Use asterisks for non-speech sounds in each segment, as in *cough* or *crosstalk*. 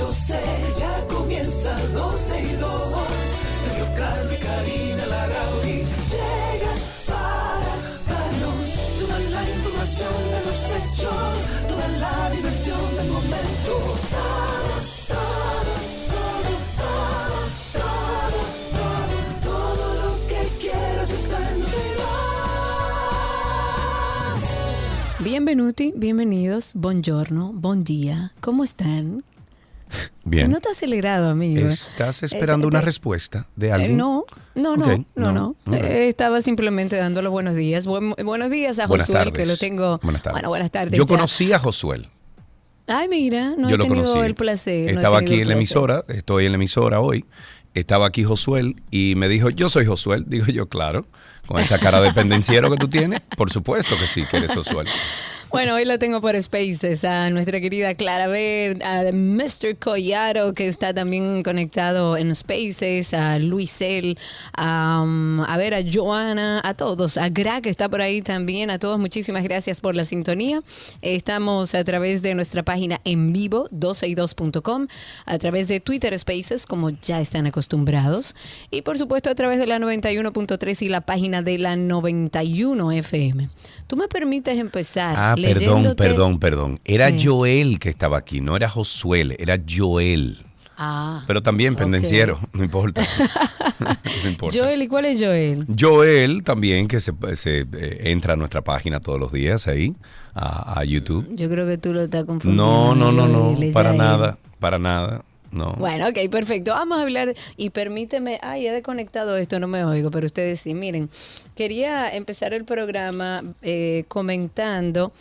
12, ya comienza 12 y 2. Sergio y Karina Larrauri llegan para darnos toda la información de los hechos, toda la diversión del momento. Todo, todo, todo, todo, todo, todo, todo lo que quieras está en 12 y 2. Bienvenuti, bienvenidos, buongiorno, buen día, ¿cómo están? Bien. No te acelerado, amigo. ¿Estás esperando Eh, una te- respuesta de Eh, alguien? no, no, no, no, no. Eh, estaba simplemente dando los buenos días. Buen- buenos días a Buenas Josué, tardes. que lo tengo. Buenas tardes. Bueno, buenas tardes. Yo ya. conocí a Josuel. Ay, mira, no yo he lo tenido conocí. el placer. Estaba aquí en la emisora, estoy en la emisora hoy. Estaba aquí Josuel y me dijo, yo soy Josuel. Digo yo, claro, con esa cara de pendenciero que tú tienes, por supuesto que sí, que eres Josuel. Bueno, hoy la tengo por Spaces a nuestra querida Clara Ver, a Mr. Collaro, que está también conectado en Spaces, a Luisel, a, um, a ver, a Joana, a todos, a Gra, que está por ahí también, a todos, muchísimas gracias por la sintonía. Estamos a través de nuestra página en vivo, 12y2.com, a través de Twitter Spaces, como ya están acostumbrados, y por supuesto a través de la 91.3 y la página de la 91 FM. Tú me permites empezar Ah, leyéndote- perdón, perdón. Era. Joel que estaba aquí, no era Josuel, era Joel. Ah, Pero también pendenciero, *laughs* no importa. *laughs* no importa. Joel, ¿y cuál es Joel? Joel también, que se, se, eh, entra a nuestra página todos los días ahí, a, a YouTube. Yo creo que tú lo estás confundiendo. No, no, no, no, Joel, para nada, para nada, no. Bueno, ok, perfecto. Vamos a hablar y permíteme, ay, he desconectado esto, no me oigo, pero ustedes sí, miren, quería empezar el programa eh, comentando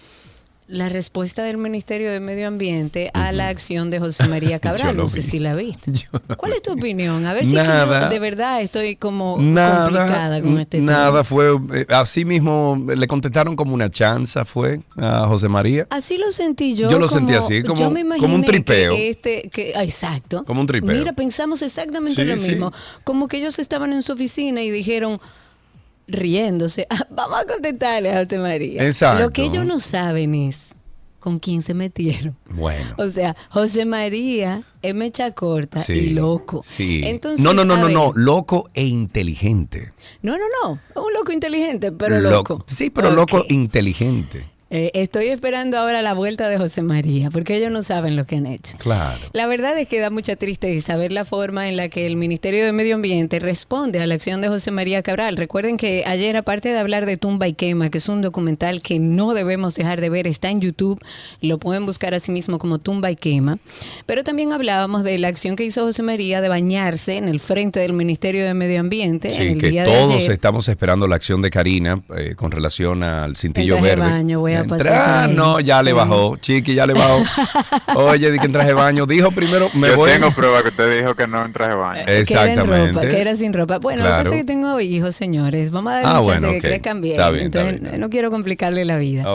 la respuesta del Ministerio de Medio Ambiente a la acción de José María *laughs* Cabral. No sé vi. si la viste. *laughs* ¿Cuál es tu opinión? A ver si es que yo de verdad estoy como Nada, complicada con este tema. nada fue, eh, así mismo le contestaron como una chanza fue a José María, Así lo sentí yo. Yo lo sentí así, como- yo me como un tripeo. que este, que, exacto. Como un tripeo. Mira, pensamos exactamente Sí, lo sí. mismo. Como que ellos estaban en su oficina y dijeron, riéndose, "Ah, *laughs* vamos a contestarle a José María. Exacto. Lo que ellos no saben es con quién se metieron. bueno. O sea, José María es mecha corta Sí, y loco. Sí. Entonces, no, no, no, no, no, loco e inteligente. No, no, no. Un loco inteligente, pero loco. Sí, pero loco inteligente. Eh, estoy esperando ahora la vuelta de José María, porque ellos no saben lo que han hecho. Claro. La verdad es que da mucha tristeza ver la forma en la que el Ministerio de Medio Ambiente responde a la acción de José María Cabral. Recuerden que ayer, aparte de hablar de Tumba y Quema, que es un documental que no debemos dejar de ver, está en YouTube, lo pueden buscar así mismo como Tumba y Quema, pero también hablábamos de la acción que hizo José María de bañarse en el frente del Ministerio de Medio Ambiente en Sí, el que día de todos ayer. estamos esperando la acción de Karina eh, con relación al cintillo de verde. baño, voy a ahí. no, ya le bajó, chiqui, ya le bajó. *laughs* Oye, di que en traje de baño. Dijo primero, me Yo voy. tengo prueba que usted dijo que no en traje de baño. Que era en Exactamente. ropa, que era sin ropa. Bueno, lo que Claro. pasa es que tengo hijos, señores. Vamos a darle Ah, chance bueno, que crezcan bien. Está bien, está Entonces, bien, está bien. no quiero complicarle la vida.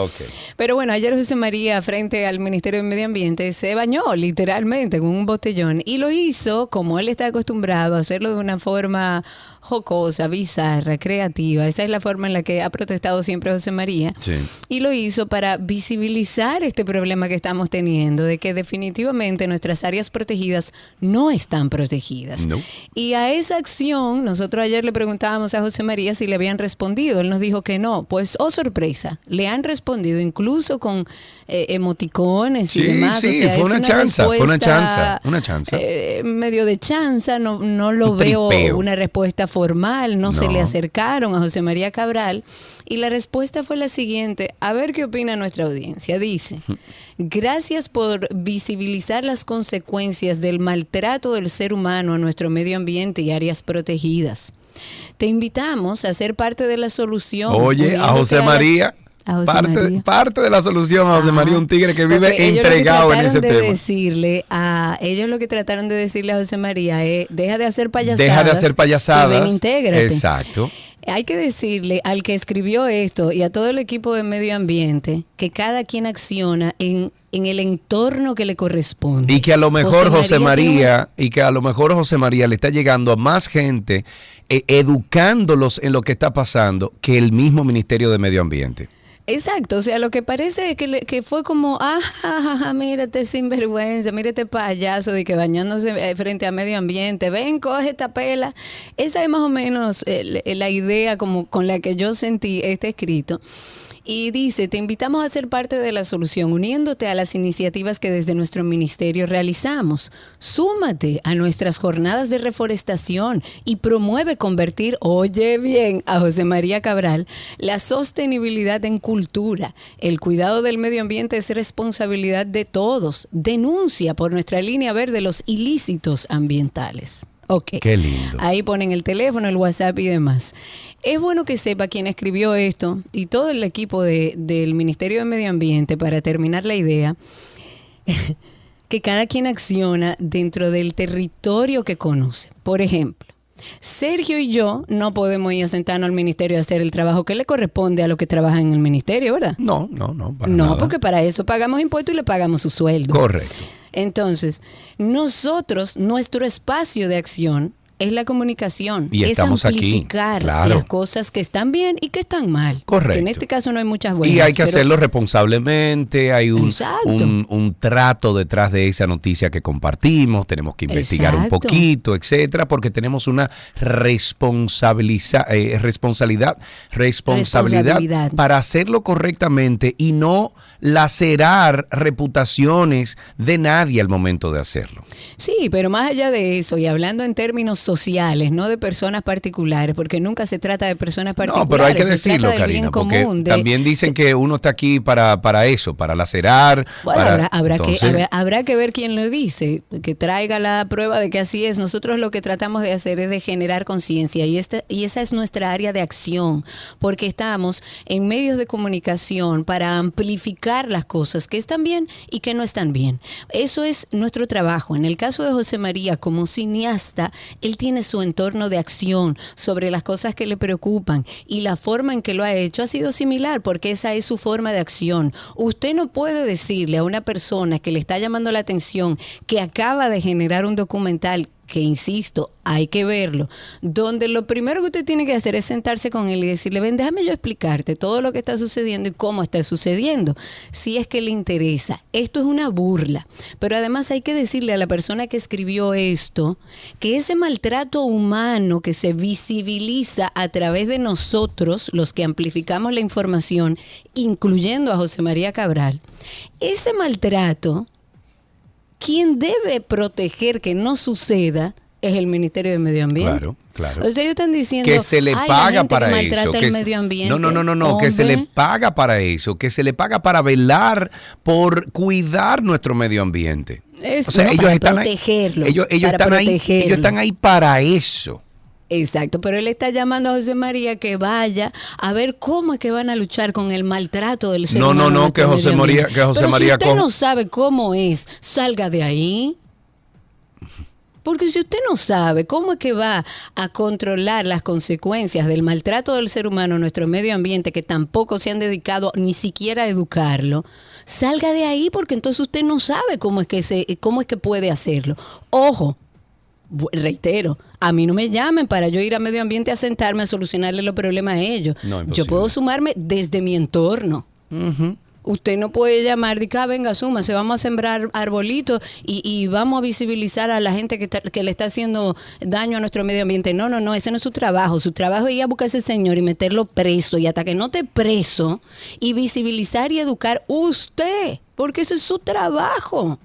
Pero bueno, ayer José María, frente al Ministerio de Medio Ambiente, se bañó literalmente con un botellón y lo hizo como él está acostumbrado a hacerlo de una forma jocosa, bizarra, creativa. Esa es la forma en la que ha protestado siempre José María. Sí. Y lo hizo para visibilizar este problema que estamos teniendo, de que definitivamente nuestras áreas protegidas no están protegidas. No. Y a esa acción, nosotros ayer le preguntábamos a José María si le habían respondido. Él nos dijo que no. Pues, oh sorpresa, le han respondido incluso con eh, emoticones y Sí, demás. sí, o sea, fue es una chanza, fue una chanza, una chanza. eh, medio de chanza, no, no lo Un veo tripeo. una respuesta formal, no, se le acercaron a José María Cabral y la respuesta fue la siguiente, a ver qué opina nuestra audiencia. Dice, *laughs* gracias por visibilizar las consecuencias del maltrato del ser humano a nuestro medio ambiente y áreas protegidas. Te invitamos a ser parte de la solución. Oye, a José María. Parte, parte de la solución a José María, un tigre que vive porque ellos lo que entregado en ese de tema. Decirle a, ellos lo que trataron de decirle a José María es, deja de hacer payasadas. Deja de hacer y payasadas. ven, intégrate. Exacto. Hay que decirle al que escribió esto y a todo el equipo de medio ambiente que cada quien acciona en, en el entorno que le corresponde. Y que a lo mejor José María, y que a lo mejor José María le está llegando a más gente eh, educándolos en lo que está pasando que el mismo Ministerio de Medio Ambiente. Exacto, o sea, lo que parece es que, le- que fue como, ah, ja, ja, mírate sinvergüenza, mírate payaso de que bañándose eh, frente a medio ambiente, ven, coge esta pela. Esa es más o menos eh, la idea como con la que yo sentí este escrito. Y dice, te invitamos a ser parte de la solución, uniéndote a las iniciativas que desde nuestro ministerio realizamos. Súmate a nuestras jornadas de reforestación y promueve convertir, oye bien, a José María Cabral, la sostenibilidad en cultura. El cuidado del medio ambiente es responsabilidad de todos. Denuncia por nuestra línea verde los ilícitos ambientales. Ok. Qué lindo. Ahí ponen el teléfono, el WhatsApp y demás. Es bueno que sepa quién escribió esto y todo el equipo de- del Ministerio de Medio Ambiente para terminar la idea, *laughs* que cada quien acciona dentro del territorio que conoce. Por ejemplo, Sergio y yo no podemos ir a sentarnos al ministerio a hacer el trabajo que le corresponde a lo que trabaja en el ministerio, ¿verdad? No, no, no. Para no, nada. porque para eso pagamos impuestos y le pagamos su sueldo. Correcto. Entonces, nosotros, nuestro espacio de acción es la comunicación. Y es estamos aquí, amplificar claro. las cosas que están bien y que están mal. Correcto. Que en este caso no hay muchas buenas. Y hay que pero- hacerlo responsablemente, hay un, un, un trato detrás de esa noticia que compartimos, tenemos que investigar un poquito, etcétera, porque tenemos una responsabiliza- eh, responsabilidad, responsabilidad, Responsabilidad. para hacerlo correctamente y no lacerar reputaciones de nadie al momento de hacerlo. Sí, pero más allá de eso, y hablando en términos sociales, no de personas particulares, porque nunca se trata de personas particulares. No, pero hay que decirlo, trata del bien Karina, porque común, de- también dicen que uno está aquí para, para eso, para lacerar. Bueno, para- habrá, habrá que, habrá que ver quién lo dice, que traiga la prueba de que así es. Nosotros lo que tratamos de hacer es de generar conciencia y, esta, y esa es nuestra área de acción, porque estamos en medios de comunicación para amplificar las cosas que están bien y que no están bien. Eso es nuestro trabajo. En el caso de José María, como cineasta, él tiene su entorno de acción sobre las cosas que le preocupan y la forma en que lo ha hecho ha sido similar porque esa es su forma de acción. Usted no puede decirle a una persona que le está llamando la atención que acaba de generar un documental que insisto, hay que verlo, donde lo primero que usted tiene que hacer es sentarse con él y decirle, ven, déjame yo explicarte todo lo que está sucediendo y cómo está sucediendo, si es que le interesa. Esto es una burla, pero además hay que decirle a la persona que escribió esto que ese maltrato humano que se visibiliza a través de nosotros, los que amplificamos la información, incluyendo a José María Cabral, ese maltrato quien debe proteger que no suceda es el Ministerio de Medio Ambiente. Claro, claro. O sea, ellos están diciendo que se le "Ay, la paga para que eso. que el se- medio ambiente. No, no, no, no, no, que se le paga para eso, que se le paga para velar por cuidar nuestro medio ambiente. Eso, o sea, no, ellos para están protegerlo, ahí, ellos, ellos para están ahí, ellos están ahí para eso. Exacto, pero él está llamando a José María que vaya a ver cómo es que van a luchar con el maltrato del ser No, no, humano. en no, nuestro que José María- que José Pero María si usted no sabe cómo es, salga de ahí. Porque si usted no sabe cómo es que va a controlar las consecuencias del maltrato del ser humano en nuestro medio ambiente, que tampoco se han dedicado ni siquiera a educarlo, salga de ahí porque entonces usted no sabe cómo es que se, cómo es que puede hacerlo. Ojo, reitero, a mí no me llamen para yo ir a medio ambiente a sentarme a solucionarle los problemas a ellos. No, yo puedo sumarme desde mi entorno. Usted no puede llamar de que, ah, venga, suma, se vamos a sembrar arbolitos y, y vamos a visibilizar a la gente que, está- que le está haciendo daño a nuestro medio ambiente. No, no, no, ese no es su trabajo. Su trabajo es ir a buscar a ese señor y meterlo preso. Y hasta que no esté preso, y visibilizar y educar usted, porque eso es su trabajo.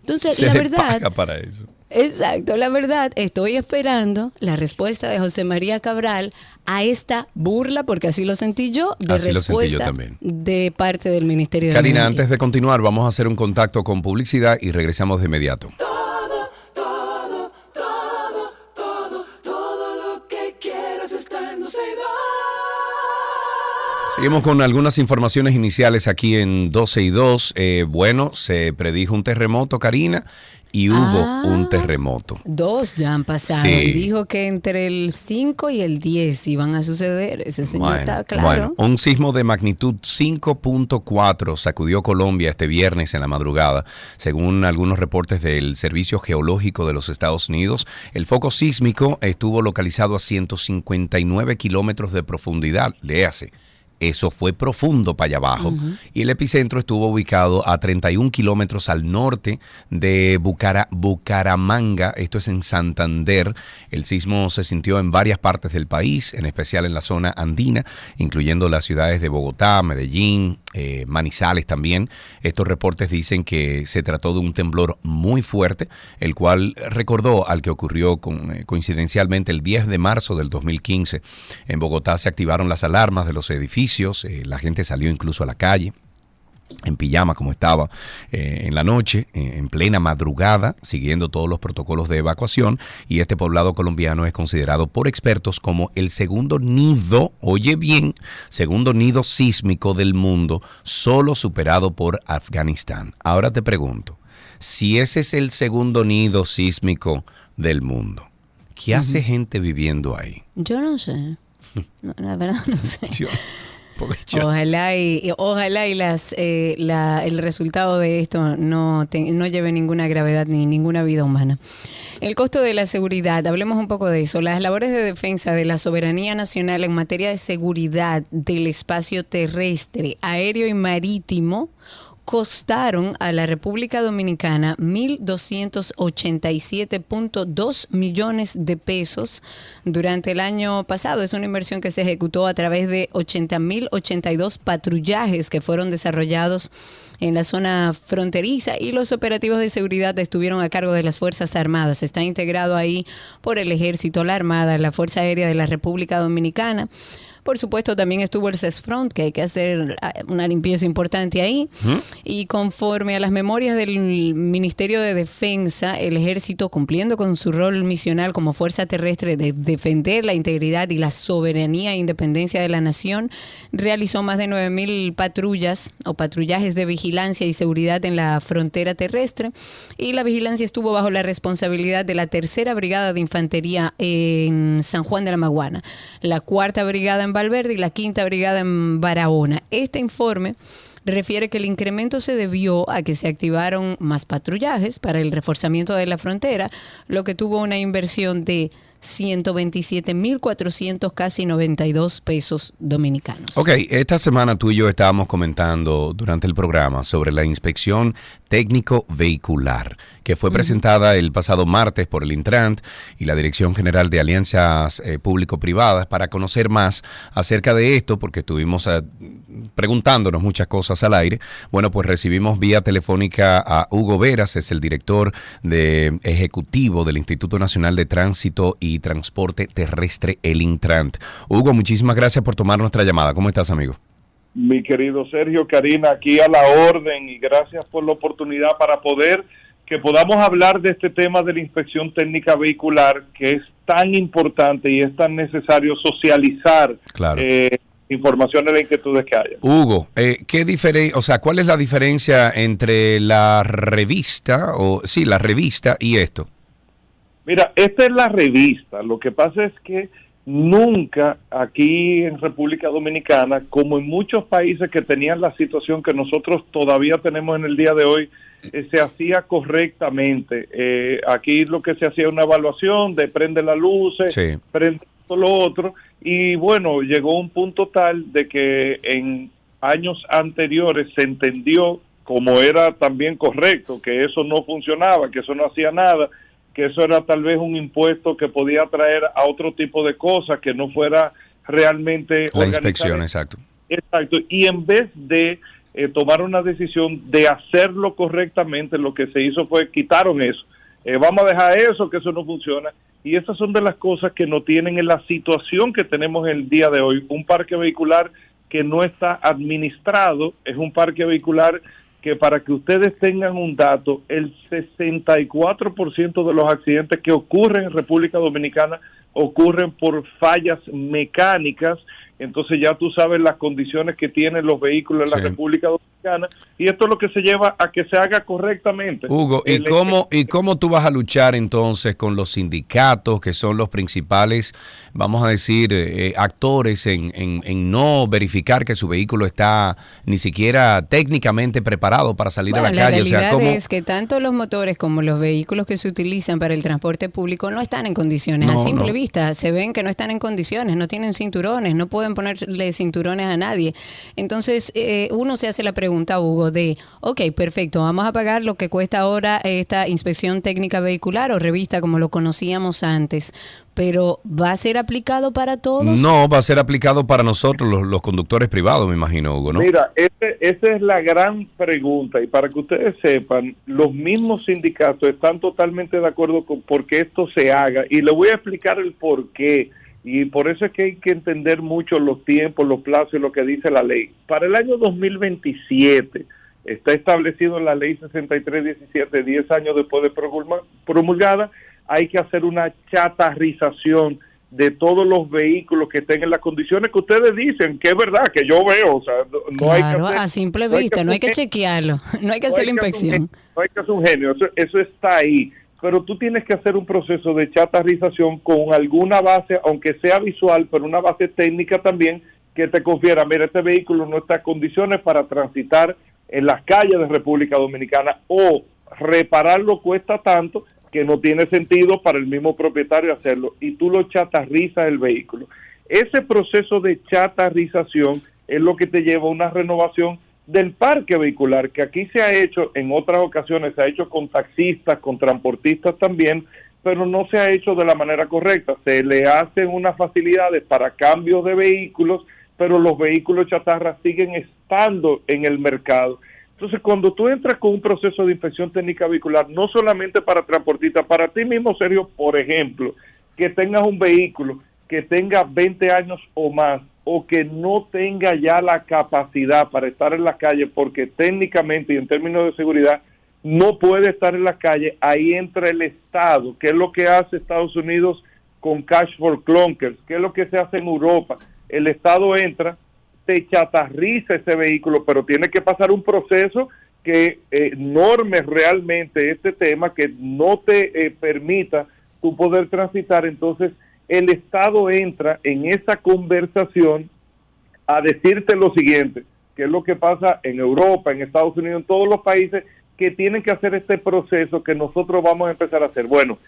Entonces, Se la verdad, paga para eso. Exacto, la verdad, estoy esperando la respuesta de José María Cabral a esta burla, porque así lo sentí yo, de Así lo sentí yo respuesta también. de parte del Ministerio de Karina, antes de continuar, vamos a hacer un contacto con publicidad y regresamos de inmediato. Todo, todo, todo, todo, todo lo que quieras está en Dulceida. Sí, Seguimos con algunas informaciones iniciales aquí en 12 y 2. Eh, bueno, se predijo un terremoto, Karina, y hubo Ah. un terremoto. Dos ya han pasado. Sí. Y dijo que entre el 5 y el 10 iban a suceder. Ese señor está claro. bueno, un sismo de magnitud 5.4 sacudió Colombia este viernes en la madrugada. Según algunos reportes del Servicio Geológico de los Estados Unidos, el foco sísmico estuvo localizado a 159 kilómetros de profundidad. Léase. Eso fue profundo para allá abajo. Y el epicentro estuvo ubicado a 31 kilómetros al norte de Bucara- Bucaramanga. Esto es en Santander. El sismo se sintió en varias partes del país, en especial en la zona andina, incluyendo las ciudades de Bogotá, Medellín, eh, Manizales también. Estos reportes dicen que se trató de un temblor muy fuerte, el cual recordó al que ocurrió con- eh, coincidencialmente el 10 de marzo del 2015. En Bogotá se activaron las alarmas de los edificios, eh, la gente salió incluso a la calle en pijama como estaba eh, en la noche, eh, en plena madrugada, siguiendo todos los protocolos de evacuación. Y este poblado colombiano es considerado por expertos como el segundo nido, oye bien, segundo nido sísmico del mundo, solo superado por Afganistán. Ahora te pregunto, si ese es el segundo nido sísmico del mundo, ¿qué hace gente viviendo ahí? Yo no sé. *laughs* No, la verdad no sé. Yo- Ojalá y, y- ojalá y las eh, la- el resultado de esto no, te- no lleve ninguna gravedad ni ninguna vida humana. El costo de la seguridad, hablemos un poco de eso. Las labores de defensa de la soberanía nacional en materia de seguridad del espacio terrestre, aéreo y marítimo costaron a la República Dominicana 1.287.2 millones de pesos durante el año pasado. Es una inversión que se ejecutó a través de 80.082 patrullajes que fueron desarrollados en la zona fronteriza y los operativos de seguridad estuvieron a cargo de las Fuerzas Armadas. Está integrado ahí por el Ejército, la Armada, la Fuerza Aérea de la República Dominicana. Por supuesto, también estuvo el CESFRONT, que hay que hacer ah, una limpieza importante ahí. Y conforme a las memorias del Ministerio de Defensa, el ejército, cumpliendo con su rol misional como fuerza terrestre de defender la integridad y la soberanía e independencia de la nación, realizó más de 9.000 patrullas o patrullajes de vigilancia y seguridad en la frontera terrestre. Y la vigilancia estuvo bajo la responsabilidad de la Tercera Brigada de Infantería en San Juan de la Maguana, la Cuarta Brigada en Valverde y la Quinta Brigada en Barahona. Este informe refiere que el incremento se debió a que se activaron más patrullajes para el reforzamiento de la frontera, lo que tuvo una inversión de 127.400 casi 92 pesos dominicanos. Ok, esta semana tú y yo estábamos comentando durante el programa sobre la inspección técnico vehicular que fue presentada el pasado martes por el Intrant y la Dirección General de Alianzas eh, Público-Privadas para conocer más acerca de esto, porque estuvimos eh, preguntándonos muchas cosas al aire. Bueno, pues recibimos vía telefónica a Hugo Veras, es el director de ejecutivo del Instituto Nacional de Tránsito y Transporte Terrestre, el Intrant. Hugo, muchísimas gracias por tomar nuestra llamada. ¿Cómo estás, amigo? mi querido Sergio Karina, aquí a la orden y gracias por la oportunidad para poder que podamos hablar de este tema de la inspección técnica vehicular que es tan importante y es tan necesario socializar Claro. eh, informaciones de inquietudes que haya. Hugo, eh, ¿qué difere- o sea, ¿cuál es la diferencia entre la revista o sí, la revista y esto? Mira, esta es la revista. Lo que pasa es que nunca aquí en República Dominicana, como en muchos países que tenían la situación que nosotros todavía tenemos en el día de hoy, eh, se hacía correctamente. Eh, aquí lo que se hacía una evaluación de prende las luces, Sí. prende esto, lo otro, y bueno, llegó un punto tal de que en años anteriores se entendió como era también correcto, que eso no funcionaba, que eso no hacía nada, que eso era tal vez un impuesto que podía traer a otro tipo de cosas, que no fuera realmente La inspección, exacto. Exacto, y en vez de eh, tomar una decisión de hacerlo correctamente, lo que se hizo fue quitaron eso. Eh, vamos a dejar eso, que eso no funciona. Y esas son de las cosas que no tienen en la situación que tenemos el día de hoy. Un parque vehicular que no está administrado, es un parque vehicular que para que ustedes tengan un dato, el 64% de los accidentes que ocurren en República Dominicana ocurren por fallas mecánicas entonces ya tú sabes las condiciones que tienen los vehículos en la. República Dominicana y esto es lo que se lleva a que se haga correctamente. Hugo, ¿y El- cómo, ¿y cómo tú vas a luchar entonces con los sindicatos, que son los principales, vamos a decir, eh, actores en, en- en no verificar que su vehículo está ni siquiera técnicamente preparado para salir Bueno, a la, la calle? O sea, realidad ¿cómo? es que tanto los motores como los vehículos que se utilizan para el transporte público no están en condiciones. a simple no. vista se ven que no están en condiciones, no tienen cinturones, no pueden ponerle cinturones a nadie. Entonces eh, uno se hace la pregunta, Hugo, de, ok, perfecto, vamos a pagar lo que cuesta ahora esta inspección técnica vehicular o revista como lo conocíamos antes, pero ¿va a ser aplicado para todos? No, va a ser aplicado para nosotros, los, los conductores privados, me imagino, Hugo, ¿no? Mira, ese- esa es la gran pregunta y para que ustedes sepan, los mismos sindicatos están totalmente de acuerdo con por qué esto se haga y le voy a explicar el por qué y por eso es que hay que entender mucho los tiempos, los plazos y lo que dice la ley. Para el año 2027 está establecido en la ley 6317, 10 años después de promulga- promulgada, hay que hacer una chatarrización de todos los vehículos que estén en las condiciones que ustedes dicen, que es verdad, que yo veo, o sea, no, no hay que hacer- a simple no hay vista, no hay que chequearlo, *laughs* no hay que no hacer la hay que hacer un inspección. no hay que hacer un genio, eso, eso está ahí. Pero tú tienes que hacer un proceso de chatarrización con alguna base, aunque sea visual, pero una base técnica también que te confiera, mira, este vehículo no está en condiciones para transitar en las calles de República Dominicana o repararlo cuesta tanto que no tiene sentido para el mismo propietario hacerlo y tú lo chatarrizas el vehículo. Ese proceso de chatarrización es lo que te lleva a una renovación del parque vehicular, que aquí se ha hecho en otras ocasiones, se ha hecho con taxistas, con transportistas también, pero no se ha hecho de la manera correcta. Se le hacen unas facilidades para cambios de vehículos, pero los vehículos chatarra siguen estando en el mercado. Entonces, cuando tú entras con un proceso de inspección técnica vehicular, no solamente para transportistas, para ti mismo, Sergio, por ejemplo, que tengas un vehículo que tenga 20 años o más, o que no tenga ya la capacidad para estar en la calle, porque técnicamente y en términos de seguridad no puede estar en la calle, ahí entra el Estado, que es lo que hace Estados Unidos con Cash for Clunkers, que es lo que se hace en Europa. El Estado entra, te chatarriza ese vehículo, pero tiene que pasar un proceso que eh, norme realmente este tema, que no te eh, permita tu poder transitar. Entonces, el Estado entra en esa conversación a decirte lo siguiente, que es lo que pasa en Europa, en Estados Unidos, en todos los países que tienen que hacer este proceso que nosotros vamos a empezar a hacer. Bueno,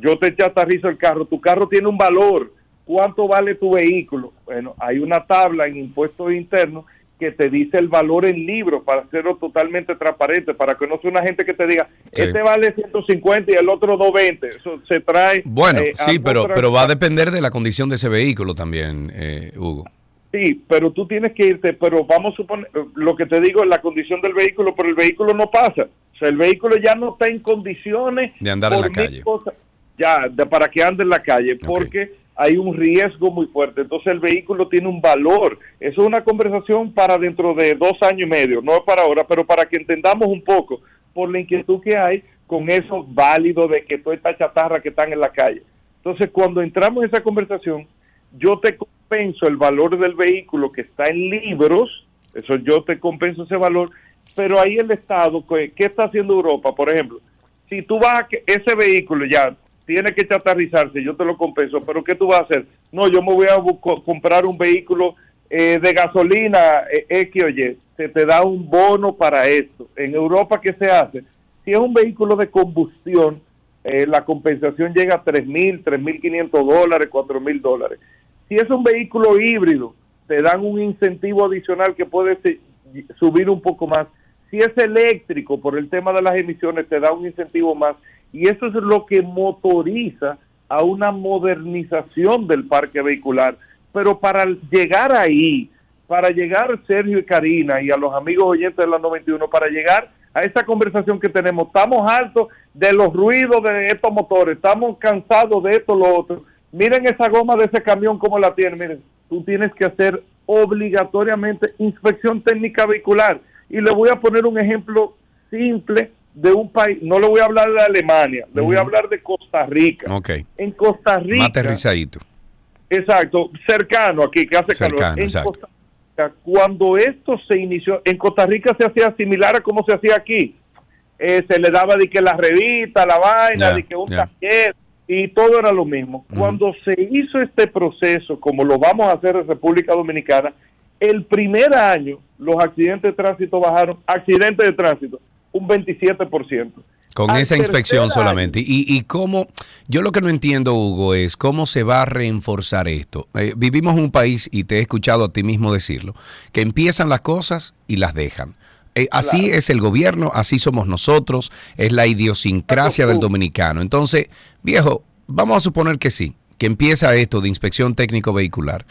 yo te chatarrizo el carro, tu carro tiene un valor, ¿cuánto vale tu vehículo? Bueno, hay una tabla en impuestos internos que te dice el valor en libros para hacerlo totalmente transparente, para que no sea una gente que te diga, Sí. este vale 150 y el otro 220. Eso se trae. Bueno, eh, sí, pero, pero va a depender de la condición de ese vehículo también, eh, Hugo. Sí, pero tú tienes que irte, pero vamos a suponer, lo que te digo es la condición del vehículo, pero el vehículo no pasa. O sea, el vehículo ya no está en condiciones De andar en la calle. cosas, ya, de- para que ande en la calle, porque hay un riesgo muy fuerte. Entonces el vehículo tiene un valor. Eso es una conversación para dentro de dos años y medio, no para ahora, pero para que entendamos un poco por la inquietud que hay con eso válido de que toda esta chatarra que están en la calle. Entonces cuando entramos en esa conversación, yo te compenso el valor del vehículo que está en libros, eso yo te compenso ese valor, pero ahí el Estado, ¿qué está haciendo Europa? Por ejemplo, si tú vas a que ese vehículo ya tiene que chatarrizarse, yo te lo compenso, pero ¿qué tú vas a hacer? No, yo me voy a comprar un vehículo eh, de gasolina eh, X o se te da un bono para esto. En Europa, ¿qué se hace? Si es un vehículo de combustión, eh, la compensación llega a 3.000, 3.500 dólares, 4.000 dólares. Si es un vehículo híbrido, te dan un incentivo adicional que puede subir un poco más. Si es eléctrico, por el tema de las emisiones, te da un incentivo más. Y eso es lo que motoriza a una modernización del parque vehicular. Pero para llegar ahí, para llegar Sergio y Karina y a los amigos oyentes de la 91, para llegar a esa conversación que tenemos, estamos hartos de los ruidos de estos motores, estamos cansados de esto, lo otro. Miren esa goma de ese camión como la tiene, miren, tú tienes que hacer obligatoriamente inspección técnica vehicular. Y le voy a poner un ejemplo simple de un país, no le voy a hablar de Alemania, le voy a hablar de Costa Rica. En Costa Rica, aterrizadito. Exacto, cercano aquí, que hace Cercano, calor. En exacto. Costa Rica, cuando esto se inició, en Costa Rica se hacía similar a como se hacía aquí. Eh, se le daba de que la revista, la vaina, de que un taller, y todo era lo mismo. Cuando se hizo este proceso, como lo vamos a hacer en República Dominicana, el primer año los accidentes de tránsito bajaron, accidentes de tránsito, un 27%. Con esa inspección solamente. Y, y cómo, yo lo que no entiendo, Hugo, es cómo se va a reenforzar esto. Eh, vivimos en un país, y te he escuchado a ti mismo decirlo, que empiezan las cosas y las dejan. Eh, así es el gobierno, así somos nosotros, es la idiosincrasia del dominicano. Entonces, viejo, vamos a suponer que sí, que empieza esto de inspección técnico vehicular.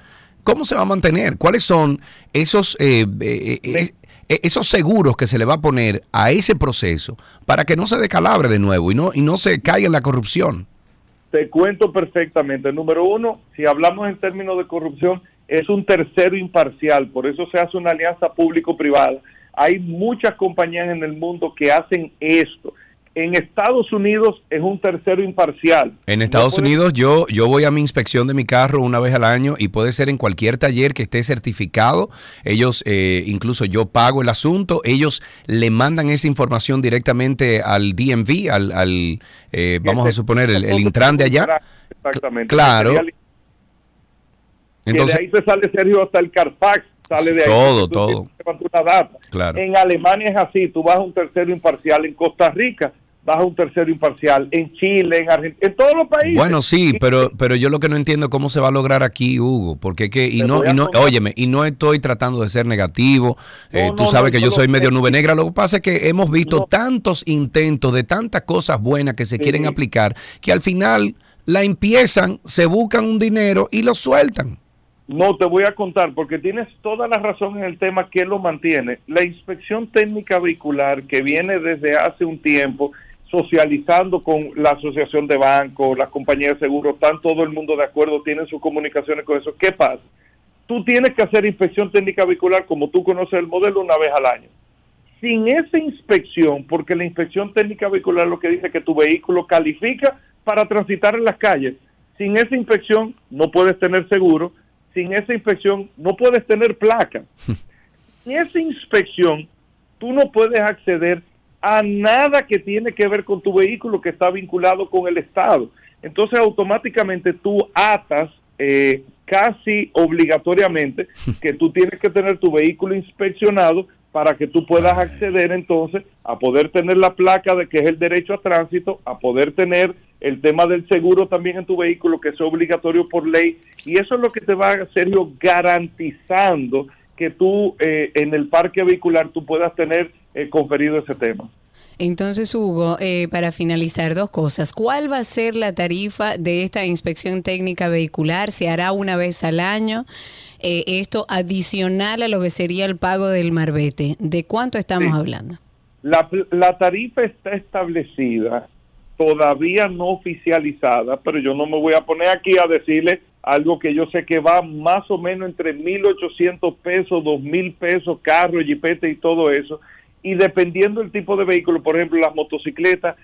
¿Cómo se va a mantener? ¿Cuáles son esos, eh, esos seguros que se le va a poner a ese proceso para que no se decalabre de nuevo y no, y no se caiga en la corrupción? Te cuento perfectamente. Número uno, si hablamos en términos de corrupción, es un tercero imparcial, por eso se hace una alianza público-privada. Hay muchas compañías en el mundo que hacen esto. En Estados Unidos es un tercero imparcial. En No Estados puede- Unidos yo, yo voy a mi inspección de mi carro una vez al año y puede ser en cualquier taller que esté certificado. Ellos, eh, incluso yo pago el asunto, ellos le mandan esa información directamente al DMV, al, al, eh, vamos a suponer, el, el Intran de allá. Exactamente. Claro. Que Entonces, de ahí te sale Sergio hasta el Carfax, sale de ahí. Todo, todo. Claro. En Alemania es así, tú vas a un tercero imparcial. En Costa Rica vas a un tercero imparcial. En Chile, en Argentina, en todos los países. Bueno, sí, pero, pero yo lo que no entiendo es cómo se va a lograr aquí, Hugo, porque que, y no, y no, óyeme, y no estoy tratando de ser negativo, eh, tú no, sabes no, que yo soy medio nube negra, lo que pasa es que hemos visto tantos intentos de tantas cosas buenas que se Sí. quieren aplicar, que al final la empiezan, se buscan un dinero y lo sueltan. No, te voy a contar, porque tienes toda la razón en el tema que lo mantiene. La inspección técnica vehicular que viene desde hace un tiempo socializando con la Asociación de Bancos, las compañías de seguros, están todo el mundo de acuerdo, tienen sus comunicaciones con eso. ¿Qué pasa? Tú tienes que hacer inspección técnica vehicular como tú conoces el modelo una vez al año. Sin esa inspección, porque la inspección técnica vehicular lo que dice que tu vehículo califica para transitar en las calles, sin esa inspección no puedes tener seguro, sin esa inspección no puedes tener placa. *laughs* Sin esa inspección tú no puedes acceder a nada que tiene que ver con tu vehículo que está vinculado con el Estado. Entonces automáticamente tú atas eh, casi obligatoriamente *laughs* que tú tienes que tener tu vehículo inspeccionado para que tú puedas acceder entonces a poder tener la placa de que es el derecho a tránsito, a poder tener el tema del seguro también en tu vehículo que es obligatorio por ley y eso es lo que te va, Sergio, garantizando que tú eh, en el parque vehicular tú puedas tener eh, conferido ese tema. Entonces, Hugo, eh, para finalizar, dos cosas. ¿Cuál va a ser la tarifa de esta inspección técnica vehicular? ¿Se hará una vez al año? Eh, esto adicional a lo que sería el pago del marbete. ¿De cuánto estamos Sí. hablando? La, la tarifa está establecida, todavía no oficializada, pero yo no me voy a poner aquí a decirle algo que yo sé que va más o menos entre 1.800 pesos, 2.000 pesos, carro, jipete y todo eso. Y dependiendo del tipo de vehículo, por ejemplo, las motocicletas,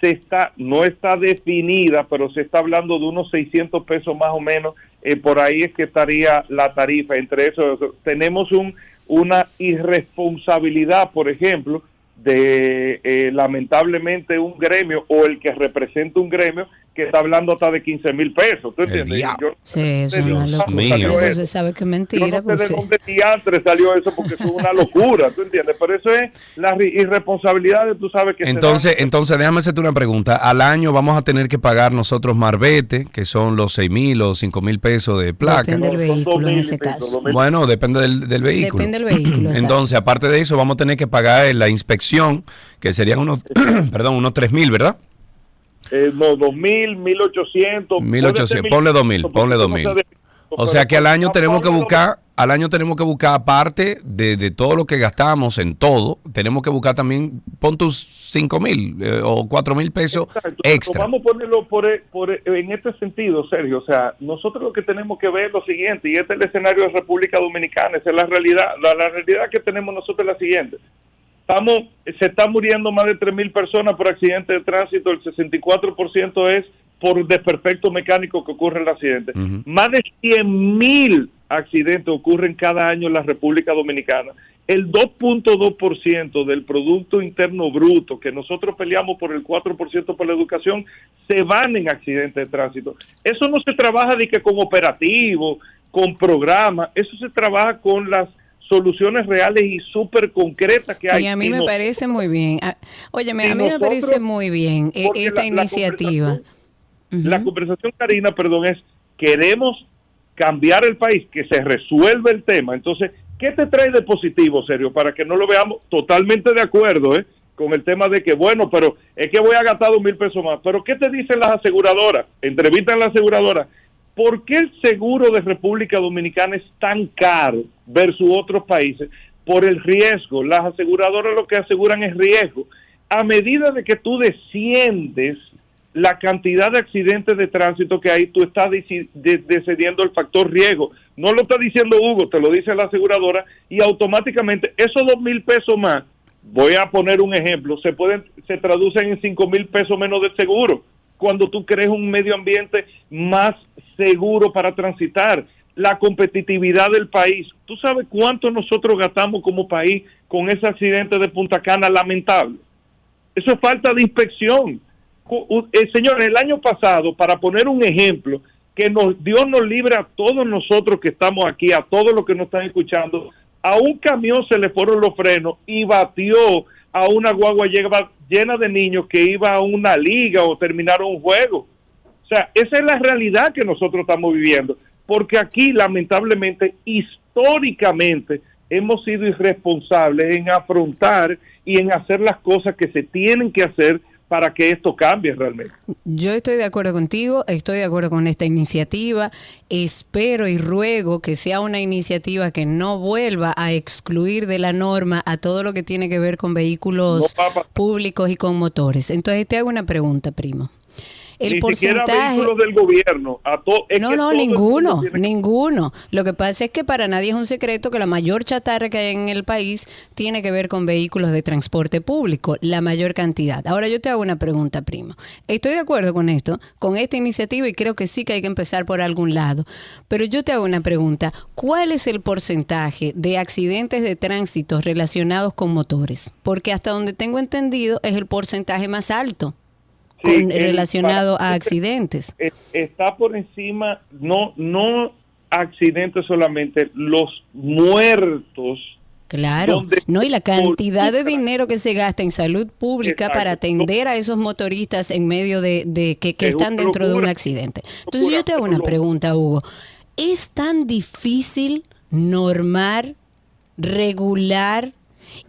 se está, no está definida, pero se está hablando de unos 600 pesos más o menos. eh, por ahí es que estaría la tarifa. Entre eso, tenemos un, una irresponsabilidad, por ejemplo, de eh, lamentablemente un gremio o el que representa un gremio que está hablando hasta de 15 mil pesos. ¿Tú El entiendes? Yo- Sí, eso es una locura. mío. salió Eso eso. se sabe que es Yo mentira. no sé pues, de dónde diantre salió eso porque eso es una locura, ¿tú entiendes? Pero eso es la irresponsabilidad de tú sabes que Entonces, entonces déjame hacerte una pregunta. Al año vamos a tener que pagar nosotros marbete, que son los 6 mil o 5 mil pesos de placa. Depende del No, vehículo en 2.000 ese pesos, caso. 2.000. Bueno, depende del, del vehículo. Depende del vehículo. *clears throat* Entonces, aparte de eso, vamos a tener que pagar la inspección, que serían unos, *clears throat* perdón, unos 3 mil, ¿verdad? Eh, no, 2.000, 1.800. 1.800, ponle 2.000, ponle 2.000. O sea que al año tenemos que buscar, al año tenemos que buscar aparte de, de todo lo que gastamos en todo, tenemos que buscar también, pon tus 5 mil eh, o 4 mil pesos Exacto. extra. Vamos a ponerlo por, e- por, e- en este sentido, Sergio. O sea, nosotros lo que tenemos que ver es lo siguiente, y este es el escenario de República Dominicana, esa es la realidad. La, la realidad que tenemos nosotros es la siguiente. Estamos, se están muriendo más de 3.000 personas por accidentes de tránsito, el 64% es por desperfecto mecánico que ocurre el accidente. Ujú. Más de 100 mil accidentes ocurren cada año en la República Dominicana. El 2.2% del Producto Interno Bruto, que nosotros peleamos por el 4% por la educación, se van en accidentes de tránsito. Eso no se trabaja de que con operativos, con programas, eso se trabaja con las soluciones reales y súper concretas que hay. Y a mí Y me parece muy bien. Ah, Óyeme, a mí me parece muy bien eh, esta la- iniciativa. La conversación, Karina, perdón, es queremos cambiar el país, que se resuelva el tema. Entonces, ¿qué te trae de positivo, serio? Para que no lo veamos totalmente de acuerdo, ¿eh? Con el tema de que, bueno, pero es que voy a gastar dos mil pesos más. Pero, ¿qué te dicen las aseguradoras? Entrevistan a la aseguradora. ¿Por qué el seguro de República Dominicana es tan caro versus otros países? Por el riesgo. Las aseguradoras lo que aseguran es riesgo. A medida de que tú desciendes la cantidad de accidentes de tránsito que hay, tú estás deci- de- decidiendo el factor riesgo. No lo está diciendo Hugo, te lo dice la aseguradora y automáticamente esos dos mil pesos más, voy a poner un ejemplo, se pueden, se traducen en cinco mil pesos menos de seguro cuando tú crees un medio ambiente más seguro para transitar. La competitividad del país. ¿Tú sabes cuánto nosotros gastamos como país con ese accidente de Punta Cana lamentable? Eso es falta de inspección. Eh, señores, el año pasado, para poner un ejemplo, que Dios nos libre a todos nosotros que estamos aquí, a todos los que nos están escuchando, a un camión se le fueron los frenos y batió a una guagua llena de niños que iba a una liga o terminaron un juego. O sea, esa es la realidad que nosotros estamos viviendo, porque aquí lamentablemente, históricamente, hemos sido irresponsables en afrontar y en hacer las cosas que se tienen que hacer para que esto cambie realmente. Yo estoy de acuerdo contigo, estoy de acuerdo con esta iniciativa. Espero y ruego que sea una iniciativa que no vuelva a excluir de la norma a todo lo que tiene que ver con vehículos No públicos y con motores. Entonces te hago una pregunta, primo. El Ni siquiera vehículos del gobierno. A to- es no, que no, ninguno, ninguno. Lo que pasa es que para nadie es un secreto que la mayor chatarra que hay en el país tiene que ver con vehículos de transporte público, la mayor cantidad. Ahora yo te hago una pregunta, primo. Estoy de acuerdo con esto, con esta iniciativa y creo que sí que hay que empezar por algún lado. Pero yo te hago una pregunta. ¿Cuál es el porcentaje de accidentes de tránsito relacionados con motores? Porque hasta donde tengo entendido es el porcentaje más alto Sí, con- el- relacionado para- a accidentes. *laughs* es- está por encima, no, no accidentes solamente, los muertos. Claro, no y la cantidad de dinero que se gasta en salud pública Exacto. para atender a esos motoristas en medio de, de que, que Es están dentro de un accidente. Entonces yo te hago una pregunta, Hugo. ¿Es tan difícil normar, regular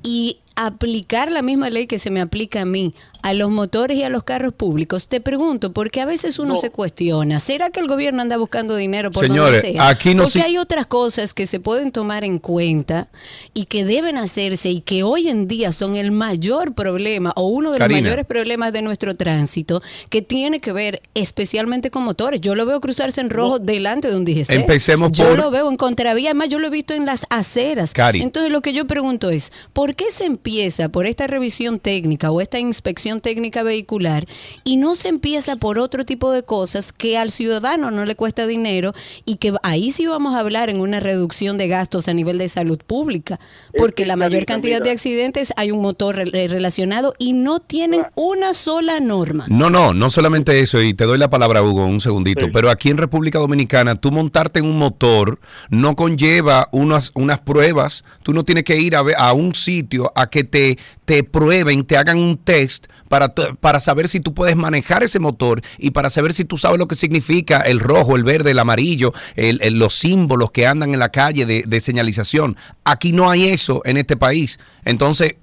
y aplicar la misma ley que se me aplica a mí a los motores y a los carros públicos? Te pregunto, porque a veces uno No. se cuestiona, ¿será que el gobierno anda buscando dinero por Señores, donde sea? aquí no porque si- hay otras cosas que se pueden tomar en cuenta y que deben hacerse y que hoy en día son el mayor problema o uno de los Karina. mayores problemas de nuestro tránsito que tiene que ver especialmente con motores. Yo lo veo cruzarse en rojo delante de un DGC. Empecemos Yo por- lo veo en contravía, además yo lo he visto en las aceras. Cari. Entonces lo que yo pregunto es, ¿por qué se empieza por esta revisión técnica o esta inspección técnica vehicular y no se empieza por otro tipo de cosas que al ciudadano no le cuesta dinero y que ahí sí vamos a hablar en una reducción de gastos a nivel de salud pública? Porque que, la mayor cantidad de accidentes hay un motor re- relacionado y no tienen una sola norma. No, no, no solamente eso, y te doy la palabra, Hugo, un segundito, Sí. pero aquí en República Dominicana, tú montarte en un motor no conlleva unas, unas pruebas, tú no tienes que ir a, ver- a un sitio a que te, te prueben, te hagan un test para, para saber si tú puedes manejar ese motor y para saber si tú sabes lo que significa el rojo, el verde, el amarillo, el- el- los símbolos que andan en la calle de, de señalización. Aquí no hay eso en este país. Entonces,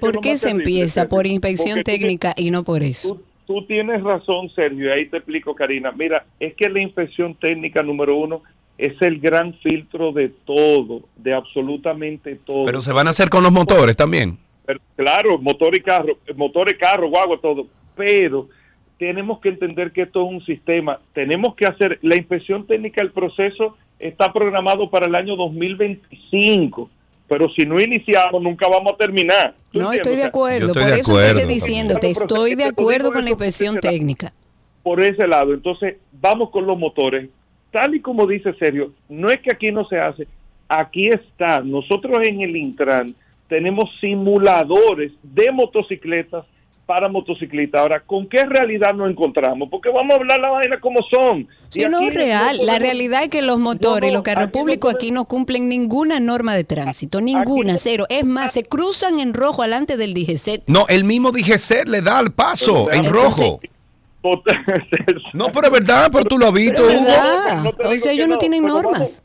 ¿Por qué se empieza Sergio, por inspección porque tú te- técnica y no por eso? Tú, tú tienes razón, Sergio, y ahí te explico, Karina. Mira, es que la inspección técnica número uno es el gran filtro de todo, de absolutamente todo. pero se van a hacer con los motores también. Pero, claro, motor y carro, motor y carro, guagua, todo. Pero tenemos que entender que esto es un sistema. Tenemos que hacer la inspección técnica, el proceso está programado para el año 2025. Pero si no iniciamos, nunca vamos a terminar. ¿Tú No, entiendes? estoy de acuerdo. Estoy Por de eso acuerdo empecé diciéndote, estoy de acuerdo con la inspección técnica. por ese lado. Entonces, vamos con los motores. Tal y como dice Sergio, no es que aquí no se hace, aquí está. Nosotros en el Intran tenemos simuladores de motocicletas para motociclistas. Ahora, ¿con qué realidad nos encontramos? Porque vamos a hablar la vaina como son. Sí, Y no real. no La realidad es que los motores, No, no, los carros públicos aquí no cumplen ninguna norma de tránsito, ninguna, no- cero. Es más, se cruzan en rojo alante del DGC. No, el mismo DGC le da el paso Pero, en entonces- rojo. *laughs* No, pero es verdad, pero tú lo has visto, Hugo. O sea, ellos no no, tienen normas.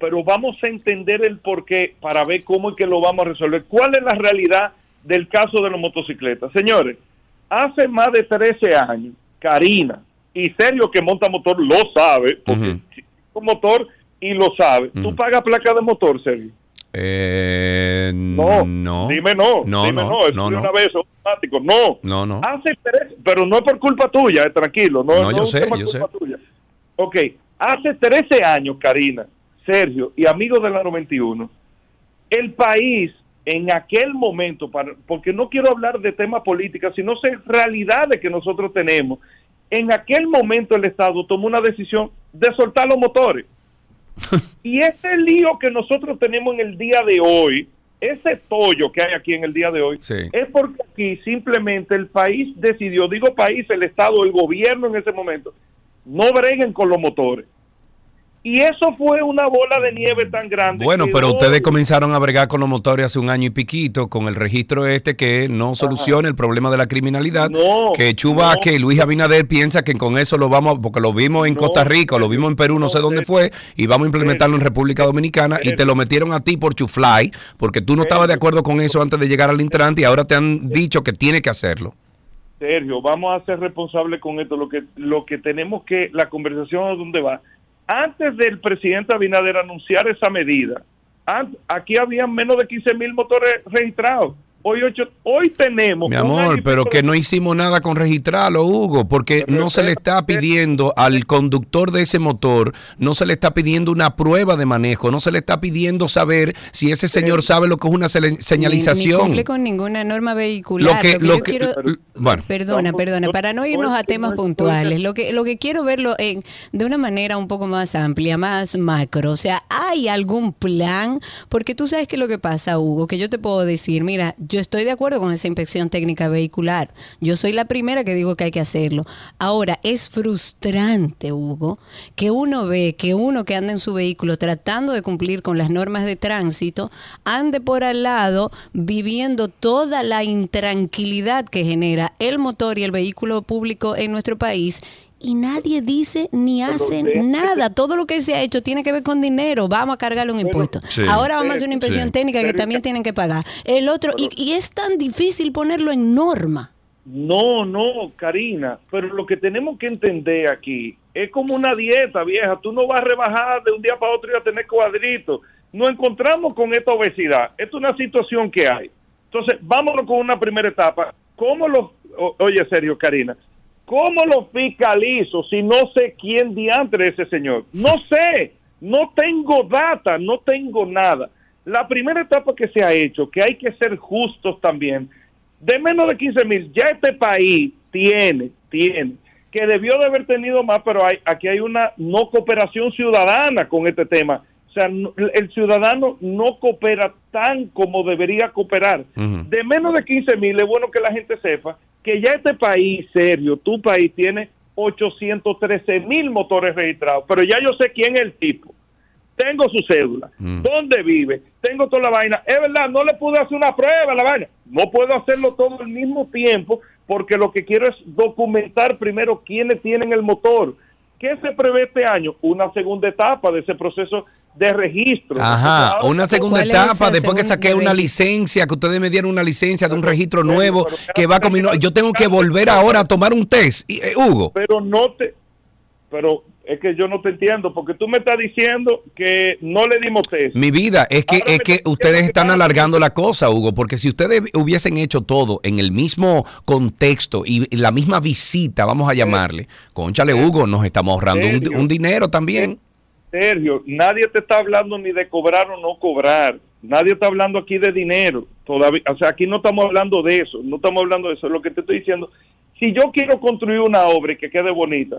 Pero vamos a entender el porqué para ver cómo es que lo vamos a resolver. ¿Cuál es la realidad del caso de las motocicletas? Señores, hace más de 13 años, Karina, y Sergio que monta motor lo sabe, porque Ujú. un motor y lo sabe. ¿Tú Ujú. pagas placa de motor, Sergio? Eh, No, no. dime no, No, dime no, no, no, una vez, automático, no. No, no. Hace tres, pero no es por culpa tuya, eh, tranquilo, no, No, no yo sé, yo culpa sé. tuya. Ok, hace 13 años, Karina, Sergio y amigos de la 91, el país en aquel momento, para, porque no quiero hablar de temas políticos, sino de realidades que nosotros tenemos, en aquel momento el Estado tomó una decisión de soltar los motores. *laughs* y este lío que nosotros tenemos en el día de hoy, ese tollo que hay aquí en el día de hoy, Sí. es porque aquí simplemente el país decidió, digo país, el Estado, el gobierno en ese momento, no breguen con los motores. Y eso fue una bola de nieve tan grande. Bueno, pero ustedes comenzaron a bregar con los motores hace un año y piquito con el registro este que no soluciona el problema de la criminalidad. No, que Chubaque no. y Luis Abinader piensa que con eso lo vamos, a- porque lo vimos en No, Costa Rica, lo vimos en Perú, no, sé dónde fue, y vamos a implementarlo en República Dominicana y te lo metieron a ti por chufly, porque tú no estabas de acuerdo con eso antes de llegar al intrante y ahora te han dicho que tiene que hacerlo. Sergio, vamos a ser responsables con esto. Lo que, lo que tenemos que, la conversación a dónde va. Antes del presidente Abinader anunciar esa medida, aquí había menos de 15 mil motores registrados. Hoy, ocho, hoy tenemos. Mi amor, pero que no hicimos nada con registrarlo, Hugo, porque Pero no se le está pidiendo al conductor de ese motor, no se le está pidiendo una prueba de manejo, no se le está pidiendo saber si ese señor sabe lo que es una sele- Ni, ni señalización. cumple con ninguna norma vehicular. Lo que- Lo que lo yo que- quiero- bueno. Perdona, perdona, para no no irnos a temas puntuales, lo que, lo que quiero verlo en, de una manera un poco más amplia, más macro, o sea, ¿hay algún plan? Porque tú sabes que lo que pasa, Hugo, que yo te puedo decir, mira, yo estoy de acuerdo con esa inspección técnica vehicular, yo soy la primera que digo que hay que hacerlo. Ahora, es frustrante, Hugo, que uno ve que uno que anda en su vehículo tratando de cumplir con las normas de tránsito, ande por al lado viviendo toda la intranquilidad que genera el motor y el vehículo público en nuestro país. Y nadie dice ni hace nada. Todo lo que se ha hecho tiene que ver con dinero. Vamos a cargarle un impuesto. Sí. Ahora vamos a hacer una inspección Sí. técnica que también tienen que pagar. El otro, y, y es tan difícil ponerlo en norma. No, no, Karina, pero lo que tenemos que entender aquí es como una dieta vieja. Tú no vas a rebajar de un día para otro y a tener cuadritos. Nos encontramos con esta obesidad. Esto es una situación que hay. Entonces, vámonos con una primera etapa. ¿Cómo lo, o- oye, serio, Karina, cómo lo fiscalizo si no sé quién diantre es ese señor? No sé, no tengo data, no tengo nada. La primera etapa que se ha hecho, que hay que ser justos también, de menos de 15 mil, ya este país tiene, tiene, que debió de haber tenido más, pero hay, aquí hay una no cooperación ciudadana con este tema. O sea, el ciudadano no coopera tan como debería cooperar. De menos de 15 mil, es bueno que la gente sepa que ya este país, serio, tu país tiene 813 mil motores registrados, pero ya yo sé quién es el tipo tengo su cédula, Mm. dónde vive, tengo toda la vaina. Es verdad, no le pude hacer una prueba a la vaina. No puedo hacerlo todo al mismo tiempo porque lo que quiero es documentar primero quiénes tienen el motor. ¿Qué se prevé este año? Una segunda etapa de ese proceso de registro. Ajá, una segunda ¿Cuál es etapa, después que saqué una licencia, que ustedes me dieron una licencia de un registro pero- nuevo pero- que va con mi no- Yo tengo que volver ahora a tomar un test. Y, eh, Hugo, Pero no te... Pero es que yo no te entiendo porque tú me estás diciendo que no le dimos test. mi vida, es que, Ahora es que ustedes que están alargando la cosa, Hugo, porque si ustedes hubiesen hecho todo en el mismo contexto y la misma visita, vamos a llamarle, conchale, Hugo, nos estamos ahorrando un dinero también. Sergio, nadie te está hablando ni de cobrar o no cobrar. Nadie está hablando aquí de dinero. Todavía, o sea, aquí no estamos hablando de eso. No estamos hablando de eso. Lo que te estoy diciendo, Si yo quiero construir una obra y que quede bonita,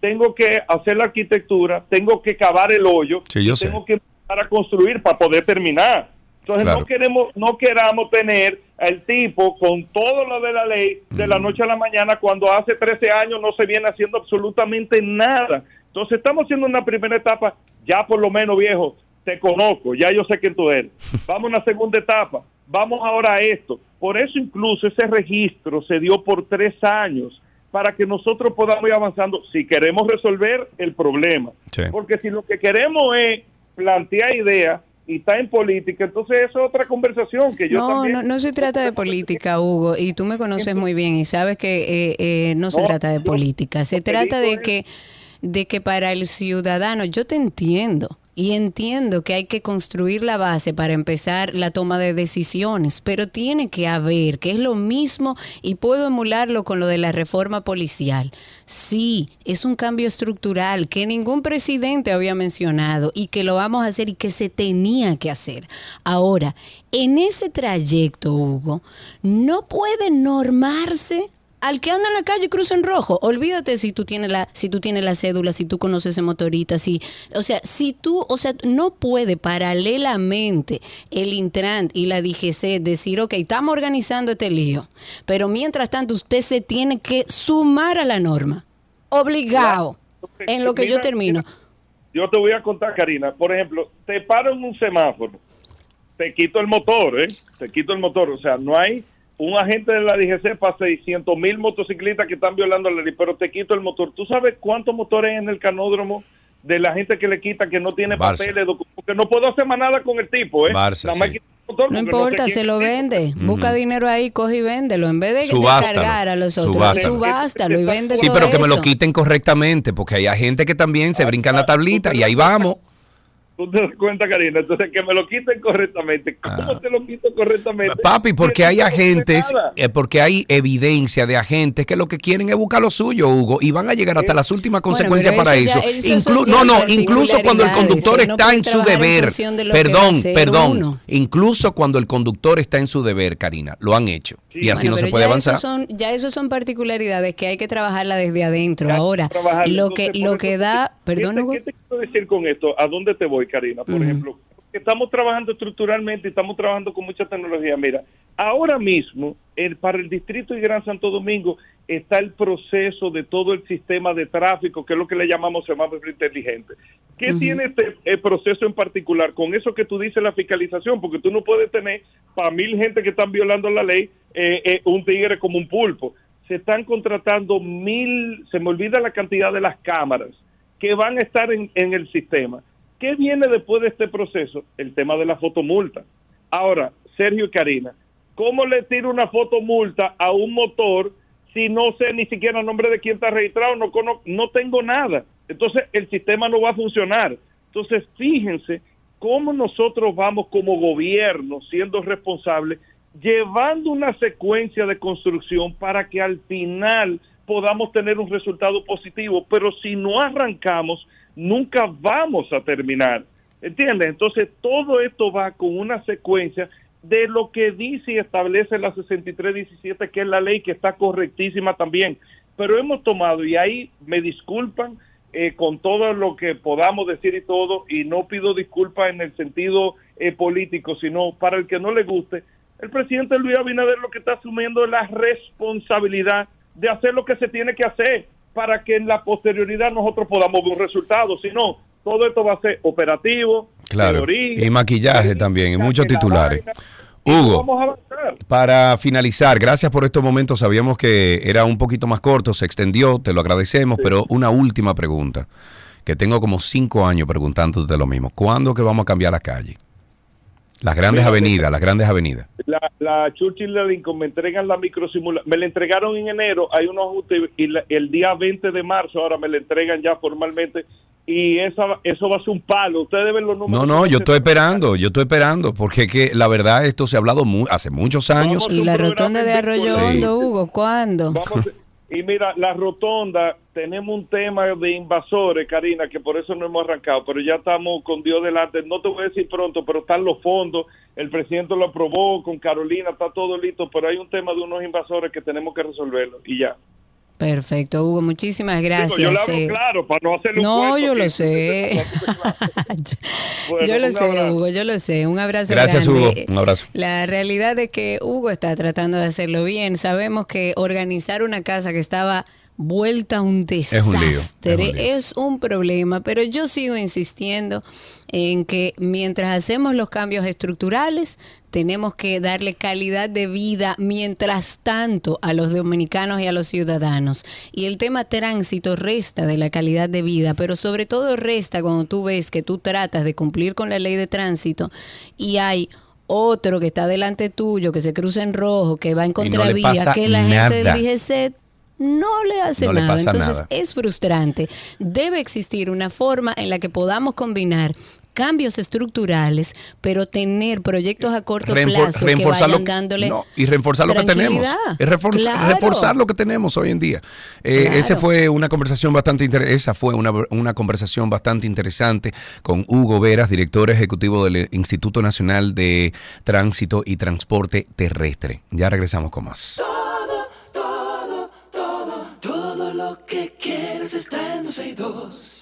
tengo que hacer la arquitectura, tengo que cavar el hoyo, Sí, yo sé. tengo que empezar a construir para poder terminar. Entonces Claro. no queremos, no queramos tener al tipo con todo lo de la ley de Mm. la noche a la mañana cuando hace 13 años no se viene haciendo absolutamente nada. Entonces estamos haciendo una primera etapa, ya por lo menos viejo, te conozco, ya yo sé quién tú eres. *laughs* Vamos a una segunda etapa, vamos ahora a esto. Por eso incluso ese registro se dio por tres años para que nosotros podamos ir avanzando si queremos resolver el problema. Sí. Porque si lo que queremos es plantear ideas y está en política, entonces eso es otra conversación que yo No, también... no, no se trata de política, Hugo, y tú me conoces muy bien y sabes que eh, eh, no se No, trata de política, se trata de es- que, de que para el ciudadano, yo te entiendo. Y entiendo que hay que construir la base para empezar la toma de decisiones, pero tiene que haber, que es lo mismo, y puedo emularlo con lo de la reforma policial. Sí, es un cambio estructural que ningún presidente había mencionado y que lo vamos a hacer y que se tenía que hacer. Ahora, en ese trayecto, Hugo, no puede normarse al que anda en la calle y cruza en rojo. Olvídate si tú tienes la, si tú tienes la cédula, si tú conoces a motorista, si, o sea, si tú, o sea, no puede paralelamente el Intran y la DGC decir, ok, estamos organizando este lío, pero mientras tanto usted se tiene que sumar a la norma, obligado, en lo que yo termino. mira, Yo te voy a contar, Karina. Por ejemplo, te paro en un semáforo, te quito el motor, ¿eh? Te quito el motor. O sea, no hay un agente de la DGC para 600 mil motociclistas que están violando la ley, pero te quito el motor. ¿Tú sabes cuántos motores hay en el canódromo de la gente que le quita, que no tiene Barça. papeles, porque no puedo hacer más nada con el tipo, ¿eh? Barça, Nada más sí. motor No importa, se lo vende. Busca dinero ahí, coge y véndelo. En vez de Subástalo, descargar a los otros, subástalo. subástalo y vende Sí, todo pero que me lo quiten correctamente, porque hay gente que también se brinca en la tablita y ahí vamos. ¿Tú te das cuenta, Karina? Entonces, que me lo quiten correctamente. ¿Cómo Ah. te lo quito correctamente? Papi, porque hay agentes, eh, porque hay evidencia de agentes que lo que quieren es buscar lo suyo, Hugo, y van a llegar hasta las últimas consecuencias para eso eso. ya- eso Inclu- son no, no, incluso cuando el conductor está no en su en deber. de Perdón, perdón. uno. Incluso cuando el conductor está en su deber, Karina, lo han hecho. y así Bueno, no se puede ya avanzar. Son, ya esos son particularidades que hay que trabajarla desde adentro. Ya, Ahora, lo que lo eso, que da, ¿qué perdón, te- Hugo. ¿Qué te quiero decir con esto? ¿A dónde te voy, Karina? Por ejemplo, estamos trabajando estructuralmente y estamos trabajando con mucha tecnología. Mira, ahora mismo, el, para el distrito y Gran Santo Domingo está el proceso de todo el sistema de tráfico, que es lo que le llamamos semáforo inteligente. ¿Qué tiene este el proceso en particular? Con eso que tú dices, la fiscalización, porque tú no puedes tener para mil gente que están violando la ley eh, eh, un tigre como un pulpo. Se están contratando mil, se me olvida la cantidad de las cámaras que van a estar en, en el sistema. ¿Qué viene después de este proceso? El tema de la fotomulta. Ahora, Sergio y Karina, ¿cómo le tiro una fotomulta a un motor si no sé ni siquiera el nombre de quién está registrado? No, cono- no tengo nada. Entonces, el sistema no va a funcionar. Entonces, fíjense cómo nosotros vamos como gobierno, siendo responsables, llevando una secuencia de construcción para que al final podamos tener un resultado positivo, pero si no arrancamos, nunca vamos a terminar. ¿Entiendes? Entonces, todo esto va con una secuencia de lo que dice y establece la 6317, que es la ley que está correctísima también. Pero hemos tomado, y ahí me disculpan eh, con todo lo que podamos decir y todo, y no pido disculpas en el sentido eh, político, sino para el que no le guste, el presidente Luis Abinader lo que está asumiendo es la responsabilidad de hacer lo que se tiene que hacer para que en la posterioridad nosotros podamos ver un resultado. Si no, todo esto va a ser operativo, Claro. teoría, Y maquillaje también, y muchos titulares. vaina, Hugo. Para finalizar, gracias por estos momentos. Sabíamos que era un poquito más corto, se extendió, te lo agradecemos, pero una última pregunta, que tengo como cinco años preguntándote lo mismo. ¿Cuándo que vamos a cambiar la calle? Las grandes Mira, avenidas, las grandes avenidas. La, la Churchill la Lincoln me entregan la microsimulación, me la entregaron en enero, hay unos ajustes y la- el día 20 de marzo ahora me la entregan ya formalmente y esa, eso va a ser un palo. Ustedes ven los números. No, no, yo estoy esperando, yo estoy esperando, porque es que la verdad esto se ha hablado mu- hace muchos años. Vamos. Y la rotonda de Arroyo. Sí. Hondo, Hugo, ¿cuándo? Vamos, y mira, la rotonda, tenemos un tema de invasores, Karina, que por eso no hemos arrancado, pero ya estamos con Dios delante. No te voy a decir pronto, pero están los fondos, el presidente lo aprobó con Carolina, está todo listo, pero hay un tema de unos invasores que tenemos que resolverlo y ya. Perfecto, Hugo, muchísimas gracias. yo hablo eh. claro para no No, cuento yo lo sé. *laughs* Bueno, yo lo sé, abrazo. Hugo, yo lo sé. Un abrazo Gracias, grande. Hugo. Un abrazo. La realidad es que Hugo está tratando de hacerlo bien. Sabemos que organizar una casa que estaba vuelta a un un lío, es un desastre lío. es un problema, pero yo sigo insistiendo en que mientras hacemos los cambios estructurales, tenemos que darle calidad de vida mientras tanto a los dominicanos y a los ciudadanos. Y el tema tránsito resta de la calidad de vida, pero sobre todo resta cuando tú ves que tú tratas de cumplir con la ley de tránsito y hay otro que está delante tuyo, que se cruza en rojo, que va en no contravía, pasa que la gente del DGC no le hace No nada. Entonces nada. es frustrante. Debe existir una forma en la que podamos combinar cambios estructurales, pero tener proyectos a corto plazo que reforzar lo vayan dándole no, y reforzar lo que tenemos. tranquilidad. Es refor- Claro. reforzar lo que tenemos hoy en día. Eh, Claro. Ese fue una conversación bastante inter- esa fue una, una conversación bastante interesante con Hugo Veras, director ejecutivo del Instituto Nacional de Tránsito y Transporte Terrestre. Ya regresamos con más. Quieres está en 262.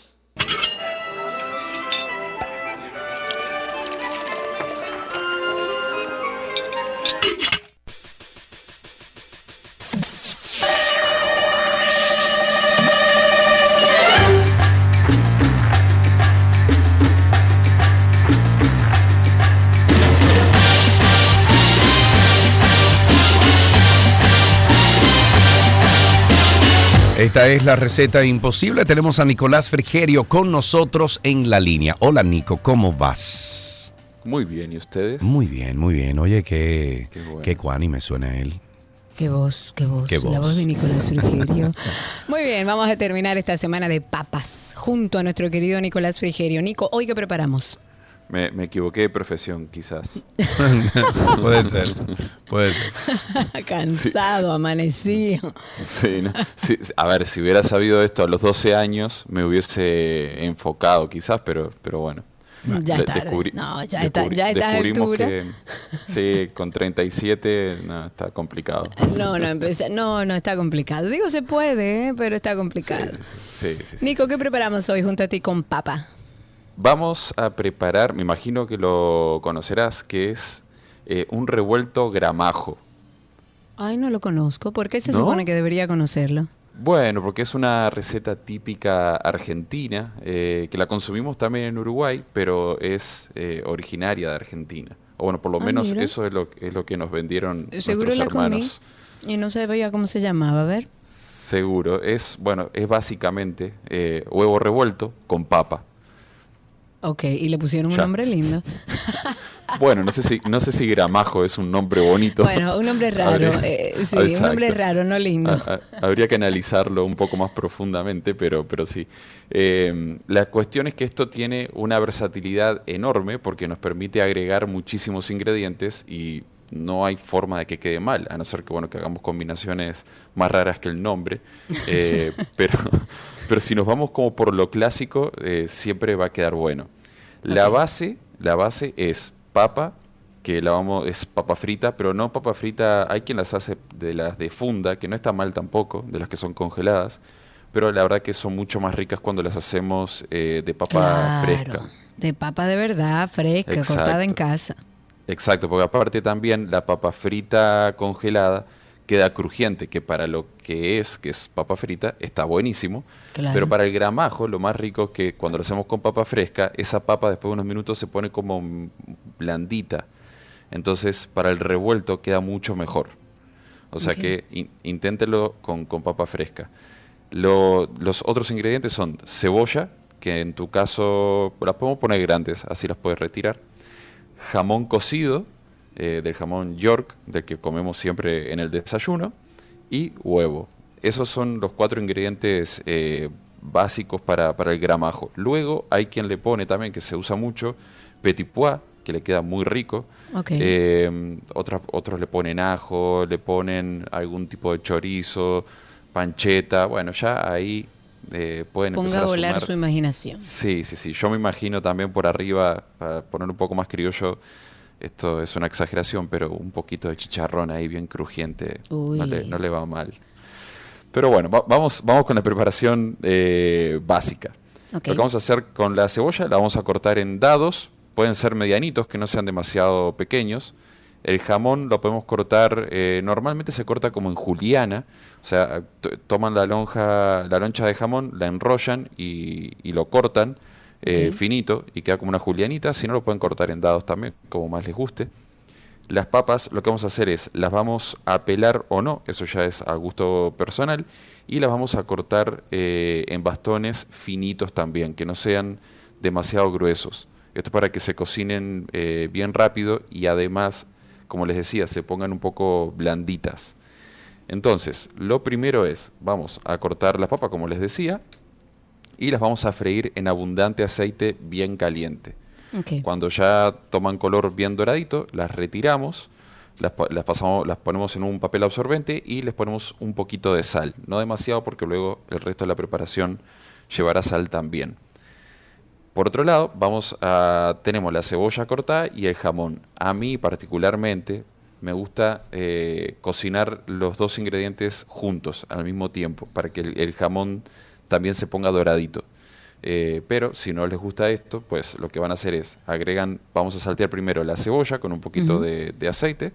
Esta es la receta imposible. Tenemos a Nicolás Frigerio con nosotros en la línea. Hola Nico, ¿cómo vas? Muy bien, ¿y ustedes? Muy bien, muy bien. Oye, qué, Qué bueno. qué cuánime suena él. Qué voz, qué voz, Qué la voz. voz de Nicolás Frigerio. *laughs* Muy bien, vamos a terminar esta semana de papas junto a nuestro querido Nicolás Frigerio. Nico, ¿hoy qué preparamos? Me, me equivoqué de profesión, quizás. *laughs* puede ser, puede ser. *laughs* Cansado, amanecido. Sí, ¿no? Sí, a ver, si hubiera sabido esto a los 12 años, me hubiese enfocado, quizás, pero, pero bueno. Ya De- descubrí- No, ya está, ya a esta descubrimos altura. que sí, con 37 no, está complicado. No, no, empecé- no, no está complicado. Digo, se puede, ¿eh? pero está Sí, complicado. sí, sí, sí, sí, sí, Nico, sí, ¿qué sí. preparamos hoy junto a ti con papa? Vamos a preparar, me imagino que lo conocerás, que es eh, un revuelto gramajo. Ay, no lo conozco. ¿Por qué se ¿No? supone que debería conocerlo? Bueno, porque es una receta típica argentina, eh, que la consumimos también en Uruguay, pero es eh, originaria de Argentina. O bueno, por lo Ah, menos mira. eso es lo, es lo que nos vendieron Seguro nuestros la comí hermanos. y no sabía cómo se llamaba. A ver. Seguro, es bueno, es básicamente eh, huevo revuelto con papa. Ok, y le pusieron un Ya. nombre lindo. *laughs* Bueno, no sé si no sé si gramajo es un nombre bonito. Bueno, un nombre *laughs* raro. Habría- eh, sí, un nombre raro, no lindo. Ah, ah, Habría que analizarlo un poco más profundamente, pero, pero sí. Eh, la cuestión es que esto tiene una versatilidad enorme porque nos permite agregar muchísimos ingredientes y no hay forma de que quede mal, a no ser que bueno que hagamos combinaciones más raras que el nombre. Eh, *laughs* pero, pero si nos vamos como por lo clásico, eh, siempre va a quedar bueno. La base, la base es papa, que la vamos, es papa frita, pero no papa frita, hay quien las hace de las de funda, que no está mal tampoco, de las que son congeladas, pero la verdad que son mucho más ricas cuando las hacemos eh, de papa Claro, fresca. De papa de verdad, fresca, Exacto. cortada en casa. Exacto, porque aparte también la papa frita congelada queda crujiente, que para lo que es, que es papa frita, está buenísimo. Claro. Pero para el gramajo, lo más rico es que cuando lo hacemos con papa fresca, esa papa después de unos minutos se pone como blandita. Entonces, para el revuelto queda mucho mejor. O sea que in- inténtelo con, con papa fresca. Lo- los otros ingredientes son cebolla, que en tu caso las podemos poner grandes, así las puedes retirar. Jamón cocido, eh, del jamón York, del que comemos siempre en el desayuno. Y huevo. Esos son los cuatro ingredientes eh, básicos para, para el gramajo. Luego hay quien le pone también, que se usa mucho, petit pois, que le queda muy rico. Eh, otras- otros le ponen ajo, le ponen algún tipo de chorizo, pancheta. Bueno, ya ahí eh, pueden Ponga a volar su imaginación. Sí, sí, sí. Yo me imagino también por arriba, para poner un poco más criollo, esto es una exageración, pero un poquito de chicharrón ahí bien crujiente no le, no le va mal. Pero bueno, va- vamos, vamos con la preparación eh, básica. Lo que vamos a hacer con la cebolla, la vamos a cortar en dados, pueden ser medianitos, que no sean demasiado pequeños. El jamón lo podemos cortar, eh, normalmente se corta como en juliana, o sea, toman la lonja, la loncha de jamón, la enrollan y, y lo cortan eh, finito y queda como una julianita, si no lo pueden cortar en dados también, como más les guste. Las papas lo que vamos a hacer es, las vamos a pelar o no, eso ya es a gusto personal, y las vamos a cortar eh, en bastones finitos también, que no sean demasiado gruesos. Esto para que se cocinen eh, bien rápido y además, como les decía, se pongan un poco blanditas. Entonces, lo primero es, vamos a cortar las papas, como les decía, y las vamos a freír en abundante aceite bien caliente. Cuando ya toman color bien doradito, las retiramos, las, pa- las pasamos, las ponemos en un papel absorbente y les ponemos un poquito de sal. No demasiado porque luego el resto de la preparación llevará sal también. Por otro lado, vamos a, tenemos la cebolla cortada y el jamón. A mí particularmente me gusta eh, cocinar los dos ingredientes juntos al mismo tiempo para que el, el jamón también se ponga doradito. Eh, pero si no les gusta esto, pues lo que van a hacer es agregan, vamos a saltear primero la cebolla con un poquito de, de aceite.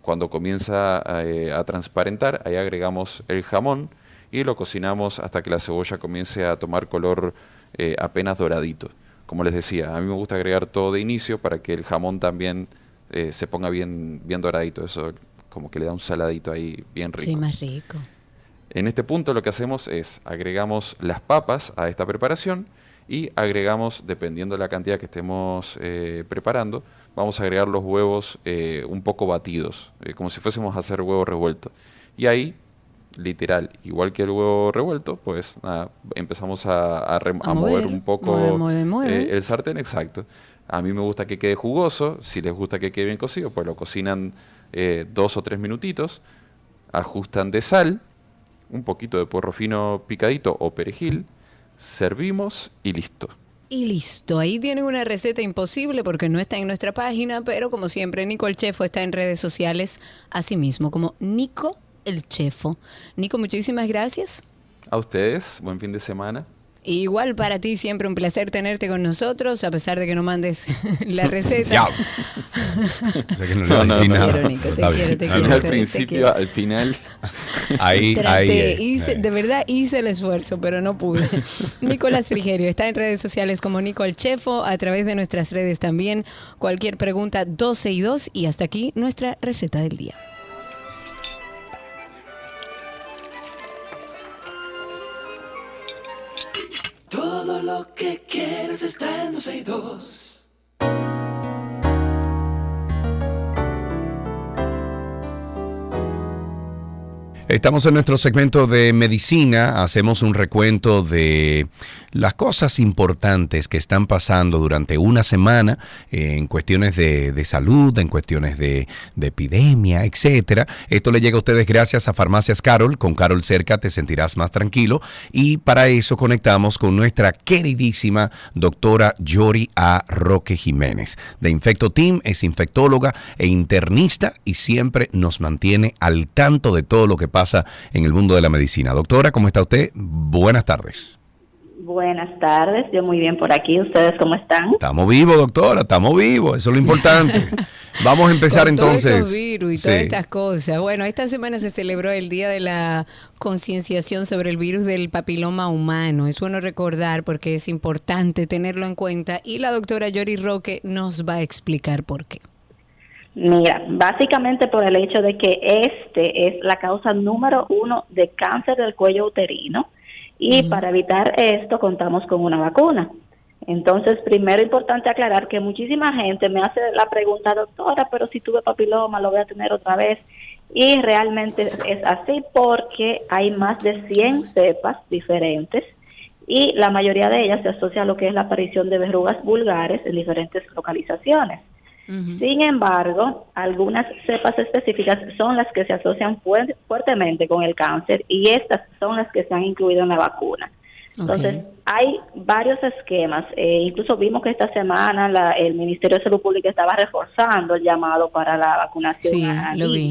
Cuando comienza a, eh, a transparentar, ahí agregamos el jamón y lo cocinamos hasta que la cebolla comience a tomar color eh, apenas doradito. Como les decía, a mí me gusta agregar todo de inicio para que el jamón también se ponga bien, bien doradito. Eso como que le da un saladito ahí bien rico. Sí, más rico. En este punto lo que hacemos es agregamos las papas a esta preparación y agregamos, dependiendo de la cantidad que estemos eh, preparando, vamos a agregar los huevos eh, un poco batidos, eh, como si fuésemos a hacer huevo revuelto. Y ahí, literal, igual que el huevo revuelto, pues nada, empezamos a, mover un poco el sartén, exacto. A mí me gusta que quede jugoso, si les gusta que quede bien cocido, pues lo cocinan dos o tres minutitos, ajustan de sal, un poquito de porro fino picadito o perejil, servimos y listo. Y listo, ahí tienen una receta imposible porque no está en nuestra página, pero como siempre, Nico el Chefo está en redes sociales, así mismo, como Nico el Chefo. Nico, muchísimas gracias. A ustedes, buen fin de semana. Igual para ti siempre un placer tenerte con nosotros, a pesar de que no mandes *laughs* la *laughs* receta. Ya. *laughs* O sea que no le No, no, no. quiero, Nico, te quiero, te No, quiero. no. al principio, al final. Ahí, Traté, ahí. hice, eh. de verdad hice el esfuerzo, pero no pude. Nicolás Frigerio está en redes sociales como Nico el Chefo, a través de nuestras redes también. Cualquier pregunta, 12 y 2. Y hasta aquí nuestra receta del día. Todo lo que quieres está en 12 y 2. Estamos en nuestro segmento de medicina, hacemos un recuento de las cosas importantes que están pasando durante una semana eh, en cuestiones de, de salud, en cuestiones de, de epidemia, etcétera. Esto le llega a ustedes gracias a Farmacias Carol. Con Carol cerca te sentirás más tranquilo y para eso conectamos con nuestra queridísima doctora Yori A. Roque Jiménez. De Infecto Team es infectóloga e internista y siempre nos mantiene al tanto de todo lo que pasa en el mundo de la medicina. Doctora, ¿cómo está usted? Buenas tardes. Buenas tardes, yo muy bien por aquí. ¿Ustedes cómo están? Estamos vivos, doctora, estamos vivos, eso es lo importante. *laughs* Vamos a empezar Con entonces. estos virus y todas estas cosas. Bueno, esta semana se celebró el Día de la Concienciación sobre el virus del papiloma humano. Es bueno recordar porque es importante tenerlo en cuenta y la doctora Yori Roque nos va a explicar por qué. Mira, básicamente por el hecho de que este es la causa número uno de cáncer del cuello uterino y para evitar esto contamos con una vacuna. Entonces, primero importante aclarar que muchísima gente me hace la pregunta, doctora, pero si tuve papiloma, lo voy a tener otra vez. Y realmente es así porque hay más de 100 cepas diferentes y la mayoría de ellas se asocia a lo que es la aparición de verrugas vulgares en diferentes localizaciones. Sin embargo, algunas cepas específicas son las que se asocian fuer- fuertemente con el cáncer y estas son las que se han incluido en la vacuna. Entonces, hay varios esquemas. Eh, incluso vimos que esta semana la- el Ministerio de Salud Pública estaba reforzando el llamado para la vacunación Sí, a lo vi.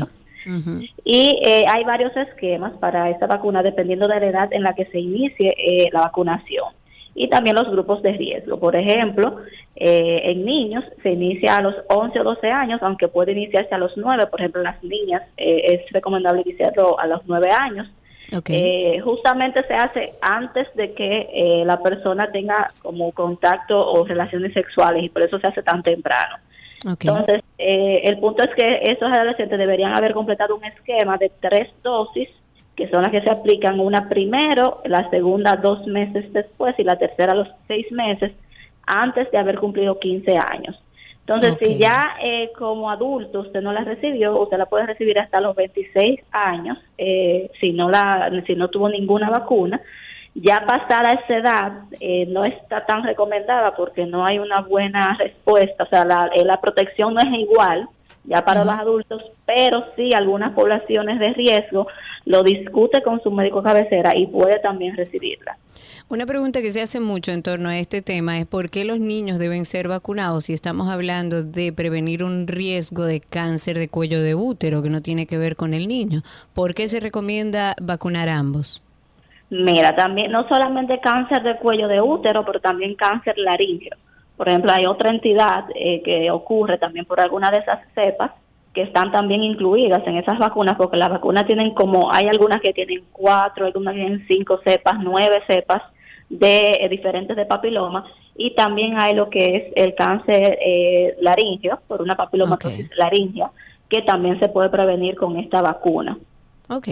Y eh, hay varios esquemas para esta vacuna dependiendo de la edad en la que se inicie eh, la vacunación. Y también los grupos de riesgo. Por ejemplo, eh, en niños se inicia a los 11 o 12 años, aunque puede iniciarse a los 9. Por ejemplo, en las niñas es recomendable iniciarlo a los 9 años. justamente se hace antes de que la persona tenga como contacto o relaciones sexuales y por eso se hace tan temprano. Entonces, eh, el punto es que esos adolescentes deberían haber completado un esquema de tres dosis, que son las que se aplican una primero, la segunda dos meses después y la tercera los seis meses, antes de haber cumplido 15 años. Entonces, si ya eh, como adulto usted no la recibió, usted la puede recibir hasta los 26 años, eh, si no la, si no tuvo ninguna vacuna, ya pasada esa edad eh, no está tan recomendada porque no hay una buena respuesta, o sea, la, eh, la protección no es igual ya para los adultos, pero sí algunas poblaciones de riesgo lo discute con su médico cabecera y puede también recibirla. Una pregunta que se hace mucho en torno a este tema es por qué los niños deben ser vacunados si estamos hablando de prevenir un riesgo de cáncer de cuello de útero que no tiene que ver con el niño. ¿Por qué se recomienda vacunar a ambos? Mira, también no solamente cáncer de cuello de útero, pero también cáncer laríngeo. Por ejemplo, hay otra entidad eh, que ocurre también por alguna de esas cepas que están también incluidas en esas vacunas, porque las vacunas tienen como, hay algunas que tienen cuatro, algunas que tienen cinco cepas, nueve cepas de eh, diferentes de papiloma, y también hay lo que es el cáncer eh, laringio, por una papilomatosis laringea, que también se puede prevenir con esta vacuna. Ok,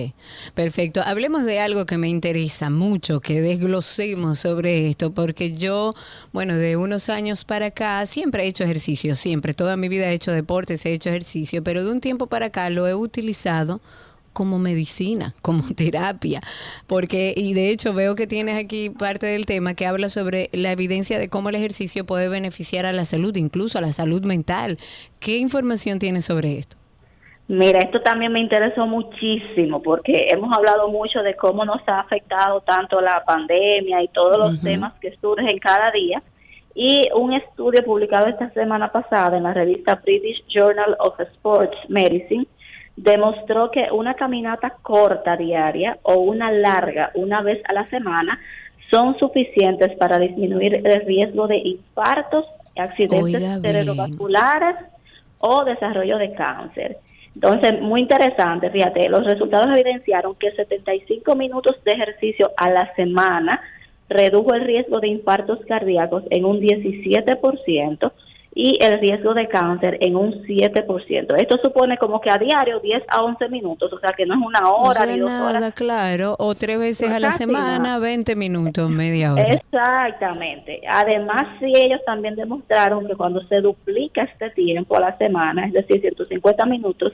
perfecto. Hablemos de algo que me interesa mucho, que desglosemos sobre esto, porque yo, bueno, de unos años para acá siempre he hecho ejercicio, siempre, toda mi vida he hecho deportes, he hecho ejercicio, pero de un tiempo para acá lo he utilizado como medicina, *laughs* como terapia, porque, y de hecho veo que tienes aquí parte del tema que habla sobre la evidencia de cómo el ejercicio puede beneficiar a la salud, incluso a la salud mental. ¿Qué información tienes sobre esto? Mira, esto también me interesó muchísimo porque hemos hablado mucho de cómo nos ha afectado tanto la pandemia y todos los temas que surgen cada día. Y un estudio publicado esta semana pasada en la revista British Journal of Sports Medicine demostró que una caminata corta diaria o una larga una vez a la semana son suficientes para disminuir el riesgo de infartos, accidentes cerebrovasculares o desarrollo de cáncer. Entonces, muy interesante, fíjate, los resultados evidenciaron que 75 minutos de ejercicio a la semana redujo el riesgo de infartos cardíacos en un 17%, y el riesgo de cáncer en un 7%. Esto supone como que a diario 10 a 11 minutos, o sea que no es una hora ni dos horas. claro, o tres veces a la semana, 20 minutos, media hora. Exactamente. Además, sí, ellos también demostraron que cuando se duplica este tiempo a la semana, es decir, 150 minutos,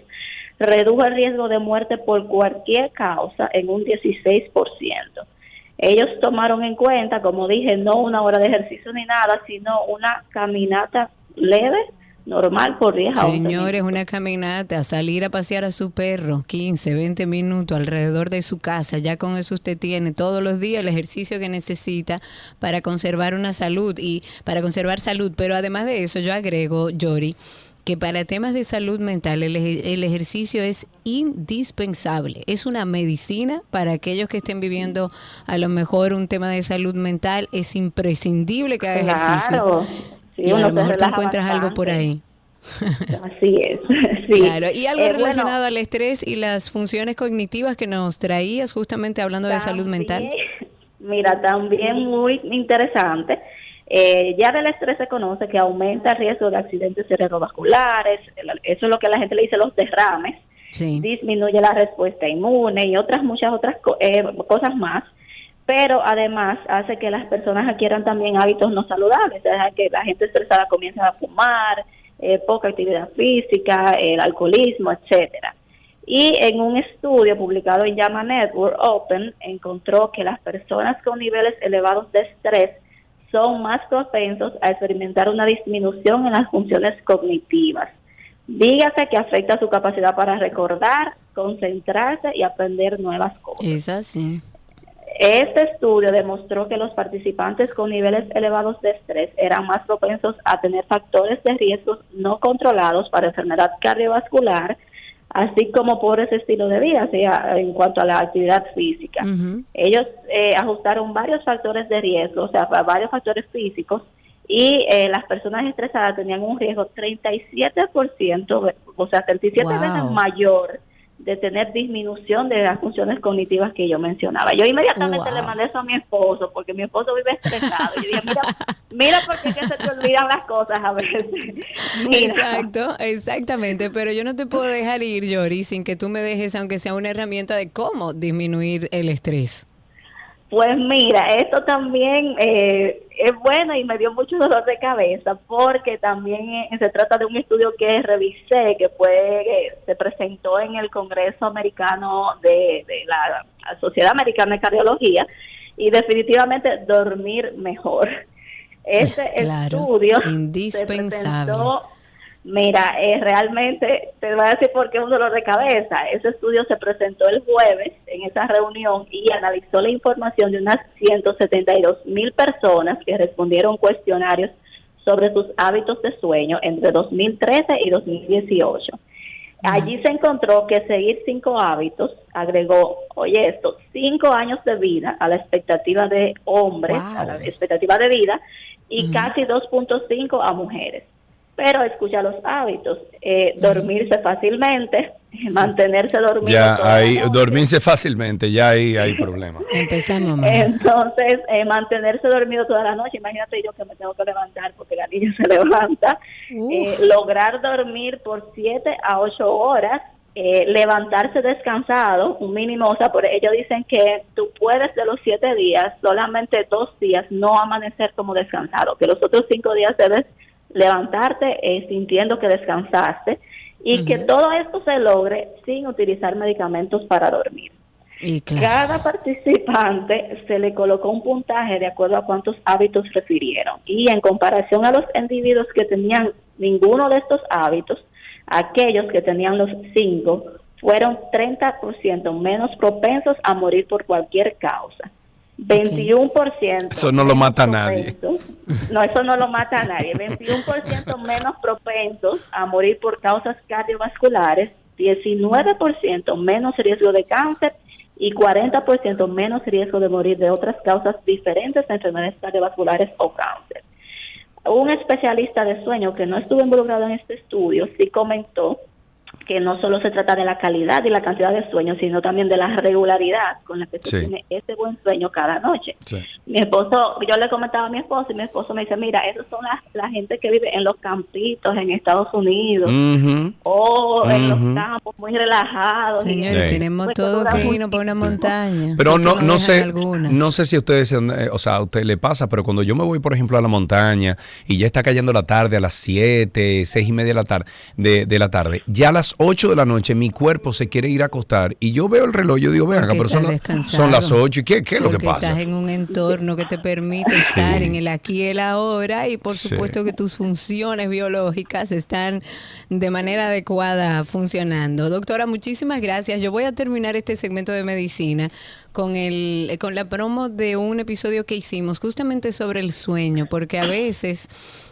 redujo el riesgo de muerte por cualquier causa en un 16%. Ellos tomaron en cuenta, como dije, no una hora de ejercicio ni nada, sino una caminata leve, normal por 10 a Señores, una caminata, salir a pasear a su perro 15, 20 minutos alrededor de su casa, ya con eso usted tiene todos los días el ejercicio que necesita para conservar una salud y para conservar salud. Pero además de eso, yo agrego, Yori, que para temas de salud mental el, el, ejercicio es indispensable. Es una medicina para aquellos que estén viviendo a lo mejor un tema de salud mental. Es imprescindible que haga ejercicio y a lo mejor tú encuentras algo por ahí. Así es. *laughs* Claro, y algo eh, relacionado al estrés y las funciones cognitivas que nos traías justamente hablando de salud mental. *laughs* Mira, también muy interesante. Eh, ya del estrés se conoce que aumenta el riesgo de accidentes cerebrovasculares, eso es lo que la gente le dice los derrames, disminuye la respuesta inmune y otras muchas otras eh, cosas más pero además hace que las personas adquieran también hábitos no saludables, o que la gente estresada comienza a fumar, eh, poca actividad física, el alcoholismo, etcétera. Y en un estudio publicado en Llama Network Open encontró que las personas con niveles elevados de estrés son más propensos a experimentar una disminución en las funciones cognitivas. Dígase que afecta su capacidad para recordar, concentrarse y aprender nuevas cosas. Es así. Este estudio demostró que los participantes con niveles elevados de estrés eran más propensos a tener factores de riesgo no controlados para enfermedad cardiovascular, así como por ese estilo de vida, sea, en cuanto a la actividad física. Ellos eh, ajustaron varios factores de riesgo, o sea, varios factores físicos, y eh, las personas estresadas tenían un riesgo 37%, o sea, 37 veces mayor de tener disminución de las funciones cognitivas que yo mencionaba. Yo inmediatamente le mandé eso a mi esposo, porque mi esposo vive estresado. Y dije, mira, mira porque se te olvidan las cosas a veces. *laughs* Exacto, exactamente. Pero yo no te puedo dejar ir, Yori, sin que tú me dejes, aunque sea una herramienta de cómo disminuir el estrés. Pues mira, esto también eh, es bueno y me dio mucho dolor de cabeza porque también eh, se trata de un estudio que revisé, que fue eh, se presentó en el Congreso Americano de, la, Sociedad Americana de Cardiología y definitivamente dormir mejor. *laughs* Este estudio indispensable. se presentó Mira, eh, realmente te voy a decir por qué es un dolor de cabeza. Ese estudio se presentó el jueves en esa reunión y analizó la información de unas 172 mil personas que respondieron cuestionarios sobre sus hábitos de sueño entre 2013 y 2018. Allí se encontró que seguir cinco hábitos agregó, oye esto, cinco años de vida a la expectativa de hombres, a la expectativa de vida, y casi 2.5 a mujeres pero escucha los hábitos, eh, dormirse fácilmente, *laughs* mantenerse dormido. Ya, ahí, dormirse fácilmente, ya ahí hay problema. *laughs* Empezamos. Entonces, eh, mantenerse dormido toda la noche, imagínate yo que me tengo que levantar porque la niña *laughs* se levanta, eh, lograr dormir por 7 a 8 horas, levantarse descansado, un mínimo, o sea, por ellos dicen que tú puedes de los 7 días, solamente dos días no amanecer como descansado, que los otros 5 días debes levantarte eh, sintiendo que descansaste y que todo esto se logre sin utilizar medicamentos para dormir. Y Cada participante se le colocó un puntaje de acuerdo a cuántos hábitos refirieron y en comparación a los individuos que tenían ninguno de estos hábitos, aquellos que tenían los cinco fueron 30% menos propensos a morir por cualquier causa. 21%. Eso no lo mata a nadie. No, eso no lo mata a nadie. 21% menos propensos a morir por causas cardiovasculares, 19% menos riesgo de cáncer y 40% menos riesgo de morir de otras causas diferentes de enfermedades cardiovasculares o cáncer. Un especialista de sueño que no estuvo involucrado en este estudio sí comentó que no solo se trata de la calidad y la cantidad de sueño, sino también de la regularidad con la que se tiene ese buen sueño cada noche. Mi esposo, yo le comentaba a mi esposo y mi esposo me dice, mira, esos son las, la gente que vive en los campitos en Estados Unidos o en los campos muy relajados. Señores, tenemos pues todo que irnos por una montaña. Pero no, no, sé, no sé si a ustedes, eh, o sea, a usted le pasa, pero cuando yo me voy, por ejemplo, a la montaña y ya está cayendo la tarde a las 7, 6 y media de la tarde, de, de la tarde, ya a las 8 de la noche mi cuerpo se quiere ir a acostar y yo veo el reloj, yo digo, venga, pero son, las 8 y ¿qué, qué es lo que pasa? Estás en un entorno que te permite estar en el aquí y el ahora y por supuesto que tus funciones biológicas están de manera adecuada funcionando. Doctora, muchísimas gracias. Yo voy a terminar este segmento de medicina con el con la promo de un episodio que hicimos justamente sobre el sueño, porque a veces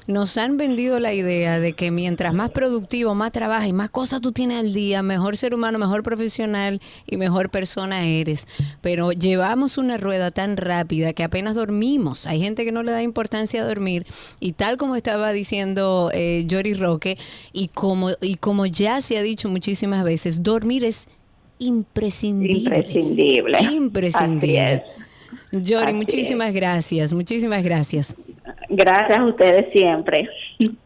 nos han vendido la idea de que mientras más productivo, más trabajas y más cosas tú tienes al día, mejor ser humano, mejor profesional y mejor persona eres. Pero llevamos una rueda tan rápida que apenas dormimos. Hay gente que no le da importancia a dormir y tal como estaba diciendo eh, Jory Roque y como, y como ya se ha dicho muchísimas veces, dormir es imprescindible. Imprescindible. Imprescindible. Jory, muchísimas gracias, muchísimas gracias. Gracias a ustedes siempre.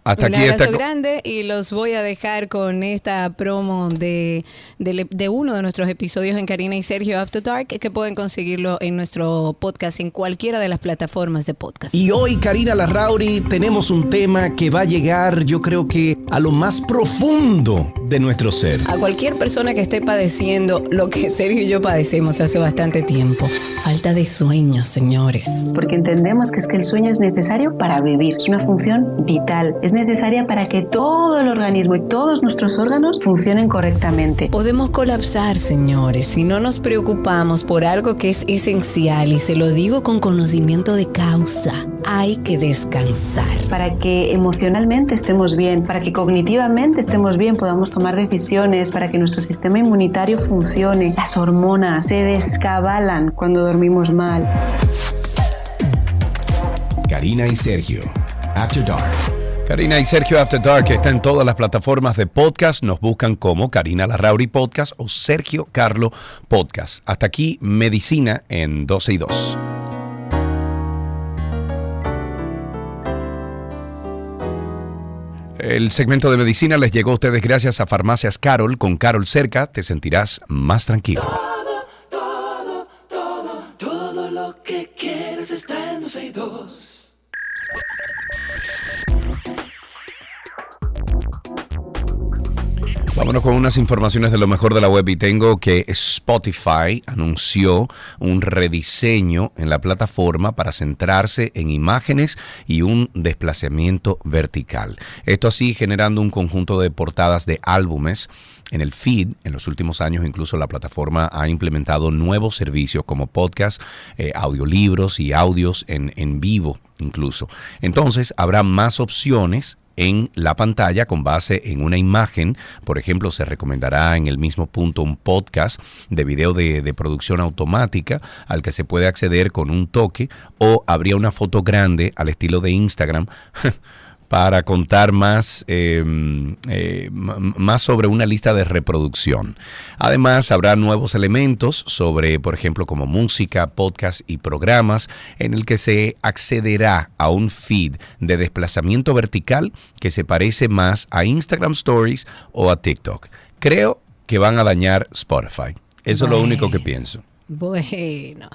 Hasta Un abrazo grande y los voy a dejar con esta promo de, de, uno de nuestros episodios en Karina y Sergio After Dark, que pueden conseguirlo en nuestro podcast en cualquiera de las plataformas de podcast. Y hoy, Karina Larrauri, tenemos un tema que va a llegar, yo creo que a lo más profundo de nuestro ser. A cualquier persona que esté padeciendo lo que Sergio y yo padecemos hace bastante tiempo. Falta de sueño, señores. Porque entendemos que es que el sueño es necesario para vivir. Es una función vital. Es necesaria para que todo el organismo y todos nuestros órganos funcionen correctamente. Podemos colapsar, señores, si no nos preocupamos por algo que es esencial y se lo digo con conocimiento de causa hay que descansar. Para que emocionalmente estemos bien, para que cognitivamente estemos bien, podamos tomar decisiones, para que nuestro sistema inmunitario funcione. Las hormonas se descabalan cuando dormimos mal. Karina y Sergio, After Dark. Karina y Sergio After Dark está en todas las plataformas de podcast. Nos buscan como Karina Larrauri Podcast o Sergio Carlo Podcast. Hasta aquí, Medicina en 12 y 2. El segmento de medicina les llegó a ustedes gracias a Farmacias Carol. Con Carol cerca te sentirás más tranquilo. Vámonos con unas informaciones de lo mejor de la web y tengo que Spotify anunció un rediseño en la plataforma para centrarse en imágenes y un desplazamiento vertical. Esto así generando un conjunto de portadas de álbumes en el feed. En los últimos años incluso la plataforma ha implementado nuevos servicios como podcast, eh, audiolibros y audios en, en vivo incluso. Entonces habrá más opciones en la pantalla con base en una imagen. Por ejemplo, se recomendará en el mismo punto un podcast de video de, producción automática al que se puede acceder con un toque o habría una foto grande al estilo de Instagram. *laughs* para contar más, eh, eh, más sobre una lista de reproducción. Además, habrá nuevos elementos sobre, por ejemplo, como música, podcast y programas, en el que se accederá a un feed de desplazamiento vertical que se parece más a Instagram Stories o a TikTok. Creo que van a dañar Spotify. Eso es lo único que pienso. Bueno,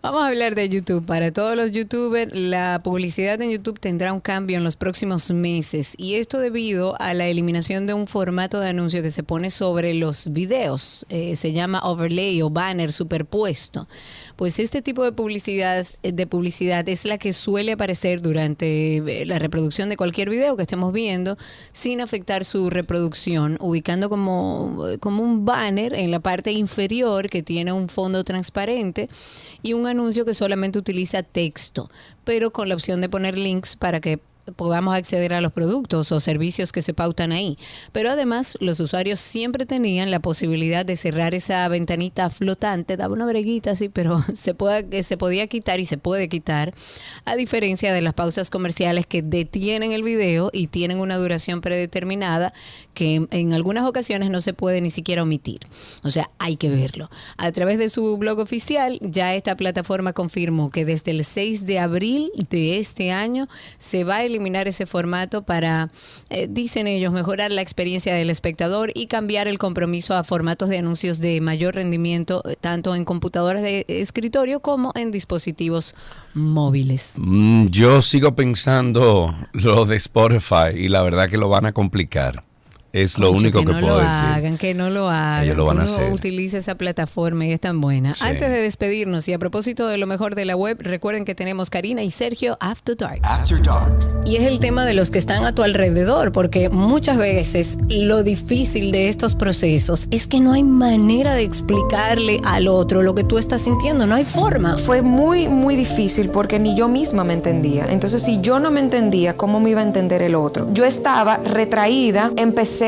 vamos a hablar de YouTube. Para todos los youtubers, la publicidad en YouTube tendrá un cambio en los próximos meses y esto debido a la eliminación de un formato de anuncio que se pone sobre los videos. Eh, se llama overlay o banner superpuesto. Pues este tipo de publicidad, de publicidad es la que suele aparecer durante eh, la reproducción de cualquier video que estemos viendo sin afectar su reproducción, ubicando como, como un banner en la parte inferior que tiene un fondo transparente y un anuncio que solamente utiliza texto, pero con la opción de poner links para que podamos acceder a los productos o servicios que se pautan ahí. Pero además, los usuarios siempre tenían la posibilidad de cerrar esa ventanita flotante, daba una breguita así, pero *laughs* se, pueda, que se podía quitar y se puede quitar, a diferencia de las pausas comerciales que detienen el video y tienen una duración predeterminada que en, en algunas ocasiones no se puede ni siquiera omitir. O sea, hay que verlo. A través de su blog oficial, ya esta plataforma confirmó que desde el 6 de abril de este año se va a eliminar ese formato para, eh, dicen ellos, mejorar la experiencia del espectador y cambiar el compromiso a formatos de anuncios de mayor rendimiento, eh, tanto en computadoras de escritorio como en dispositivos móviles. Mm, Yo sigo pensando lo de Spotify y la verdad que lo van a complicar. Es lo Concho, único que, no puedo lo decir. hagan, que no lo hagan. Ellos lo van que a uno hacer. utilice esa plataforma y es tan buena. Sí. Antes de despedirnos y a propósito de lo mejor de la web, recuerden que tenemos Karina y Sergio After Dark. After Dark. Y es el tema de los que están a tu alrededor, porque muchas veces lo difícil de estos procesos es que no hay manera de explicarle al otro lo que tú estás sintiendo, no hay forma. Fue muy, muy difícil porque ni yo misma me entendía. Entonces, si yo no me entendía, ¿cómo me iba a entender el otro? Yo estaba retraída, empecé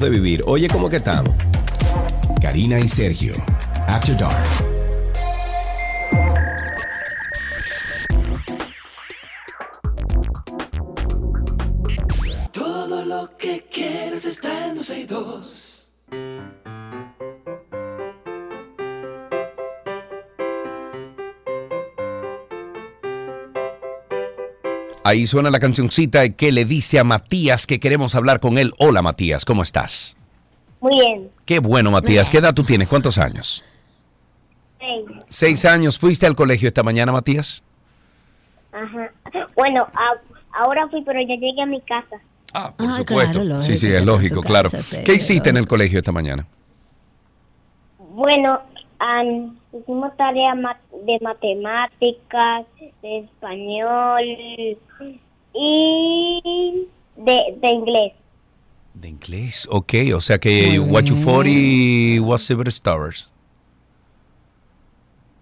de vivir. Oye, ¿cómo que estamos? Karina y Sergio, After Dark. Todo lo que quieres está en 12 y 2. Ahí suena la cancioncita que le dice a Matías que queremos hablar con él. Hola Matías, ¿cómo estás? Muy bien. Qué bueno Matías, ¿qué edad tú tienes? ¿Cuántos años? Seis. Seis años. ¿Fuiste al colegio esta mañana Matías? Ajá. Bueno, a- ahora fui, pero ya llegué a mi casa. Ah, por Ah, supuesto. claro, lógico, sí, sí, que es lógico, claro. casa, sí, ¿Qué hiciste en el colegio esta mañana? Bueno, am, hicimos tareas ma- de matemáticas, de español y de, de inglés. De inglés, ok. O sea que Muy What You bien. 40 was Silver Stars.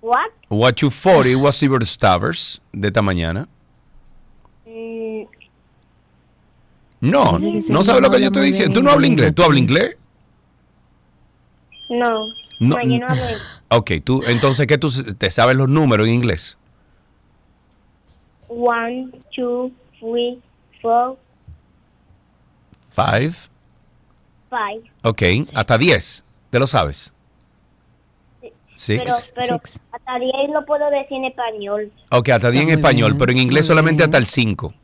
¿What? What You 40 was Silver Stars de esta mañana. Mm, No, no sabes lo que yo estoy diciendo. ¿Tú no hablas inglés? ¿Tú hablas inglés? no, No, no. Ok, tú, entonces, ¿qué tú te sabes los números en inglés? One, two, three, four, Five. five. Ok, hasta 10. ¿Te lo sabes? Six. Pero, pero Six. hasta 10 lo puedo decir en español. Ok, hasta 10 en español, bien, pero en inglés muy solamente bien. hasta el 5.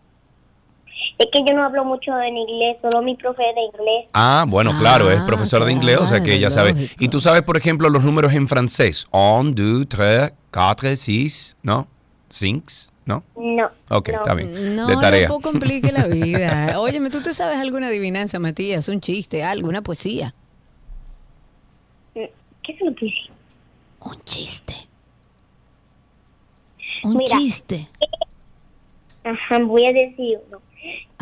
Es que yo no hablo mucho en inglés, solo mi profe de inglés. Ah, bueno, claro, es Ah, profesora de inglés, o sea que claro, ella sabe. Y tú sabes, por ejemplo, los números en francés. Un, deux, tres, quatre, six, ¿no? Cinq, ¿no? No. Ok, no. está bien. No, de tarea. no complique la *laughs* vida. Óyeme, ¿tú te sabes alguna adivinanza, Matías? Un chiste, algo, una poesía. ¿Qué es lo que dice? Un chiste. Un Mira. chiste. Ajá, voy a decir uno.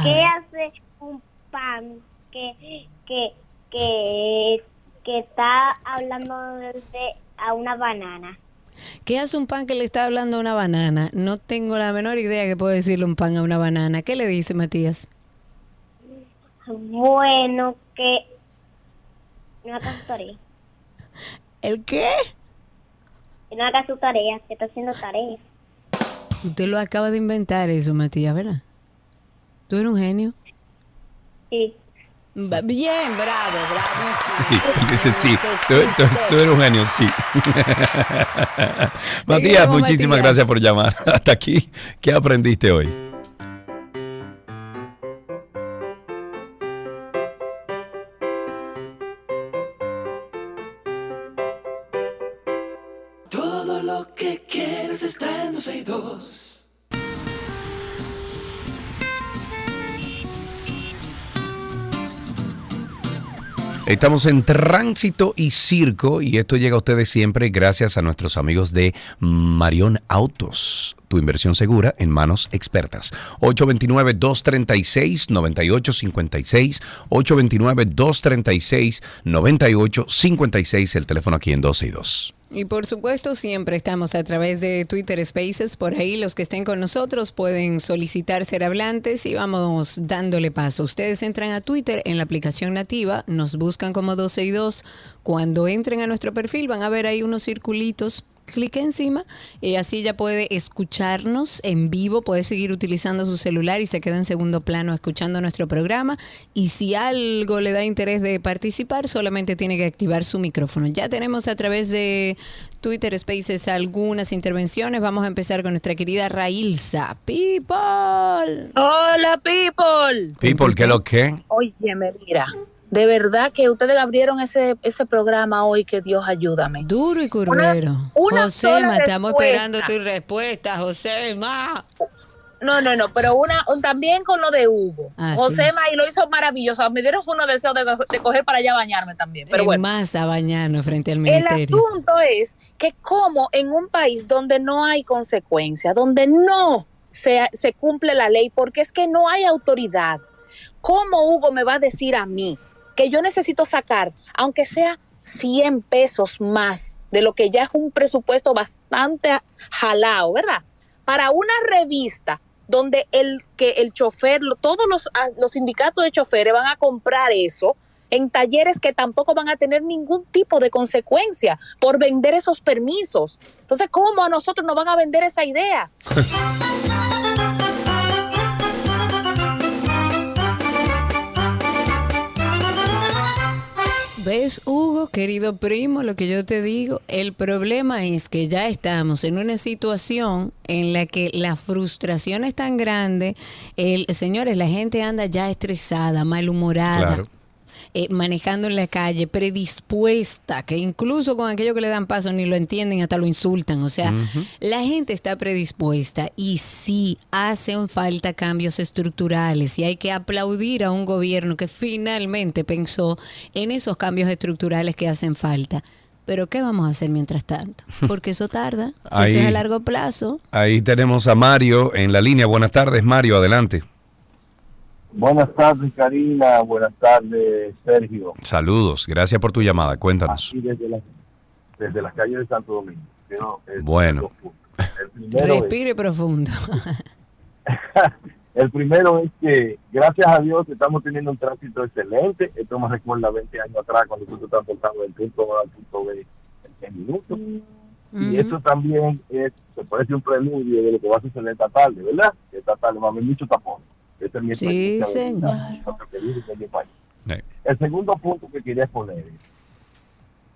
¿Qué hace un pan que, que, que, que está hablando de a una banana? ¿Qué hace un pan que le está hablando a una banana? No tengo la menor idea que puede decirle un pan a una banana. ¿Qué le dice Matías? Bueno, que no haga su tarea. ¿El qué? Que no haga su tarea, que está haciendo tarea. Usted lo acaba de inventar eso, Matías, ¿verdad? ¿Tú eres un genio? Sí. Bien, bravo, bravo. Sí, *laughs* dice sí. Tú, tú- eres un genio, sí. *laughs* Matías, muchísimas Matías. gracias por llamar. *laughs* Hasta aquí, ¿qué aprendiste hoy? Estamos en tránsito y circo y esto llega a ustedes siempre gracias a nuestros amigos de Marión Autos. Tu inversión segura en manos expertas. 829-236-9856. 829-236-9856. El teléfono aquí en 12 y 2. Y por supuesto, siempre estamos a través de Twitter Spaces. Por ahí los que estén con nosotros pueden solicitar ser hablantes y vamos dándole paso. Ustedes entran a Twitter en la aplicación nativa, nos buscan como 12 y 2. Cuando entren a nuestro perfil van a ver ahí unos circulitos. Clique encima y así ya puede escucharnos en vivo, puede seguir utilizando su celular y se queda en segundo plano escuchando nuestro programa. Y si algo le da interés de participar, solamente tiene que activar su micrófono. Ya tenemos a través de Twitter Spaces algunas intervenciones. Vamos a empezar con nuestra querida Railsa. People. Hola, people. People, ¿qué lo que? Óyeme, mira, de verdad que ustedes abrieron ese, ese programa hoy, que Dios ayúdame. Duro y curvero. una José, sola estamos esperando tu respuesta, José. Ma. No, no, no, pero una un- también con lo de Hugo. Ah, José sí. Y lo hizo maravilloso. Me dieron unos deseos de, de coger para allá a bañarme también. Pero En bueno. masa bañarnos frente al El ministerio. asunto es que como en un país donde no hay consecuencia, donde no se, se cumple la ley, porque es que no hay autoridad, ¿cómo Hugo me va a decir a mí que yo necesito sacar, aunque sea 100 pesos más de lo que ya es un presupuesto bastante jalado, ¿verdad? Para una revista donde el que el chofer, todos los, ah, los sindicatos de choferes van a comprar eso en talleres que tampoco van a tener ningún tipo de consecuencia por vender esos permisos. Entonces, ¿cómo a nosotros nos van a vender esa idea? *laughs* ¿Ves, Hugo, querido primo, lo que yo te digo? El problema es que ya estamos en una situación en la que la frustración es tan grande. El, señores, la gente anda ya estresada, malhumorada. Claro. Eh, manejando en la calle, predispuesta, que incluso con aquello que le dan paso ni lo entienden, hasta lo insultan. O sea, la gente está predispuesta y sí hacen falta cambios estructurales y hay que aplaudir a un gobierno que finalmente pensó en esos cambios estructurales que hacen falta. Pero ¿qué vamos a hacer mientras tanto? *laughs* Porque eso tarda, eso Ahí- es a largo plazo. Ahí tenemos a Mario en la línea. Buenas tardes, Mario, adelante. Buenas tardes, Karina. Buenas tardes, Sergio. Saludos, gracias por tu llamada. Cuéntanos. Aquí desde, la- desde las calles de Santo Domingo. Bueno. El primero, es, Respire profundo. *laughs* el primero es que, gracias a Dios, estamos teniendo un tránsito excelente. Esto me recuerda 20 años atrás, cuando tú te transportando del punto A al punto B en 10 minutos. Y eso también es, se puede decir un preludio de lo que va a suceder esta tarde, ¿verdad? Esta tarde va a haber mucho tapón. Esa es mi Sí, de señor. mi país. El segundo punto que quería poner es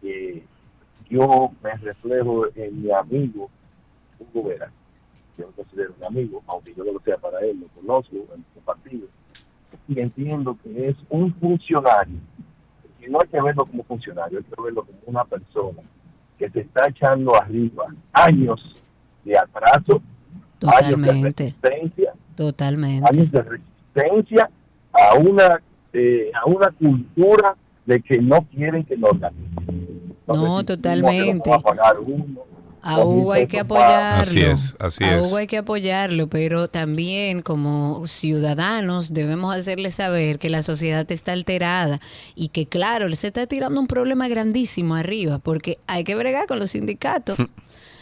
que yo me reflejo en mi amigo Hugo Vera. Yo lo considero un amigo, aunque yo no lo sea para él, lo conozco, en su partido. Y entiendo que es un funcionario. Y no hay que verlo como funcionario, hay que verlo como una persona que se está echando arriba años de atraso, años de Totalmente. resistencia, Totalmente. años de resistencia a una eh, a una cultura de que no quieren que lo organicen. No, totalmente. Va a pagar uno, A Hugo hay que apoyarlo. Así es, así a es. Hugo hay que apoyarlo, pero también como ciudadanos debemos hacerle saber que la sociedad está alterada y que claro, él se está tirando un problema grandísimo arriba porque hay que bregar con los sindicatos. *laughs*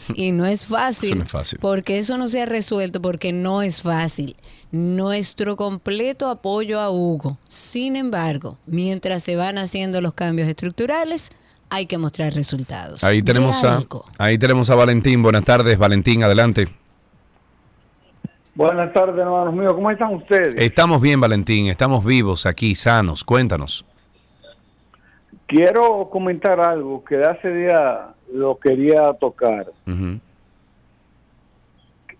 *laughs* Y no es fácil, Eso no es fácil. porque eso no se ha resuelto, porque no es fácil. Nuestro completo apoyo a Hugo. Sin embargo, mientras se van haciendo los cambios estructurales, hay que mostrar resultados. Ahí tenemos a, ahí tenemos a Valentín. Buenas tardes, Valentín, adelante. Buenas tardes, hermanos míos. ¿Cómo están ustedes? Estamos bien, Valentín, estamos vivos aquí, sanos. Cuéntanos. Quiero comentar algo que de hace día lo quería tocar. Ujú.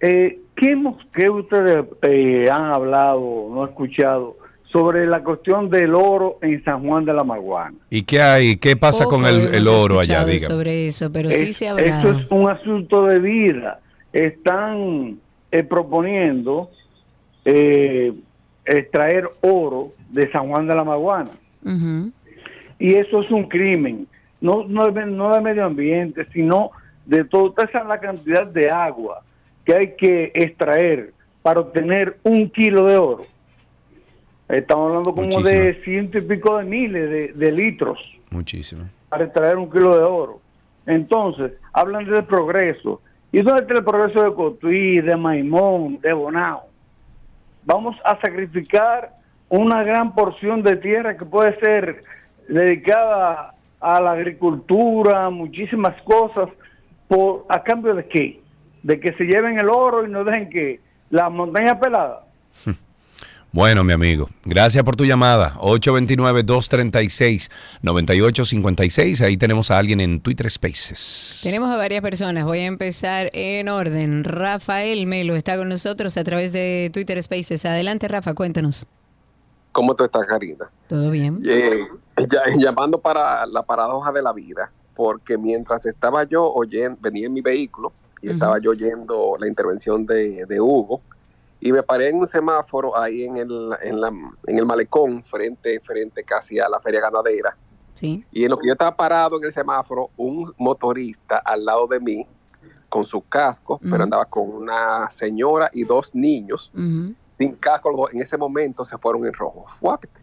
Eh, ¿qué, hemos- qué ustedes eh, han hablado, no he escuchado, sobre la cuestión del oro en San Juan de la Maguana? ¿Y qué hay? ¿Qué pasa Poco con el, oro allá? sobre eso, pero sí Es- se ha Esto hablado. es un asunto de vida. Están eh, proponiendo eh, extraer oro de San Juan de la Maguana. Y eso es un crimen, no, no, de, no de medio ambiente, sino de toda esa la cantidad de agua que hay que extraer para obtener un kilo de oro. Estamos hablando como Muchísimo. de ciento y pico de miles de, de litros Muchísimo. para extraer un kilo de oro. Entonces, hablan del progreso. ¿Y dónde está el progreso de Cotuí, de Maimón, de Bonao? Vamos a sacrificar una gran porción de tierra que puede ser dedicada a la agricultura, muchísimas cosas, por a cambio de qué? De que se lleven el oro y no dejen que la montaña pelada. *laughs* Bueno, mi amigo, gracias por tu llamada. 829-236-9856. Ahí tenemos a alguien en Twitter Spaces. Tenemos a varias personas. Voy a empezar en orden. Rafael Melo está con nosotros a través de Twitter Spaces. Adelante, Rafa, cuéntanos. ¿Cómo tú estás, Karina? ¿Todo bien? Eh, ya- llamando para la paradoja de la vida, porque mientras estaba yo oyendo, venía en mi vehículo y estaba yo oyendo la intervención de, de Hugo, y me paré en un semáforo ahí en el, en la, en el malecón, frente, frente casi a la feria ganadera. Sí. Y en lo que yo estaba parado en el semáforo, un motorista al lado de mí, con su casco, pero andaba con una señora y dos niños, sin casco, los dos en ese momento se fueron en rojo. Fuápete.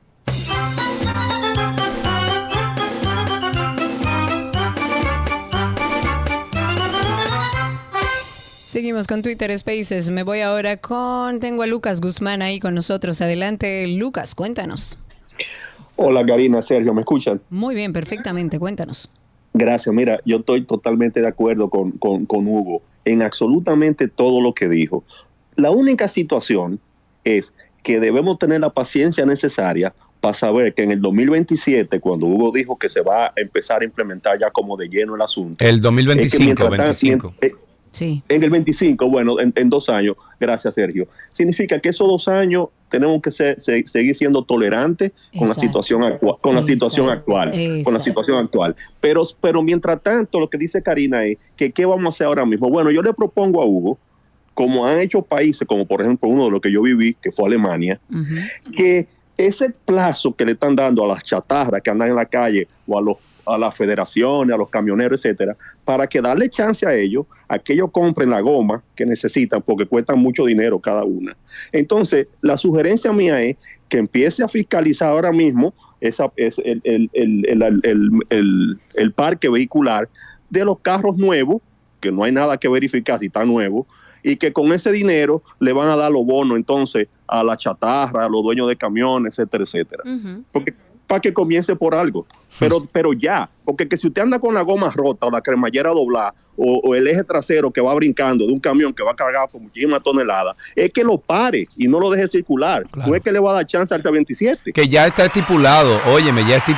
Seguimos con Twitter Spaces. Me voy ahora con. Tengo a Lucas Guzmán ahí con nosotros. Adelante, Lucas, cuéntanos. Hola Karina, Sergio, ¿me escuchan? Muy bien, perfectamente, cuéntanos. Gracias, mira, yo estoy totalmente de acuerdo con, con, con Hugo en absolutamente todo lo que dijo. La única situación es que debemos tener la paciencia necesaria para saber que en el 2027, cuando Hugo dijo que se va a empezar a implementar ya como de lleno el asunto. El es que 2025, mientras tanto- 25. eh, Sí. En el 25, bueno, en, en dos años, gracias Sergio. Significa que esos dos años tenemos que ser- se- seguir siendo tolerantes con la situación actual, con la situación Exacto. actual, con la situación actual. Pero, pero mientras tanto, lo que dice Karina es que qué vamos a hacer ahora mismo. Bueno, yo le propongo a Hugo, como han hecho países, como por ejemplo uno de los que yo viví, que fue Alemania, que ese plazo que le están dando a las chatarras que andan en la calle o a los a las federaciones, a los camioneros, etcétera, para que darle chance a ellos a que ellos compren la goma que necesitan porque cuestan mucho dinero cada una. Entonces, la sugerencia mía es que empiece a fiscalizar ahora mismo esa, es el, el- el- el- el- el- el parque vehicular de los carros nuevos, que no hay nada que verificar si está nuevo, y que con ese dinero le van a dar los bonos entonces a la chatarra, a los dueños de camiones, etcétera, etcétera. Porque para que comience por algo, pero, *laughs* pero ya, porque que si usted anda con la goma rota o la cremallera doblada o, o el eje trasero que va brincando de un camión que va cargado con muchísimas toneladas, es que lo pare y no lo deje circular. No es que le va a dar chance al T27. Que ya está estipulado, óyeme, ya está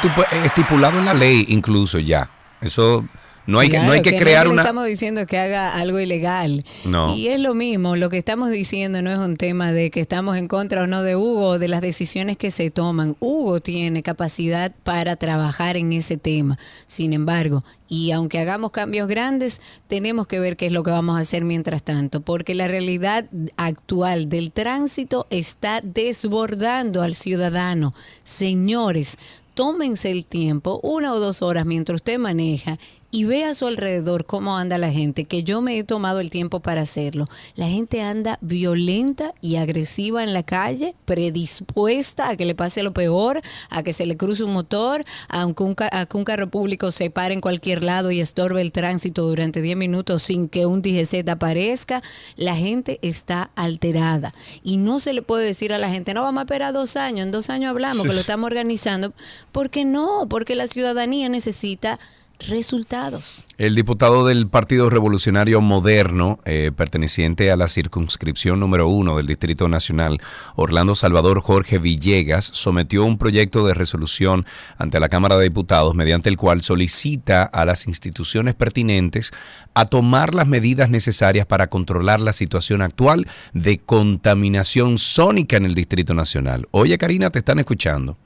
estipulado en la ley incluso ya. Eso no hay que, no hay Claro, que crear una... estamos diciendo que haga algo ilegal. No. Y es lo mismo, lo que estamos diciendo no es un tema de que estamos en contra o no de Hugo o de las decisiones que se toman. Hugo tiene capacidad para trabajar en ese tema. Sin embargo, y aunque hagamos cambios grandes, tenemos que ver qué es lo que vamos a hacer mientras tanto, porque la realidad actual del tránsito está desbordando al ciudadano. Señores, tómense el tiempo, una o dos horas mientras usted maneja y ve a su alrededor cómo anda la gente, que yo me he tomado el tiempo para hacerlo. La gente anda violenta y agresiva en la calle, predispuesta a que le pase lo peor, a que se le cruce un motor, aunque un, a que un carro público se pare en cualquier lado y estorbe el tránsito durante 10 minutos sin que un DGZ aparezca. La gente está alterada y no se le puede decir a la gente, no vamos a esperar dos años, en dos años hablamos, que lo estamos organizando. porque no? Porque la ciudadanía necesita resultados. El diputado del Partido Revolucionario Moderno, eh, perteneciente a la circunscripción número uno del Distrito Nacional, Orlando Salvador Jorge Villegas, sometió un proyecto de resolución ante la Cámara de Diputados mediante el cual solicita a las instituciones pertinentes a tomar las medidas necesarias para controlar la situación actual de contaminación sónica en el Distrito Nacional. Oye, Karina, te están escuchando.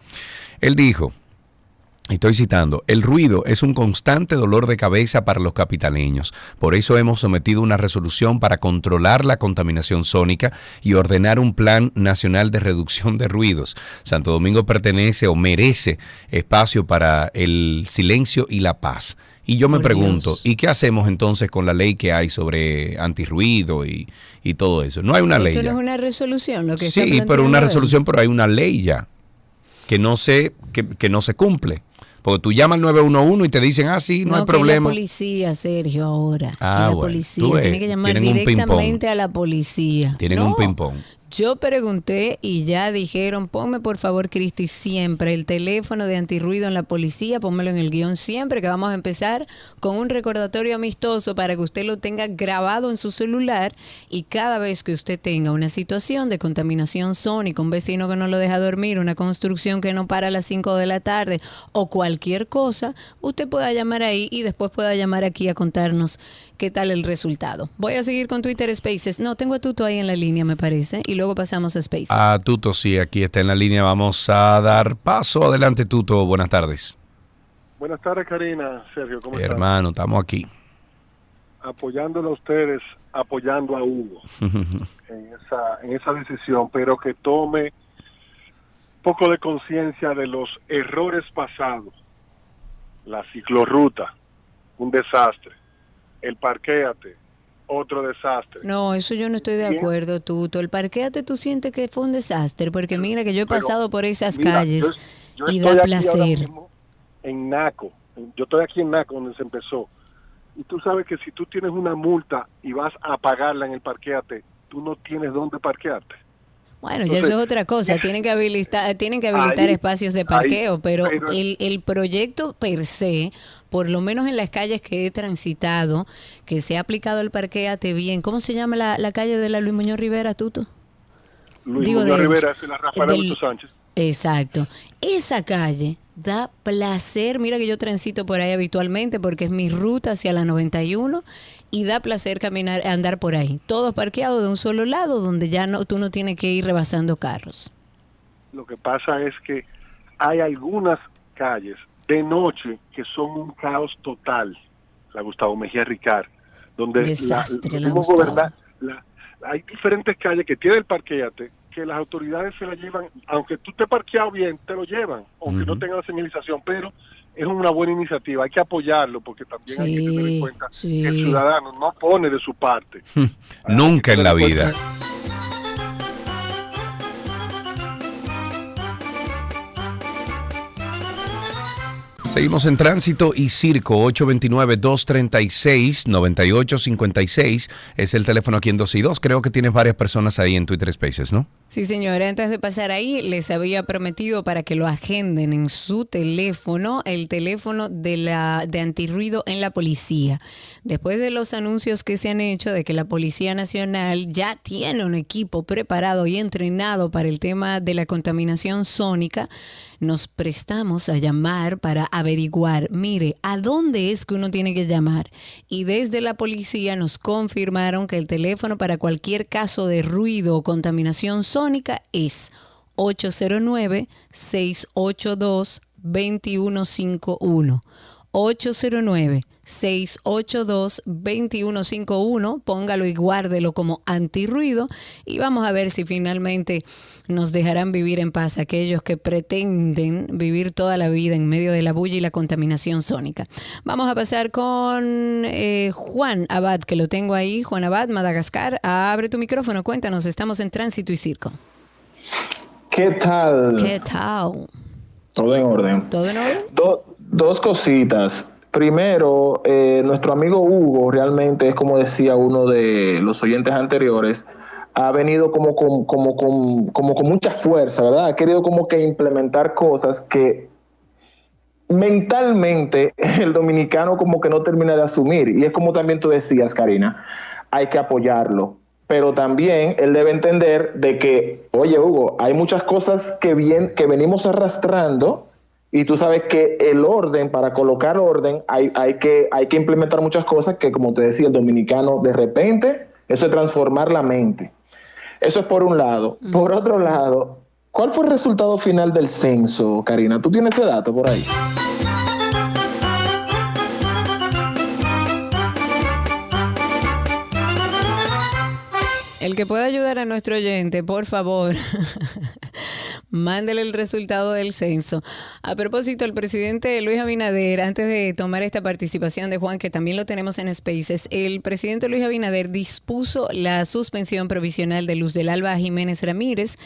Él dijo, Estoy citando, el ruido es un constante dolor de cabeza para los capitaleños. Por eso hemos sometido una resolución para controlar la contaminación sónica y ordenar un plan nacional de reducción de ruidos. Santo Domingo pertenece o merece espacio para el silencio y la paz. Y yo me Por pregunto, Dios. ¿y qué hacemos entonces con la ley que hay sobre antirruido y, y todo eso? No hay una ley. Esto no ya. es una resolución, lo que está Sí, pero una resolución, pero hay una ley ya que no se que, que no se cumple. Porque tú llamas al 911 y te dicen, ah, sí, no, hay que problema. la policía, Sergio, ahora. Ah, la bueno, policía. Tiene que llamar directamente a la policía. Tienen No, un ping-pong. Yo pregunté y ya dijeron, ponme por favor, Cristi, siempre el teléfono de antirruido en la policía, pónmelo en el guion siempre, que vamos a empezar con un recordatorio amistoso para que usted lo tenga grabado en su celular y cada vez que usted tenga una situación de contaminación sónica, un vecino que no lo deja dormir, una construcción que no para a las 5 de la tarde o cualquier cosa, usted pueda llamar ahí y después pueda llamar aquí a contarnos qué tal el resultado. Voy a seguir con Twitter Spaces. No, tengo a Tuto ahí en la línea, me parece, y luego pasamos a Spaces. Ah, Tuto, sí, aquí está en la línea. Vamos a dar paso. Adelante, Tuto. Buenas tardes. Buenas tardes, Karina, Sergio, ¿cómo estás? Hermano, estamos aquí. Apoyándolo a ustedes, apoyando a Hugo *laughs* en esa, en esa decisión, pero que tome poco de conciencia de los errores pasados. La ciclorruta, un desastre. El parquéate, otro desastre. No, eso yo no estoy de acuerdo, Tuto. El parqueate tú sientes que fue un desastre, porque mira que yo he Pero, pasado por esas Mira, calles yo- yo y da placer. mismo en Naco. Yo estoy aquí en Naco, donde se empezó. Y tú sabes que si tú tienes una multa y vas a pagarla en el parqueate, tú no tienes dónde parquearte. Bueno, ya eso es otra cosa. Tienen que habilitar, tienen que habilitar Ahí- espacios de ahí- parqueo, pero, pero- el, el proyecto per se, por lo menos en las calles que he transitado, que se ha aplicado el parqueate bien. ¿Cómo se llama la, la calle de la Luis Muñoz Rivera, Tuto? Luis Digo, Muñoz de- Rivera es la Rafael del- Sánchez. Exacto. Esa calle da placer. Mira que yo transito por ahí habitualmente porque es mi ruta hacia la 91 y da placer caminar, andar por ahí. Todo parqueado de un solo lado donde ya no, tú no tienes que ir rebasando carros. Lo que pasa es que hay algunas calles de noche que son un caos total. La Gustavo Mejía Ricard, donde la- Desastre, la Gustavo. la- hay diferentes calles que tiene el parqueate que las autoridades se la llevan, aunque tú te parqueado bien, te lo llevan, aunque no tenga la señalización, pero es una buena iniciativa, hay que apoyarlo porque también hay que tener en cuenta sí. que el ciudadano no pone de su parte. *laughs* Nunca en la vida. Seguimos en tránsito y circo 829-236-9856 es el teléfono aquí en 2 y 2. Creo que tienes varias personas ahí en Twitter Spaces, ¿no? Sí, señor. Antes de pasar ahí, les había prometido para que lo agenden en su teléfono, el teléfono de la de antirruido en la policía. Después de los anuncios que se han hecho de que la Policía Nacional ya tiene un equipo preparado y entrenado para el tema de la contaminación sónica, nos prestamos a llamar para averiguar, mire, ¿a dónde es que uno tiene que llamar? Y desde la policía nos confirmaron que el teléfono para cualquier caso de ruido o contaminación sónica es 809-682-2151. 809-682-2151. Póngalo y guárdelo como antirruido y vamos a ver si finalmente nos dejarán vivir en paz aquellos que pretenden vivir toda la vida en medio de la bulla y la contaminación sónica. Vamos a pasar con eh, Juan Abad, que lo tengo ahí. Juan Abad, Madagascar. Abre tu micrófono, cuéntanos, estamos en tránsito y circo. ¿Qué tal? ¿Qué tal? Todo en orden. ¿Todo en orden? Do- dos cositas. Primero, eh, nuestro amigo Hugo realmente es como decía uno de los oyentes anteriores, ha venido como con, como, con, como con mucha fuerza, ¿verdad? Ha querido como que implementar cosas que mentalmente *laughs* el dominicano como que no termina de asumir. Y es como también tú decías, Karina, hay que apoyarlo. Pero también él debe entender de que, oye Hugo, hay muchas cosas que, que venimos arrastrando y tú sabes que el orden, para colocar orden, hay, hay, que, hay que implementar muchas cosas que, como te decía, el dominicano de repente, eso es transformar la mente. Eso es por un lado. Por otro lado, ¿cuál fue el resultado final del censo, Karina? ¿Tú tienes ese dato por ahí? El que pueda ayudar a nuestro oyente, por favor, *laughs* mándele el resultado del censo. A propósito, el presidente Luis Abinader, antes de tomar esta participación de Juan, que también lo tenemos en Spaces, el presidente Luis Abinader dispuso la suspensión provisional de Luz del Alba Jiménez Ramírez,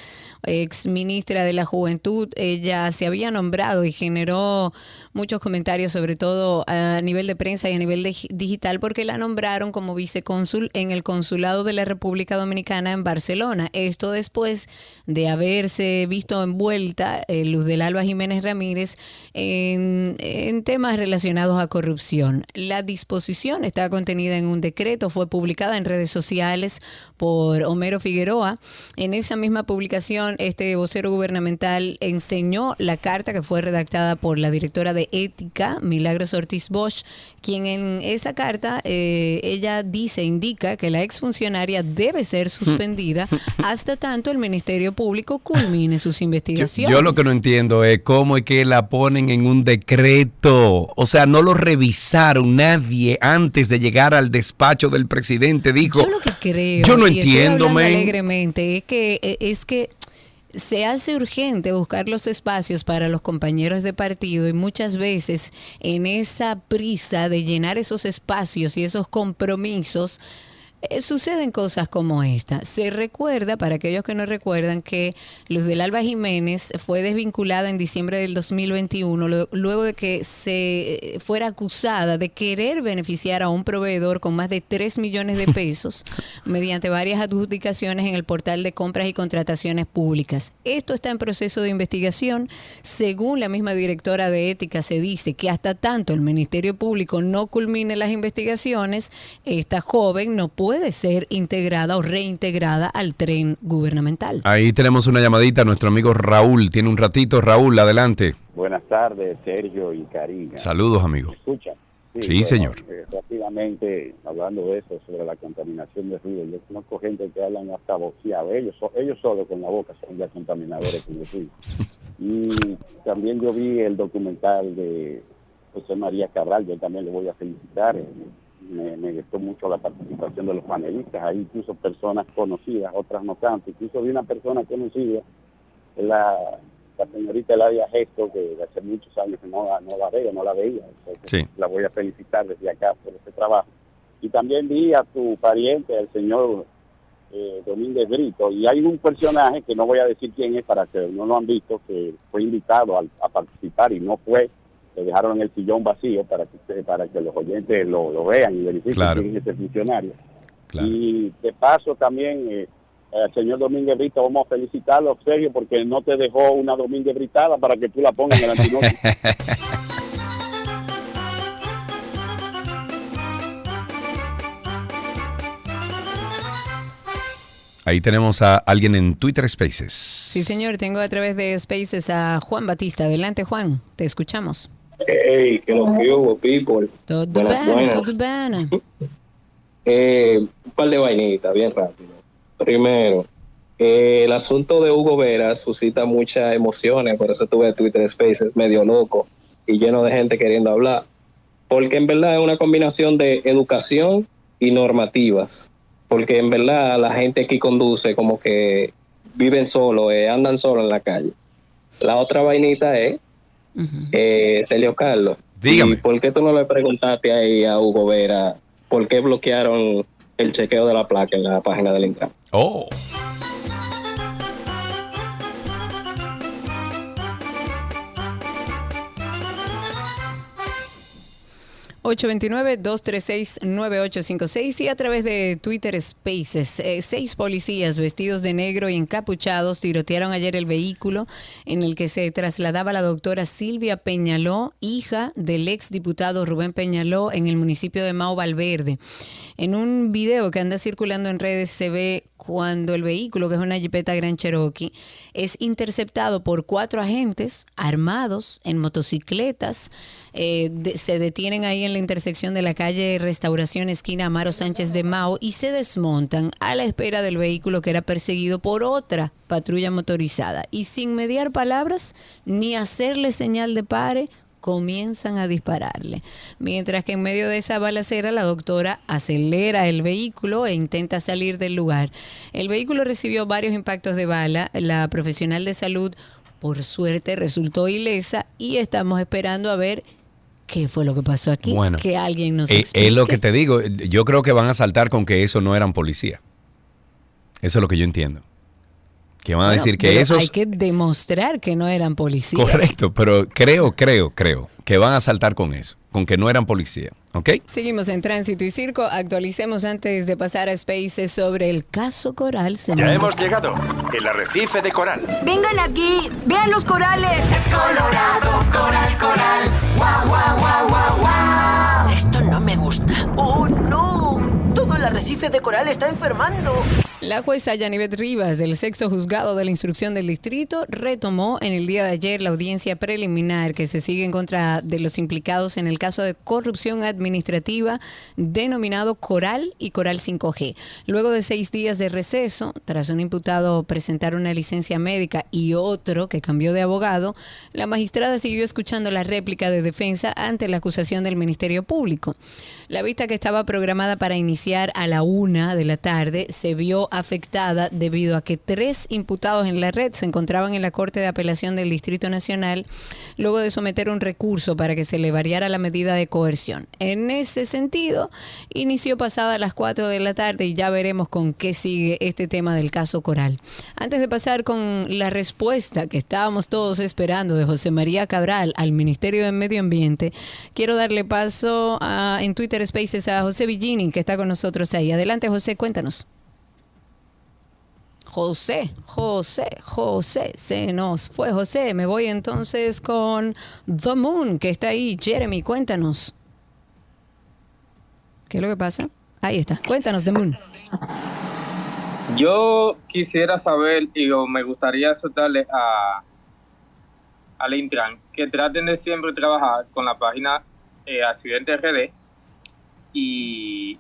ex ministra de la Juventud. Ella se había nombrado y generó muchos comentarios, sobre todo a nivel de prensa y a nivel de- digital, porque la nombraron como vicecónsul en el Consulado de la República Dominicana en Barcelona. Esto después de haberse visto envuelta eh, Luz del Alba Jiménez Ramírez en, en temas relacionados a corrupción. La disposición está contenida en un decreto, fue publicada en redes sociales por Homero Figueroa. En esa misma publicación, este vocero gubernamental enseñó la carta que fue redactada por la directora de Ética, Milagros Ortiz Bosch, quien en esa carta, eh, ella dice, indica que la exfuncionaria debe ser *laughs* suspendida hasta tanto el Ministerio Público culmine sus Yo, investigaciones. yo lo que no entiendo es cómo es que la ponen en un decreto. O sea, no lo revisaron nadie antes de llegar al despacho del presidente. Dijo, Yo lo que creo, Yo no entiendo, men. alegremente, es que, eh, es que se hace urgente buscar los espacios para los compañeros de partido y muchas veces en esa prisa de llenar esos espacios y esos compromisos, eh, suceden cosas como esta. Se recuerda, para aquellos que no recuerdan, que Luz del Alba Jiménez fue desvinculada en diciembre del 2021, lo- luego de que se eh, fuera acusada de querer beneficiar a un proveedor con más de 3 millones de pesos *laughs* mediante varias adjudicaciones en el portal de compras y contrataciones públicas. Esto está en proceso de investigación. Según la misma directora de ética, se dice que hasta tanto el Ministerio Público no culmine las investigaciones, esta joven no puede ser integrada o reintegrada al tren gubernamental. ahí tenemos una llamadita. Nuestro amigo Raúl tiene un ratito. Raúl, adelante. Buenas tardes, Sergio y Karina. Saludos, amigo. ¿Me escuchan? Sí, bueno, señor. eh, rápidamente, hablando de eso, sobre la contaminación de ruido, yo conozco gente que hablan hasta boceado. Ellos, so- ellos solo con la boca son ya contaminadores con el ruido. *laughs* Y también yo vi el documental de José María Cabral, yo también le voy a felicitar. Me, me gustó mucho la participación de los panelistas, hay incluso personas conocidas, otras no tanto. Incluso vi una persona conocida, la, la señorita Eladia Gesto, que de hace muchos años que no, la- no la veo, no la veía. Sí. La voy a felicitar desde acá por este trabajo. Y también vi a tu pariente, el señor eh, Domínguez Brito, y hay un personaje que no voy a decir quién es para que no lo han visto, que fue invitado al- a, participar y no fue, le dejaron el sillón vacío para que usted- para que los oyentes lo, lo vean y verifiquen Claro. quién es ese funcionario. Y de paso también eh, al señor Domínguez Brito vamos a felicitarlo, Sergio, porque no te dejó una Domínguez Britada para que tú la pongas en el antinótico. *laughs* Ahí tenemos a alguien en Twitter Spaces. Sí, señor, tengo a través de Spaces a Juan Batista. Adelante, Juan, te escuchamos. Hey, que lo que hubo, people. Todo Buenas, bene, buenas. todo bene. Eh, un par de vainitas, bien rápido. Primero, eh, el asunto de Hugo Vera suscita muchas emociones, por eso tuve Twitter Spaces medio loco y lleno de gente queriendo hablar. Porque en verdad es una combinación de educación y normativas. Porque en verdad la gente aquí conduce como que viven solo, eh, andan solo en la calle. La otra vainita es, eh, Celio Carlos. Dígame. ¿y ¿Por qué tú no le preguntaste ahí a Hugo Vera por qué bloquearon el chequeo de la placa en la página del Intran? Oh. Nueve 236 y a través de Twitter Spaces. Eh, seis policías vestidos de negro y encapuchados tirotearon ayer el vehículo en el que se trasladaba la doctora Silvia Peñaló, hija del ex diputado Rubén Peñaló en el municipio de Mao Valverde. En un video que anda circulando en redes se ve cuando el vehículo, que es una Jeepeta Grand Cherokee, es interceptado por cuatro agentes armados en motocicletas. Eh, se detienen ahí en la intersección de la calle Restauración esquina Amaro Sánchez de Mao y se desmontan a la espera del vehículo que era perseguido por otra patrulla motorizada. Y sin mediar palabras ni hacerle señal de pare, comienzan a dispararle. Mientras que en medio de esa balacera la doctora acelera el vehículo e intenta salir del lugar. El vehículo recibió varios impactos de bala. La profesional de salud, por suerte, resultó ilesa y estamos esperando a ver qué fue lo que pasó aquí. Bueno, que alguien nos Eh, explique. es lo que te digo. Yo creo que van a saltar con que eso no eran policía. Eso es lo que yo entiendo. Que van a Bueno, decir que esos... Hay que demostrar que no eran policías. Correcto, pero creo, creo, creo que van a saltar con eso, con que no eran policía, ¿ok? Seguimos en Tránsito y Circo. Actualicemos antes de pasar a Spaces sobre el caso Coral. Ya hemos llegado. El arrecife de coral. Vengan aquí, vean los corales. Es colorado, coral, coral. Guau, guau, guau, guau, guau. Esto no me gusta. ¡Oh, no! Todo el arrecife de coral está enfermando. La jueza Yanivet Rivas del sexto juzgado de la instrucción del distrito retomó en el día de ayer la audiencia preliminar que se sigue en contra de los implicados en el caso de corrupción administrativa denominado Coral y Coral 5G. Luego de seis días de receso, tras un imputado presentar una licencia médica y otro que cambió de abogado, la magistrada siguió escuchando la réplica de defensa ante la acusación del Ministerio Público. La vista que estaba programada para iniciar a la una de la tarde se vio afectada debido a que tres imputados en la red se encontraban en la Corte de Apelación del Distrito Nacional luego de someter un recurso para que se le variara la medida de coerción. En ese sentido, inició pasada las 4 de la tarde y ya veremos con qué sigue este tema del caso Coral. Antes de pasar con la respuesta que estábamos todos esperando de José María Cabral al Ministerio de Medio Ambiente, quiero darle paso a- en Twitter Spaces a José Villini, que está con nosotros ahí. Adelante, José, cuéntanos. José, José, José, se nos fue José. Me voy entonces con The Moon, que está ahí. Jeremy, cuéntanos. ¿Qué es lo que pasa? Ahí está. Cuéntanos, The Moon. Yo quisiera saber y me gustaría soltarle a al Intran que traten de siempre trabajar con la página eh, Accidente RD y...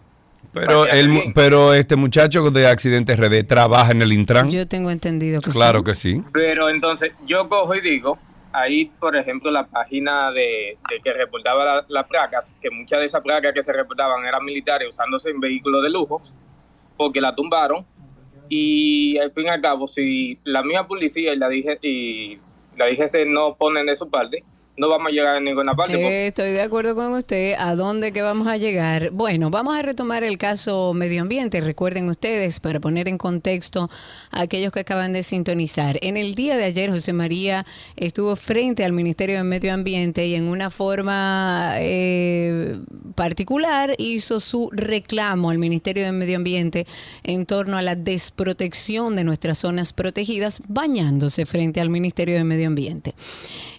Pero, el, pero este muchacho de Accidente RD trabaja en el Intran. Yo tengo entendido que Claro sí. que sí. Pero entonces yo cojo y digo, ahí por ejemplo la página de, de que reportaba la- las placas, que muchas de esas placas que se reportaban eran militares usándose en vehículos de lujo, porque la tumbaron y al fin y al cabo si la misma policía y la dije y la DGC no ponen de su parte, no vamos a llegar a ninguna parte. porque- estoy de acuerdo con usted. ¿A dónde que vamos a llegar? Bueno, vamos a retomar el caso medio ambiente. Recuerden ustedes, para poner en contexto a aquellos que acaban de sintonizar. En el día de ayer, José María estuvo frente al Ministerio de Medio Ambiente y en una forma eh, particular hizo su reclamo al Ministerio de Medio Ambiente en torno a la desprotección de nuestras zonas protegidas, bañándose frente al Ministerio de Medio Ambiente.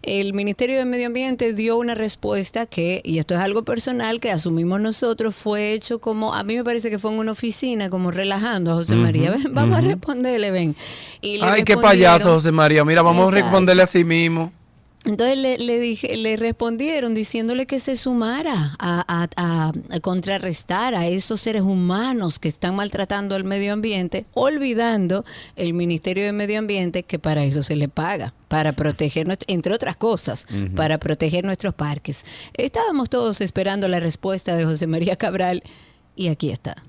El Ministerio de Medio Ambiente dio una respuesta que, y esto es algo personal que asumimos nosotros, fue hecho como, a mí me parece que fue en una oficina, como relajando a José María. Ven, *laughs* vamos a responderle, ven. Y le Ay, qué payaso, José María. Mira, vamos a responderle así mismo. Entonces le, le dije, le respondieron diciéndole que se sumara a, a- a- a contrarrestar a esos seres humanos que están maltratando al medio ambiente, olvidando el Ministerio de Medio Ambiente que para eso se le paga, para proteger, entre otras cosas, para proteger nuestros parques. Estábamos todos esperando la respuesta de José María Cabral y aquí está.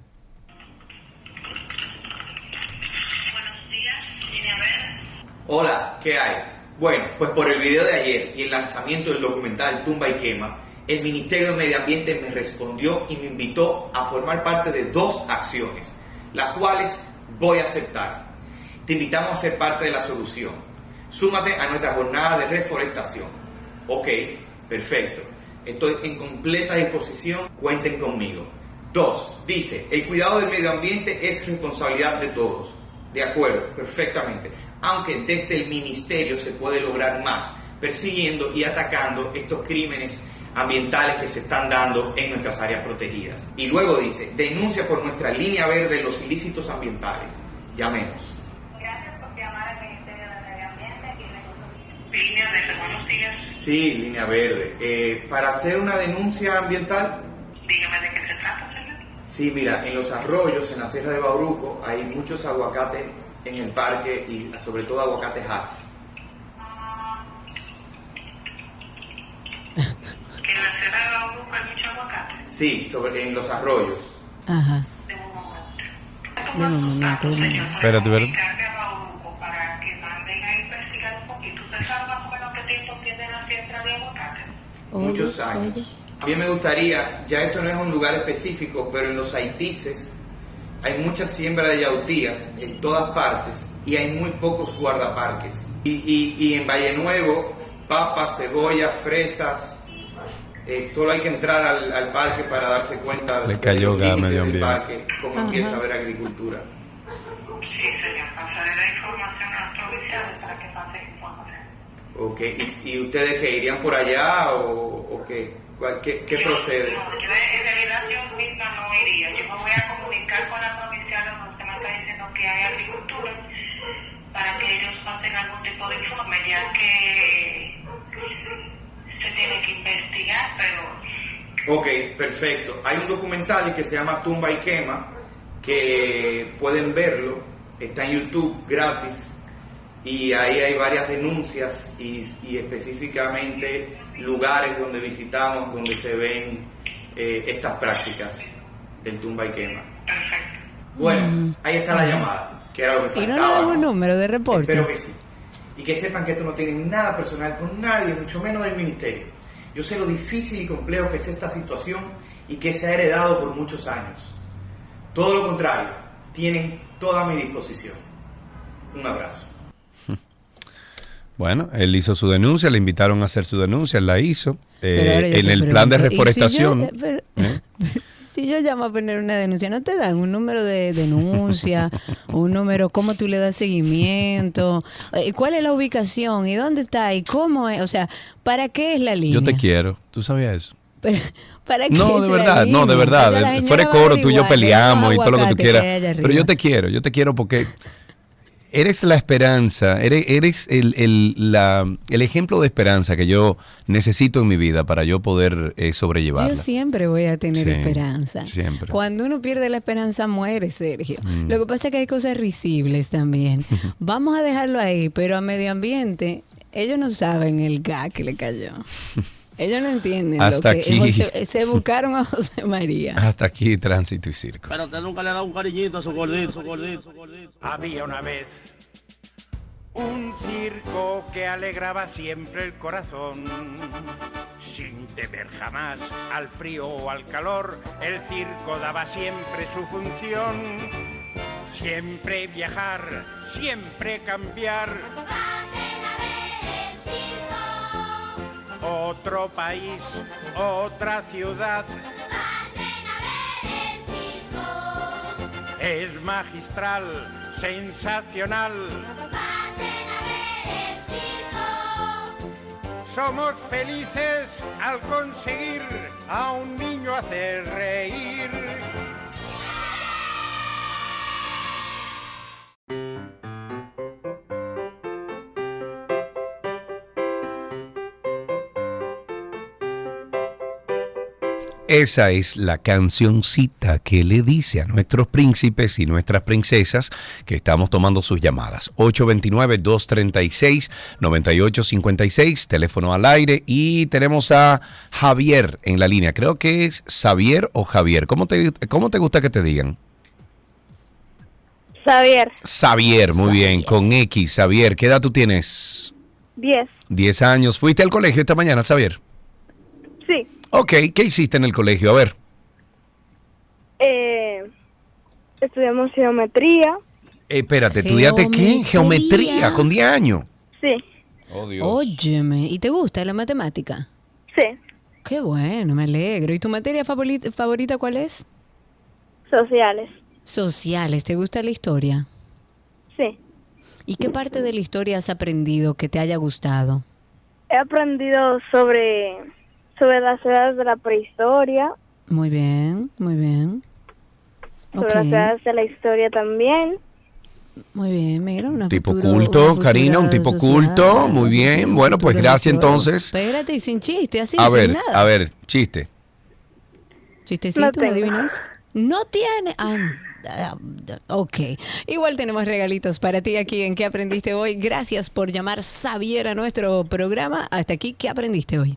Hola, ¿qué hay? Bueno, pues por el video de ayer y el lanzamiento del documental Tumba y Quema, el Ministerio de Medio Ambiente me respondió y me invitó a formar parte de dos acciones, las cuales voy a aceptar. Te invitamos a ser parte de la solución. Súmate a nuestra jornada de reforestación. Ok, perfecto. Estoy en completa disposición. Cuenten conmigo. Dos, dice, el cuidado del medio ambiente es responsabilidad de todos. De acuerdo, perfectamente. Aunque desde el ministerio se puede lograr más, persiguiendo y atacando estos crímenes ambientales que se están dando en nuestras áreas protegidas. Y luego dice, denuncia por nuestra línea verde los ilícitos ambientales. Llamemos. Línea de buenos días. Sí, línea verde. Eh, para hacer una denuncia ambiental, Dígame de qué se trata, señor. Sí, mira, en los arroyos, en la Sierra de Bauruco, hay muchos aguacates en el parque y sobre todo aguacates Hass. Que en la Sierra de Bauruco hay mucho aguacate. Sí, sobre, en los arroyos. Ajá. Un momento, un momento. Espérate, espérate. Cargue a Bauruco para que manden a investigar un poquito. ¿Usted sabe más o menos qué tiempo tiene la siembra de aguacate? Muchos años. A mí me gustaría, ya esto no es un lugar específico, pero en los haitises hay mucha siembra de yautías en todas partes y hay muy pocos guardaparques. Y, y, y en Valle Nuevo, papas, cebolla, fresas, eh, solo hay que entrar al, al parque para darse cuenta Le cayó los límites medio del ambiente. parque, cómo Ajá. empieza a haber agricultura. Sí, señor. Pasaré la información a nuestros oficiales para que pasen información. Ok, ¿Y, y ustedes que irían por allá o, o qué? ¿Cuál- ¿Qué, qué procede? No, yo en realidad yo misma no iría. Yo me voy a comunicar con la provincial donde usted me está diciendo que hay agricultura para que ellos pasen algún tipo de informe, ya que se tiene que investigar, pero Ok, perfecto. Hay un documental que se llama Tumba y Quema, que pueden verlo, está en YouTube gratis, y ahí hay varias denuncias y, y específicamente lugares donde visitamos, donde se ven eh, estas prácticas del tumba y quema. Bueno, ahí está la llamada, que era lo que Y no le hago un ¿no? número de reporte. Espero que sí. Y que sepan que esto no tiene nada personal con nadie, mucho menos del ministerio. Yo sé lo difícil y complejo que es esta situación y que se ha heredado por muchos años. Todo lo contrario, tienen toda mi disposición. Un abrazo. Bueno, él hizo su denuncia, le invitaron a hacer su denuncia, él la hizo. Eh, en el plan de ¿y si yo- reforestación. eh, pero- *laughs* Si yo llamo a poner una denuncia, ¿no te dan un número de denuncia? *laughs* un número, cómo tú le das seguimiento? Eh, ¿Cuál es la ubicación? ¿Y dónde está? ¿Y cómo es? O sea, ¿para qué es la línea? yo te quiero, tú sabías eso. Pero, ¿Para qué No, de verdad, no, de verdad. O sea, la señora Fuera de va a coro, tú y yo peleamos y todo lo que tú quieras. Pero yo te quiero, yo te quiero porque Eres la esperanza, eres, eres el, el, la- el ejemplo de esperanza que yo necesito en mi vida para yo poder eh, sobrellevarla. Yo siempre voy a tener Sí, esperanza. Siempre. Cuando uno pierde la esperanza, muere, Sergio. Mm. Lo que pasa es que hay cosas risibles también. *laughs* Vamos a dejarlo ahí, pero a medio ambiente, ellos no saben el gas que le cayó. *laughs* Ellos no entienden Hasta lo que aquí. José- se buscaron a José María. *laughs* Hasta aquí tránsito y circo. Pero usted nunca le ha dado un cariñito a su gordito, su gordito, su gordito. Había una vez un circo que alegraba siempre el corazón. Sin temer jamás al frío o al calor, el circo daba siempre su función. Siempre viajar, siempre cambiar. Otro país, otra ciudad. Es magistral, sensacional. Somos felices al conseguir a un niño hacer reír. Esa es la cancioncita que le dice a nuestros príncipes y nuestras princesas que estamos tomando sus llamadas. 829-236-9856, teléfono al aire. Y tenemos a Javier en la línea. Creo que es Xavier o Javier. ¿Cómo te, cómo te gusta que te digan? Xavier, Xavier, muy bien, con X. Xavier, ¿qué edad tú tienes? 10. 10 años. ¿Fuiste al colegio esta mañana, Xavier? Sí. Ok, ¿qué hiciste en el colegio? A ver. Eh, estudiamos geometría. Eh, espérate, ¿estudiaste qué? Geometría. Geometría, con 10 años. Sí. Oh, Dios. Óyeme, ¿y te gusta la matemática? Sí. Qué bueno, me alegro. ¿Y tu materia favorita, favorita cuál es? Sociales. Sociales, ¿te gusta la historia? Sí. ¿Y qué parte de la historia has aprendido que te haya gustado? He aprendido sobre, sobre las edades de la prehistoria, Muy bien, muy bien. sobre las edades de la historia también. Muy bien, mira, una Tipo futuro- culto, una Karina, un tipo culto. Muy bien. Bueno, pues gracias entonces. Espérate, y sin chiste, así, A sin ver, nada. a ver, chiste. ¿Chistecito, No adivinanza? No tiene. Anda, Ok, igual tenemos regalitos para ti aquí en ¿Qué aprendiste hoy? Gracias por llamar Xavier a nuestro programa. Hasta aquí, ¿qué aprendiste hoy?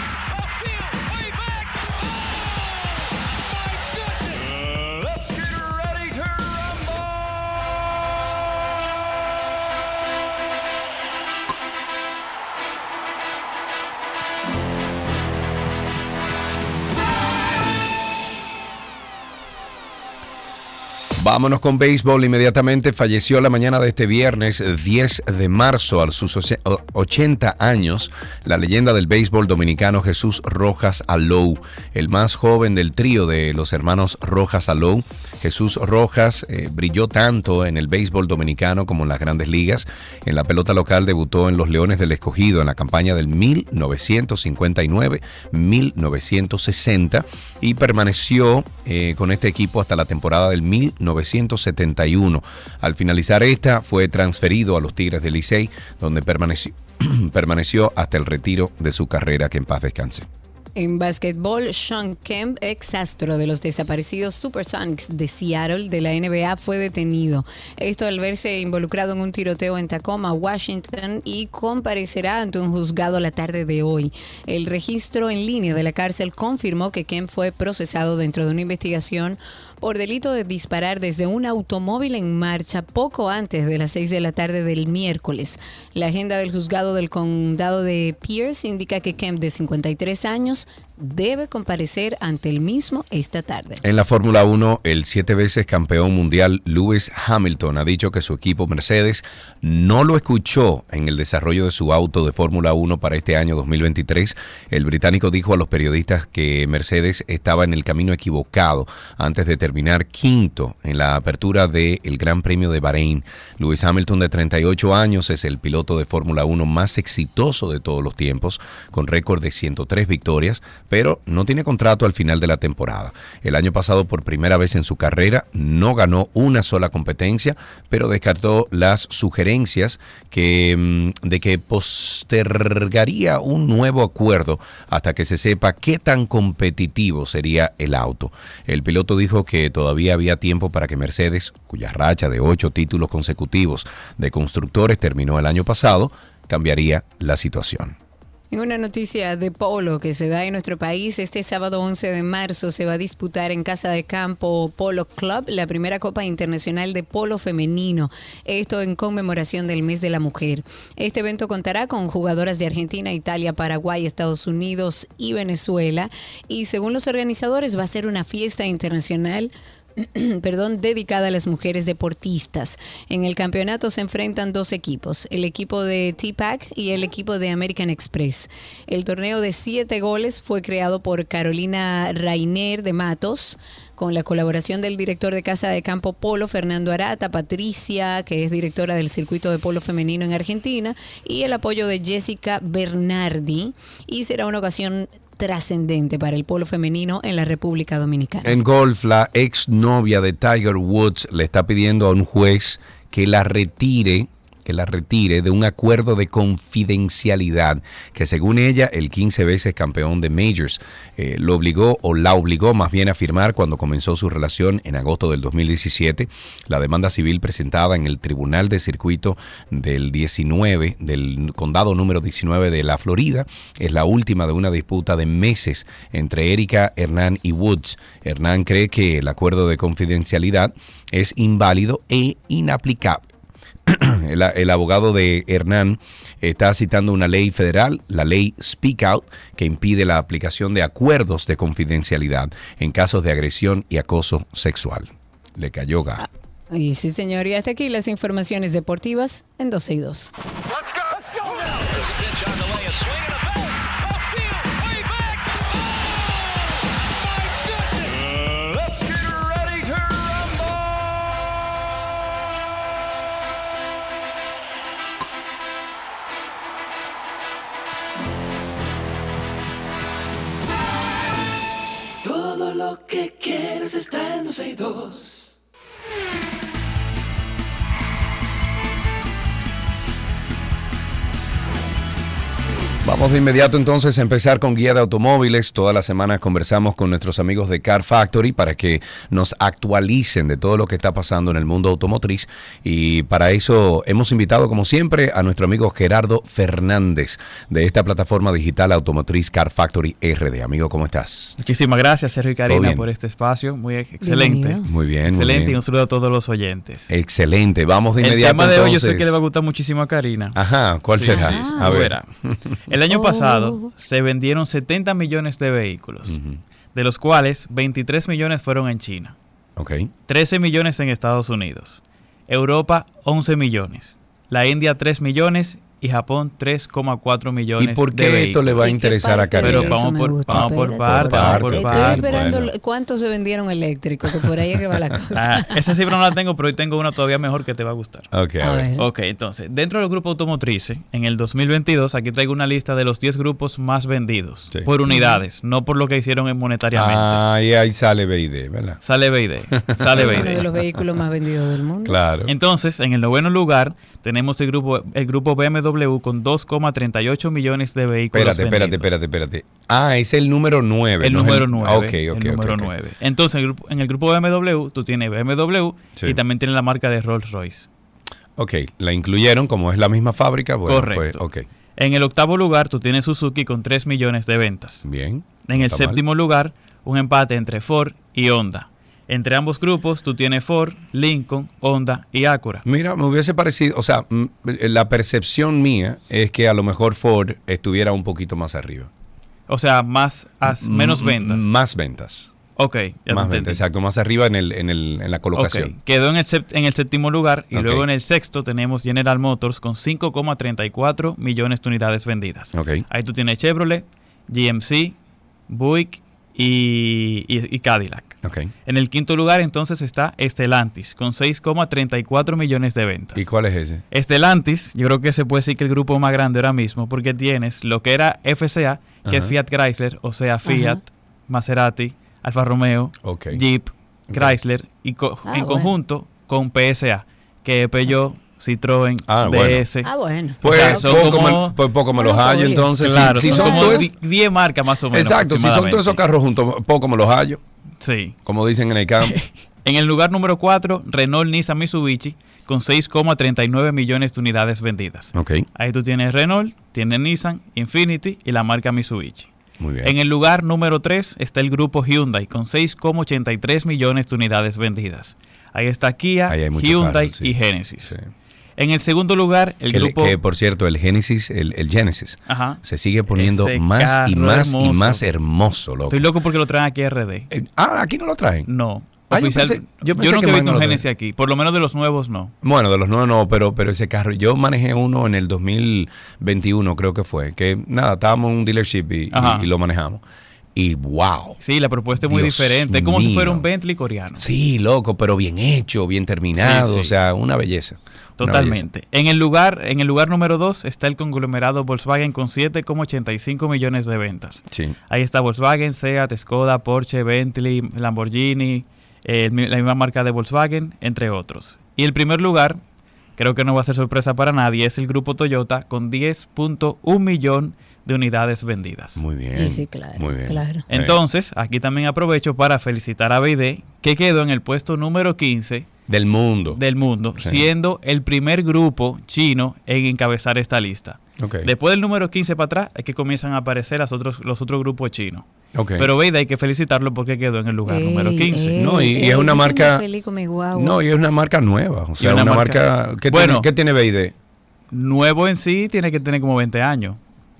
Vámonos con béisbol inmediatamente. Falleció la mañana de este viernes 10 de marzo a sus oce- o- 80 años la leyenda del béisbol dominicano Jesús Rojas Alou, el más joven del trío de los hermanos Rojas Alou. Jesús Rojas eh, brilló tanto en el béisbol dominicano como en las grandes ligas. En la pelota local debutó en los Leones del Escogido en la campaña del 1959-1960 y permaneció eh, con este equipo hasta la temporada del 1971. Al finalizar esta, fue transferido a los Tigres del Licey, donde permaneció, *clears throat* permaneció hasta el retiro de su carrera, que en paz descanse. En básquetbol, Sean Kemp, ex astro de los desaparecidos Supersonics de Seattle de la NBA, fue detenido. Esto al verse involucrado en un tiroteo en Tacoma, Washington, y comparecerá ante un juzgado la tarde de hoy. El registro en línea de la cárcel confirmó que Kemp fue procesado dentro de una investigación por delito de disparar desde un automóvil en marcha poco antes de las 6 de la tarde del miércoles. La agenda del juzgado del condado de Pierce indica que Kemp, de 53 años, debe comparecer ante el mismo esta tarde. En la Fórmula 1, el siete veces campeón mundial Lewis Hamilton ha dicho que su equipo Mercedes no lo escuchó en el desarrollo de su auto de Fórmula 1 para este año 2023. El británico dijo a los periodistas que Mercedes estaba en el camino equivocado antes de terminar quinto en la apertura del Gran Premio de Bahrein. Lewis Hamilton, de 38 años, es el piloto de Fórmula 1 más exitoso de todos los tiempos, con récord de 103 victorias, pero no tiene contrato al final de la temporada. El año pasado, por primera vez en su carrera, no ganó una sola competencia, pero descartó las sugerencias mm, de que postergaría un nuevo acuerdo hasta que se sepa qué tan competitivo sería el auto. El piloto dijo que todavía había tiempo para que Mercedes, cuya racha de ocho títulos consecutivos de constructores terminó el año pasado, cambiaría la situación. En una noticia de polo que se da en nuestro país, este sábado 11 de marzo se va a disputar en Casa de Campo Polo Club la primera Copa Internacional de Polo Femenino. Esto en conmemoración del Mes de la Mujer. Este evento contará con jugadoras de Argentina, Italia, Paraguay, Estados Unidos y Venezuela. Y según los organizadores va a ser una fiesta internacional *clears throat* perdón, dedicada a las mujeres deportistas. En el campeonato se enfrentan dos equipos, el equipo de T-Pack y el equipo de American Express. El torneo de siete goles fue creado por Carolina Rainer de Matos con la colaboración del director de Casa de Campo Polo, Fernando Arata, Patricia, que es directora del circuito de polo femenino en Argentina, y el apoyo de Jessica Bernardi. Y será una ocasión trascendente para el polo femenino en la República Dominicana. En golf, la ex novia de Tiger Woods le está pidiendo a un juez que la retire que la retire de un acuerdo de confidencialidad que según ella el 15 veces campeón de Majors eh, lo obligó o la obligó más bien a firmar cuando comenzó su relación en agosto del 2017. La demanda civil presentada en el Tribunal de Circuito del 19 del condado número 19 de la Florida es la última de una disputa de meses entre Erika Hernán y Woods. Hernán cree que el acuerdo de confidencialidad es inválido e inaplicable el, el, abogado de Hernán está citando una ley federal, la ley Speak Out, que impide la aplicación de acuerdos de confidencialidad en casos de agresión y acoso sexual. Le cayó gato. Y sí, señor, y hasta aquí las informaciones deportivas en 12 y 2. Todo lo que quieres está en 12 y 2. Vamos de inmediato entonces a empezar con guía de automóviles. Todas las semanas conversamos con nuestros amigos de Car Factory para que nos actualicen de todo lo que está pasando en el mundo automotriz. Y para eso hemos invitado, como siempre, a nuestro amigo Gerardo Fernández de esta plataforma digital automotriz Car Factory RD. Amigo, ¿cómo estás? Muchísimas gracias, Sergio y ¿Todo Karina, por este espacio. Muy excelente. Bienvenido. Muy bien, muy Excelente bien. y un saludo a todos los oyentes. Excelente. Vamos de El inmediato tema de hoy yo sé que le va a gustar muchísimo a Karina. Ajá, ¿cuál Sí, será? sí, sí. A ver. *laughs* El año pasado se vendieron 70 millones de vehículos, de los cuales 23 millones fueron en China, Ok. 13 millones en Estados Unidos, Europa 11 millones, la India 3 millones y Japón 3,4 millones. ¿Y por de qué esto le va a interesar a Karina? Pero vamos por, vamos por parte, vamos por Estoy parte. esperando Bueno. cuántos se vendieron eléctricos, que por ahí es que va la *laughs* cosa. Ah, esa cifra no la tengo, pero hoy tengo una todavía mejor que te va a gustar. Ok, a ver. Ok, entonces, dentro del grupo automotriz, en el 2022, aquí traigo una lista de los 10 grupos más vendidos Sí. por unidades, no por lo que hicieron en monetariamente. Ah, y ahí sale BID, ¿verdad? Sale BID, sale *laughs* Uno de BID. los vehículos más vendidos del mundo. Claro. Entonces, en el noveno lugar tenemos el grupo el grupo BMW con 2,38 millones de vehículos Espérate, espérate, vendidos. espérate, espérate. Ah, es el número 9. El no número 9. Ok, ok, el ok, número ok. 9. Entonces, en el grupo- en el grupo BMW, tú tienes BMW Sí. y también tienes la marca de Rolls Royce. Ok, la incluyeron como es la misma fábrica. Bueno, Correcto. Pues, En el octavo lugar, tú tienes Suzuki con 3 millones de ventas. bien. En el mal. séptimo lugar, un empate entre Ford y Honda. Entre ambos grupos, tú tienes Ford, Lincoln, Honda y Acura. Mira, me hubiese parecido, o sea, la percepción mía es que a lo mejor Ford estuviera un poquito más arriba. O sea, más as- menos M- ventas. Más ventas. Ok, ya Más ventas, exacto. Más arriba en, el, en, el, en la colocación. Ok, Quedó en el, en el séptimo lugar y luego en el sexto tenemos General Motors con 5,34 millones de unidades vendidas. Ok. Ahí tú tienes Chevrolet, GMC, Buick y, y- y Cadillac. Ok. En el quinto lugar entonces está Stellantis con 6,34 millones de ventas. ¿Y cuál es ese? Stellantis, yo creo que se puede decir que el grupo más grande ahora mismo porque tienes lo que era FCA, que es. Fiat Chrysler, o sea, Fiat, Ajá. Maserati, Alfa Romeo. Jeep, Chrysler y co- Ah, en bueno. conjunto con PSA, que es Peugeot, Citroën, Ah, bueno. DS. Ah, bueno. Pues, O sea, son poco, como- me, pues poco me los hallo entonces. Claro, si, si son son como todos- di- 10 marcas más o menos. exacto, si son todos esos carros juntos, poco me los hallo. Sí. Como dicen en el campo. *laughs* En el lugar número 4, Renault Nissan Mitsubishi con 6,39 millones de unidades vendidas. ok, Ahí tú tienes Renault, tienes Nissan, Infinity y la marca Mitsubishi. muy bien. En el lugar número 3 está el grupo Hyundai con 6,83 millones de unidades vendidas. Ahí está Kia, Ahí Hyundai sí. y Genesis. Sí. En el segundo lugar, el que, grupo... que, por cierto, el Genesis, el, el Genesis, Ajá. se sigue poniendo Ese más y más y más hermoso, loco. Estoy loco porque lo traen aquí a RD. Eh, ah, aquí no lo traen. No. Ah, yo pensé- yo pensé nunca que he visto un Genesis aquí. Por lo menos de los nuevos, no. Bueno, de los nuevos no, pero, pero ese carro, yo manejé uno en el 2021, creo que fue, que nada, estábamos en un dealership y, y- Ajá. y lo manejamos. Y wow. Sí, la propuesta es muy Dios diferente. Es como si fuera un Bentley coreano. Sí, loco, pero bien hecho, bien terminado, Sí, sí. o sea, una belleza. Totalmente. En el lugar, en el lugar número 2 está el conglomerado Volkswagen con 7,85 millones de ventas. Sí. Ahí está Volkswagen, Seat, Skoda, Porsche, Bentley, Lamborghini, eh, la misma marca de Volkswagen, entre otros. Y el primer lugar, creo que no va a ser sorpresa para nadie, es el grupo Toyota con 10.1 millón de unidades vendidas. Muy bien. Y sí, claro, Muy bien. claro. Entonces, aquí también aprovecho para felicitar a BD, que quedó en el puesto número 15 del mundo. del mundo, Sí. siendo el primer grupo chino en encabezar esta lista. Ok. Después del número 15 para atrás es que comienzan a aparecer las otros, los otros grupos chinos. Ok. Pero Veida hay que felicitarlo porque quedó en el lugar Ey, número 15. ey, No, y- es una marca- muy feliz con mi guagua. No, y es una marca nueva. O sea, una una, marca- marca. ¿qué, Bueno. tiene, ¿Qué tiene BID? Nuevo en sí tiene que tener como 20 años.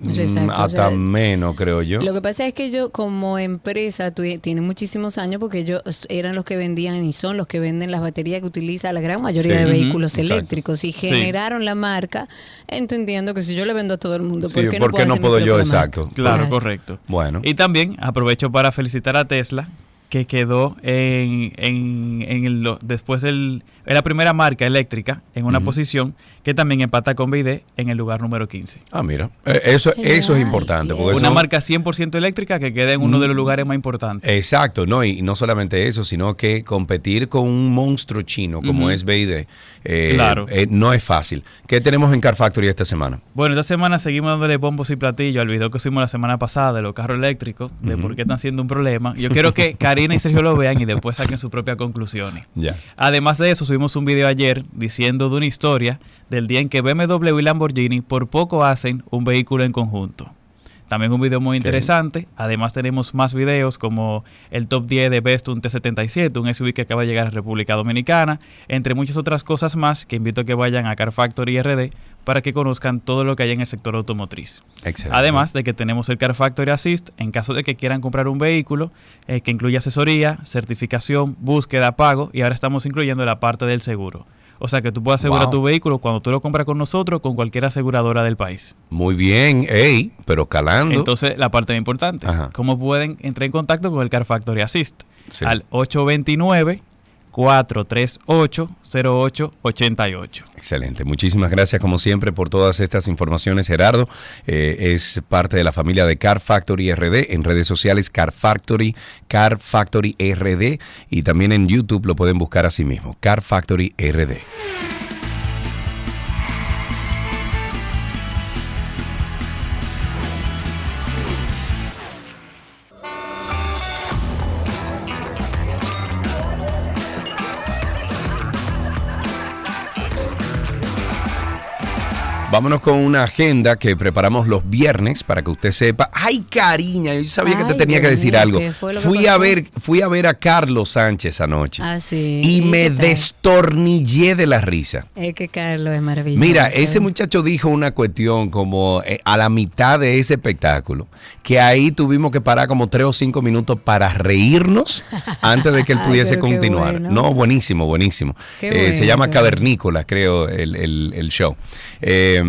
Exacto, Mm, o hasta sea, menos, creo yo. Lo que pasa es que yo como empresa tiene muchísimos años porque ellos eran los que vendían y son los que venden las baterías que utiliza la gran mayoría Sí. de vehículos exacto. eléctricos y Sí. generaron la marca entendiendo que si yo le vendo a todo el mundo, Sí, ¿por qué ¿por no puedo, no puedo yo? Exacto. Claro, Claro. correcto. Bueno. Y también aprovecho para felicitar a Tesla, que quedó en, en, en el, después del, es la primera marca eléctrica en una posición que también empata con BID en el lugar número 15. Ah, mira. Eh, Eso, eso es importante. Porque Una eso- marca 100% eléctrica que queda en uno de los lugares más importantes. Exacto, no, y no solamente eso, sino que competir con un monstruo chino como es BID eh, Claro. eh, no es fácil. ¿Qué tenemos en Car Factory esta semana? Bueno, esta semana seguimos dándole bombos y platillos al video que hicimos la semana pasada de los carros eléctricos, de por qué están siendo un problema. Yo quiero que *laughs* Karina y Sergio lo vean y después saquen sus propias conclusiones. Ya. Además de eso, subimos un video ayer diciendo de una historia del día en que BMW y Lamborghini por poco hacen un vehículo en conjunto. También un video muy interesante. Además tenemos más videos como el top 10 de Best un T77, un SUV que acaba de llegar a República Dominicana, entre muchas otras cosas más que invito a que vayan a Car Factory RD para que conozcan todo lo que hay en el sector automotriz. Excelente. Además de que tenemos el Car Factory Assist en caso de que quieran comprar un vehículo eh, que incluye asesoría, certificación, búsqueda, pago y ahora estamos incluyendo la parte del seguro. O sea que tú puedes asegurar Wow. tu vehículo cuando tú lo compras con nosotros con cualquier aseguradora del país. Muy bien, ey, pero calando. Entonces, la parte importante, Ajá. ¿cómo pueden entrar en contacto con el Car Factory Assist? Sí. Al 829-438-0888. Excelente. Muchísimas gracias, como siempre, por todas estas informaciones, Gerardo. Eh, es parte de la familia de Car Factory RD. En redes sociales, Car Factory, Car Factory RD. Y también en YouTube lo pueden buscar así mismo, Car Factory RD. Vámonos con una agenda que preparamos los viernes para que usted sepa. Ay, cariña, yo sabía que te tenía que decir mío, algo. ¿qué fue lo que Fui a ver, fui a ver a Carlos Sánchez anoche Ah, sí. y me destornillé de la risa. Es que Carlos es maravilloso. Mira, ese muchacho dijo una cuestión como eh, a la mitad de ese espectáculo, que ahí tuvimos que parar como tres o cinco minutos para reírnos *laughs* antes de que él pudiese continuar. bueno. No, buenísimo, buenísimo. Eh, se llama qué Cavernícola, creo, el, el- el show. Eh,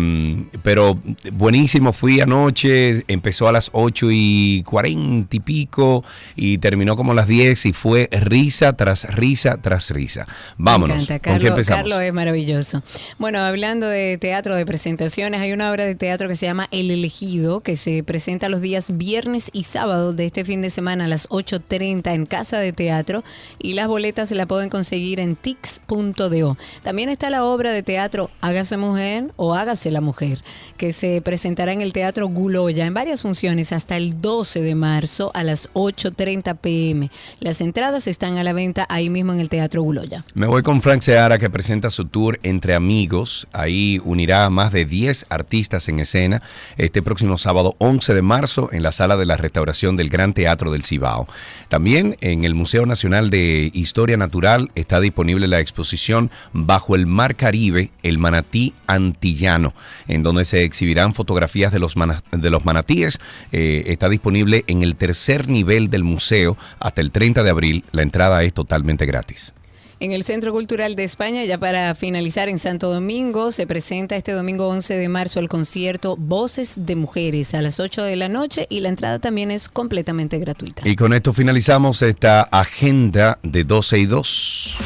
pero buenísimo, fui anoche, empezó a las 8 y 40 y pico y terminó como a las 10 y fue risa tras risa tras risa. Vámonos, Me encanta. ¿con qué Carlos, empezamos? Carlos es maravilloso. Bueno, hablando de teatro, de presentaciones, hay una obra de teatro que se llama El Elegido, que se presenta los días viernes y sábado de este fin de semana a las 8.30 en Casa de Teatro y las boletas se la pueden conseguir en tix.do. También está la obra de teatro Hágase Mujer o Hágase la Mujer, que se presentará en el Teatro Guloya en varias funciones hasta el 12 de marzo a las 8.30 pm. Las entradas están a la venta ahí mismo en el Teatro Guloya. Me voy con Frank Seara que presenta su tour Entre Amigos. Ahí unirá a más de 10 artistas en escena este próximo sábado 11 de marzo en la sala de la restauración del Gran Teatro del Cibao. También en el Museo Nacional de Historia Natural está disponible la exposición Bajo el Mar Caribe, el manatí antillano, en donde se exhibirán fotografías de los, de los manatíes. Eh, está disponible en el tercer nivel del museo hasta el 30 de abril. La entrada es totalmente gratis. En el Centro Cultural de España, ya para finalizar en Santo Domingo, se presenta este domingo 11 de marzo el concierto Voces de Mujeres a las 8 de la noche y la entrada también es completamente gratuita. Y con esto finalizamos esta agenda de 12 y 2.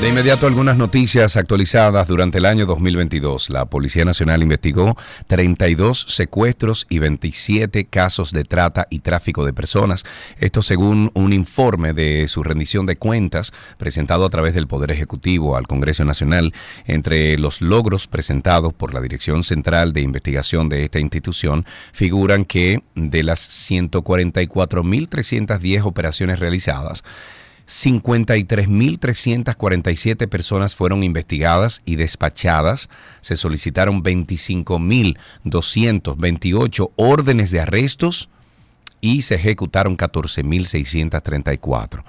De inmediato algunas noticias actualizadas durante el año 2022. La Policía Nacional investigó 32 secuestros y 27 casos de trata y tráfico de personas. Esto según un informe de su rendición de cuentas presentado a través del Poder Ejecutivo al Congreso Nacional. Entre los logros presentados por la Dirección Central de Investigación de esta institución figuran que de las 144.310 operaciones realizadas, 53.347 personas fueron investigadas y despachadas. Se solicitaron 25.228 órdenes de arrestos y se ejecutaron 14.634.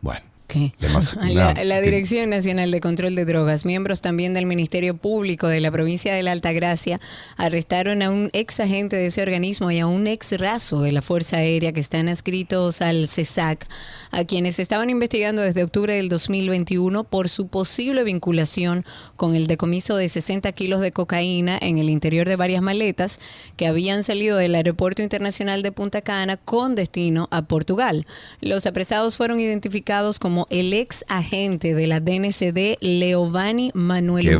Bueno. *laughs* La, Dirección Nacional de Control de Drogas, miembros también del Ministerio Público de la provincia de la Altagracia, arrestaron a un ex agente de ese organismo y a un ex raso de la Fuerza Aérea que están adscritos al CESAC, a quienes estaban investigando desde octubre del 2021 por su posible vinculación con el decomiso de 60 kilos de cocaína en el interior de varias maletas que habían salido del Aeropuerto Internacional de Punta Cana con destino a Portugal. Los apresados fueron identificados como el ex agente de la DNCD, Leovani Manuel.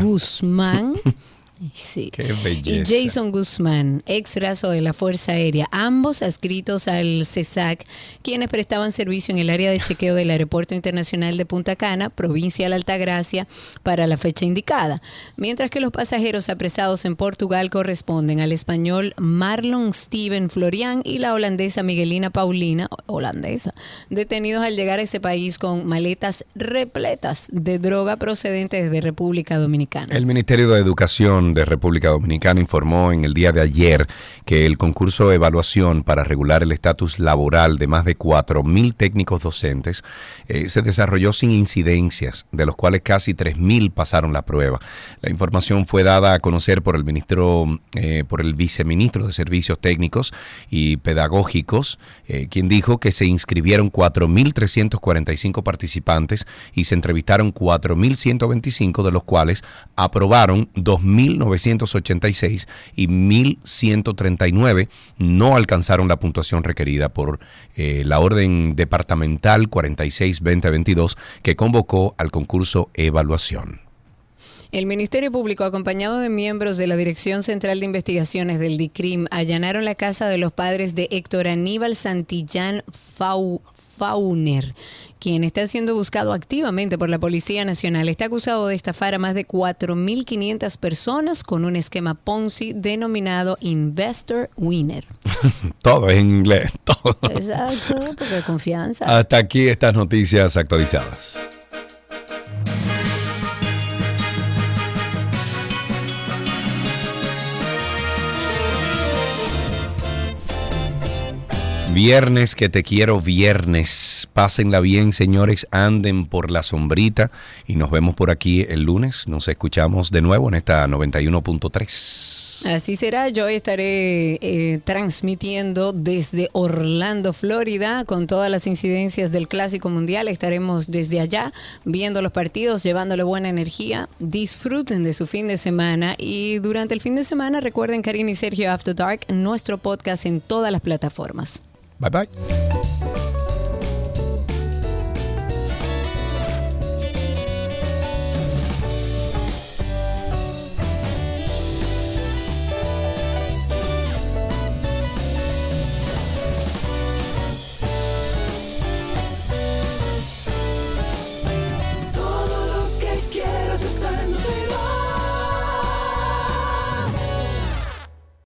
Guzmán. *laughs* Sí. Qué Y belleza. Jason Guzmán, ex raso de la Fuerza Aérea, ambos adscritos al CESAC, quienes prestaban servicio en el área de chequeo del Aeropuerto Internacional de Punta Cana, provincia de la Altagracia, para la fecha indicada. Mientras que los pasajeros apresados en Portugal corresponden al español Marlon Steven Florian y la holandesa Miguelina Paulina, holandesa, detenidos al llegar a ese país con maletas repletas de droga procedentes de República Dominicana. El Ministerio de Educación de República Dominicana informó en el día de ayer que el concurso de evaluación para regular el estatus laboral de más de 4.000 técnicos docentes eh, se desarrolló sin incidencias, de los cuales casi 3.000 pasaron la prueba. La información fue dada a conocer por el ministro, eh, por el viceministro de Servicios Técnicos y Pedagógicos, eh, quien dijo que se inscribieron 4.345 participantes y se entrevistaron 4.125, de los cuales aprobaron 2.986 y 1.139 no alcanzaron la puntuación requerida por eh, la orden departamental 46-2022 que convocó al concurso evaluación. El Ministerio Público, acompañado de miembros de la Dirección Central de Investigaciones del DICRIM, allanaron la casa de los padres de Héctor Aníbal Santillán Fau- Fauner, quien está siendo buscado activamente por la Policía Nacional. Está acusado de estafar a más de 4.500 personas con un esquema Ponzi denominado Investor Winner. *laughs* Todo es en inglés, todo. Exacto, porque confianza. Hasta aquí estas noticias actualizadas. Viernes que te quiero viernes. Pásenla bien, señores. Anden por la sombrita y nos vemos por aquí el lunes. Nos escuchamos de nuevo en esta 91.3. Así será, yo estaré eh, transmitiendo desde Orlando, Florida, con todas las incidencias del Clásico Mundial. Estaremos desde allá viendo los partidos, llevándole buena energía. Disfruten de su fin de semana y durante el fin de semana recuerden Karina y Sergio After Dark, nuestro podcast en todas las plataformas. Bye bye.